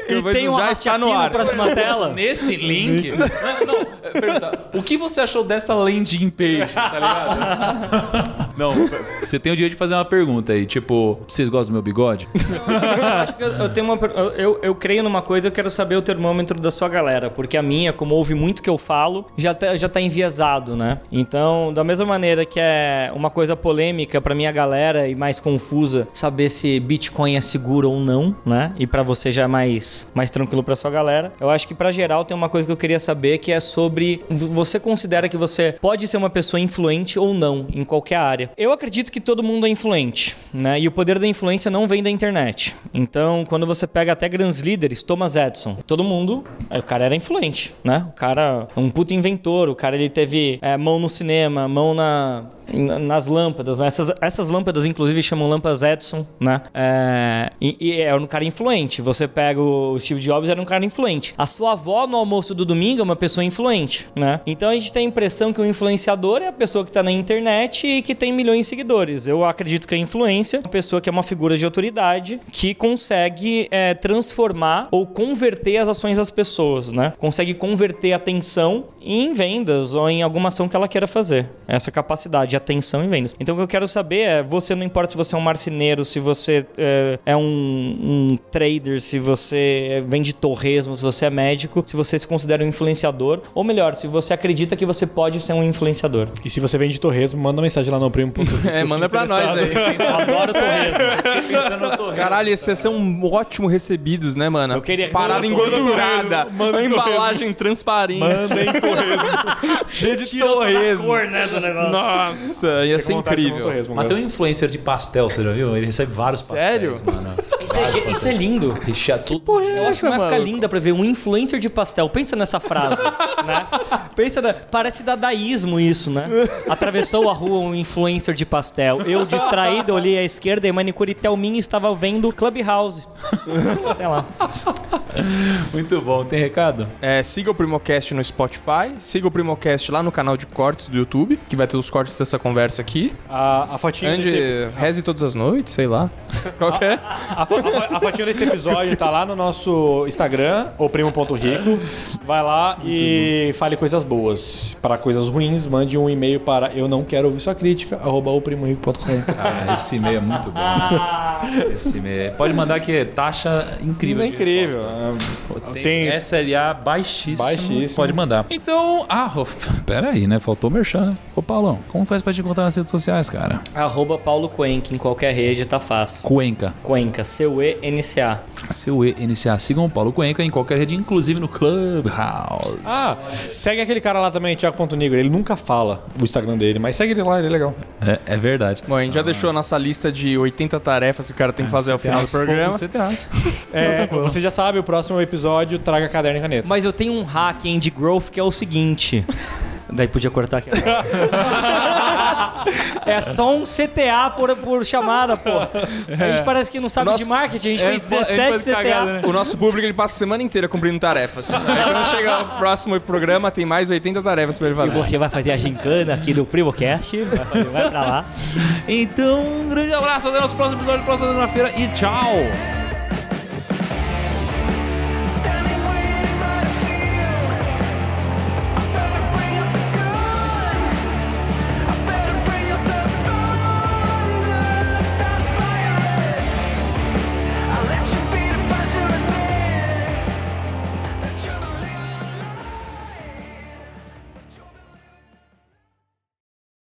Talvez tem um já está no aqui ar. na próxima tela. Nesse link. não, não, pergunta, o que você achou dessa landing page, tá ligado? [laughs] não, você tem o direito de fazer uma pergunta aí, tipo, vocês gostam do meu bigode? Eu acho que eu, eu tenho uma. eu- Eu, eu creio numa coisa, eu quero saber o termômetro da sua galera. Porque a minha, como ouve muito que eu falo, já tá, já tá enviesado, né? Então, da mesma maneira que é uma coisa polêmica pra minha galera e mais confusa saber se Bitcoin é seguro ou não, né? E pra você já é mais, mais tranquilo pra sua galera. Eu acho que pra geral tem uma coisa que eu queria saber que é sobre você considera que você pode ser uma pessoa influente ou não em qualquer área. Eu acredito que todo mundo é influente, né? E o poder da influência não vem da internet. Então, quando você pega até grandes líderes, Thomas Edison, todo mundo, o cara era influente, né? O cara um puta inventor, o cara ele teve é, mão no cinema, mão na- nas lâmpadas, né? essas, essas lâmpadas inclusive chamam lâmpadas Edison, né? É, e, e é um cara influente. Você pega o Steve Jobs, era um cara influente. A sua avó no almoço do domingo é uma pessoa influente, né? Então a gente tem a impressão que o influenciador é a pessoa que tá na internet e que tem milhões de seguidores. Eu acredito que a influência é uma pessoa que é uma figura de autoridade que consegue é, transformar ou converter as ações das pessoas, né? Consegue converter a atenção em vendas ou em alguma ação que ela queira fazer. Essa capacidade de atenção em vendas. Então o que eu quero saber é, você não importa se você é um marceneiro, se você é, é um, um trader, se você vende torresmo, se você é médico, se você se considera um influenciador, ou melhor, se você acredita que você pode ser um influenciador. E se você vende torresmo, manda uma mensagem lá no primo. [laughs] É, manda pra nós aí. Eu adoro torresmo. Caralho, ser um ótimo recebidos, né, mano? Eu queria- Parada Manda engordurada. manda Uma embalagem transparente. Mandem torresmo. [laughs] Cheia de torresmo. Cor, né, do negócio. Nossa, ia ser vontade de comer um incrível. torresmo, Mas tem um influencer de pastel, você já viu? Ele recebe vários Sério? pastéis, mano. [laughs] Isso é, isso é lindo. Recheado tudo. Porra, Eu acho uma época linda pra ver um influencer de pastel. Pensa nessa frase, [laughs] né? Pensa na... Parece dadaísmo isso, né? Atravessou a rua um influencer de pastel. Eu, distraído, olhei à esquerda e manicure Thelminha estava vendo Clubhouse. [laughs] Sei lá. Muito bom. Tem recado? É, siga o Primocast no Spotify, siga o Primocast lá no canal de cortes do YouTube, que vai ter os cortes dessa conversa aqui. A, a fotinha Ande, desse, reze todas as noites, sei lá. [laughs] Qual que é? a, a a fotinha desse episódio tá lá no nosso Instagram, o primo.rico. Vai lá e fale coisas boas. Para coisas ruins, mande um e-mail para eu não quero ouvir sua crítica, arroba oprimorico.com. Ah, esse e-mail é muito bom. [laughs] Esse e-mail. Pode mandar que é taxa incrível. É incrível. Tem, Tem- SLA baixíssimo. Baixíssimo. Pode mandar. Então, ah, ô, pera aí, né? Faltou o merchan, né? Ô, Paulão, como faz pra te encontrar nas redes sociais, cara? Arroba Paulo Cuenca em qualquer rede, tá fácil. Cuenca. Cuenca, C-U-E-N-C-A. Seu E iniciar. Sigam o Paulo Cuenca em qualquer rede, inclusive no Clubhouse. Ah, segue aquele cara lá também, Thiago.negro. Ele nunca fala o Instagram dele, mas segue ele lá, ele é legal. É, é verdade. Bom, a gente já deixou a nossa lista de 80 tarefas que o cara tem que fazer ao final do programa. Você tem as. [laughs] É, você já sabe, o próximo episódio traga caderno e caneta. Mas eu tenho um hack hein, de growth que é o seguinte. Daí podia cortar aqui. [laughs] é só um CTA por, por chamada, pô. A gente parece que não sabe Nossa, de marketing, a gente é, fez fo- ele 17 faz CTA. cagada, né? O nosso público ele passa a semana inteira cumprindo tarefas. Aí quando chegar o próximo programa, tem mais 80 tarefas pra ele E fazer. você vai fazer a gincana aqui do PrimoCast, vai, fazer- vai pra lá. Então, um grande abraço. Até o nosso próximo episódio, próxima segunda-feira. E tchau.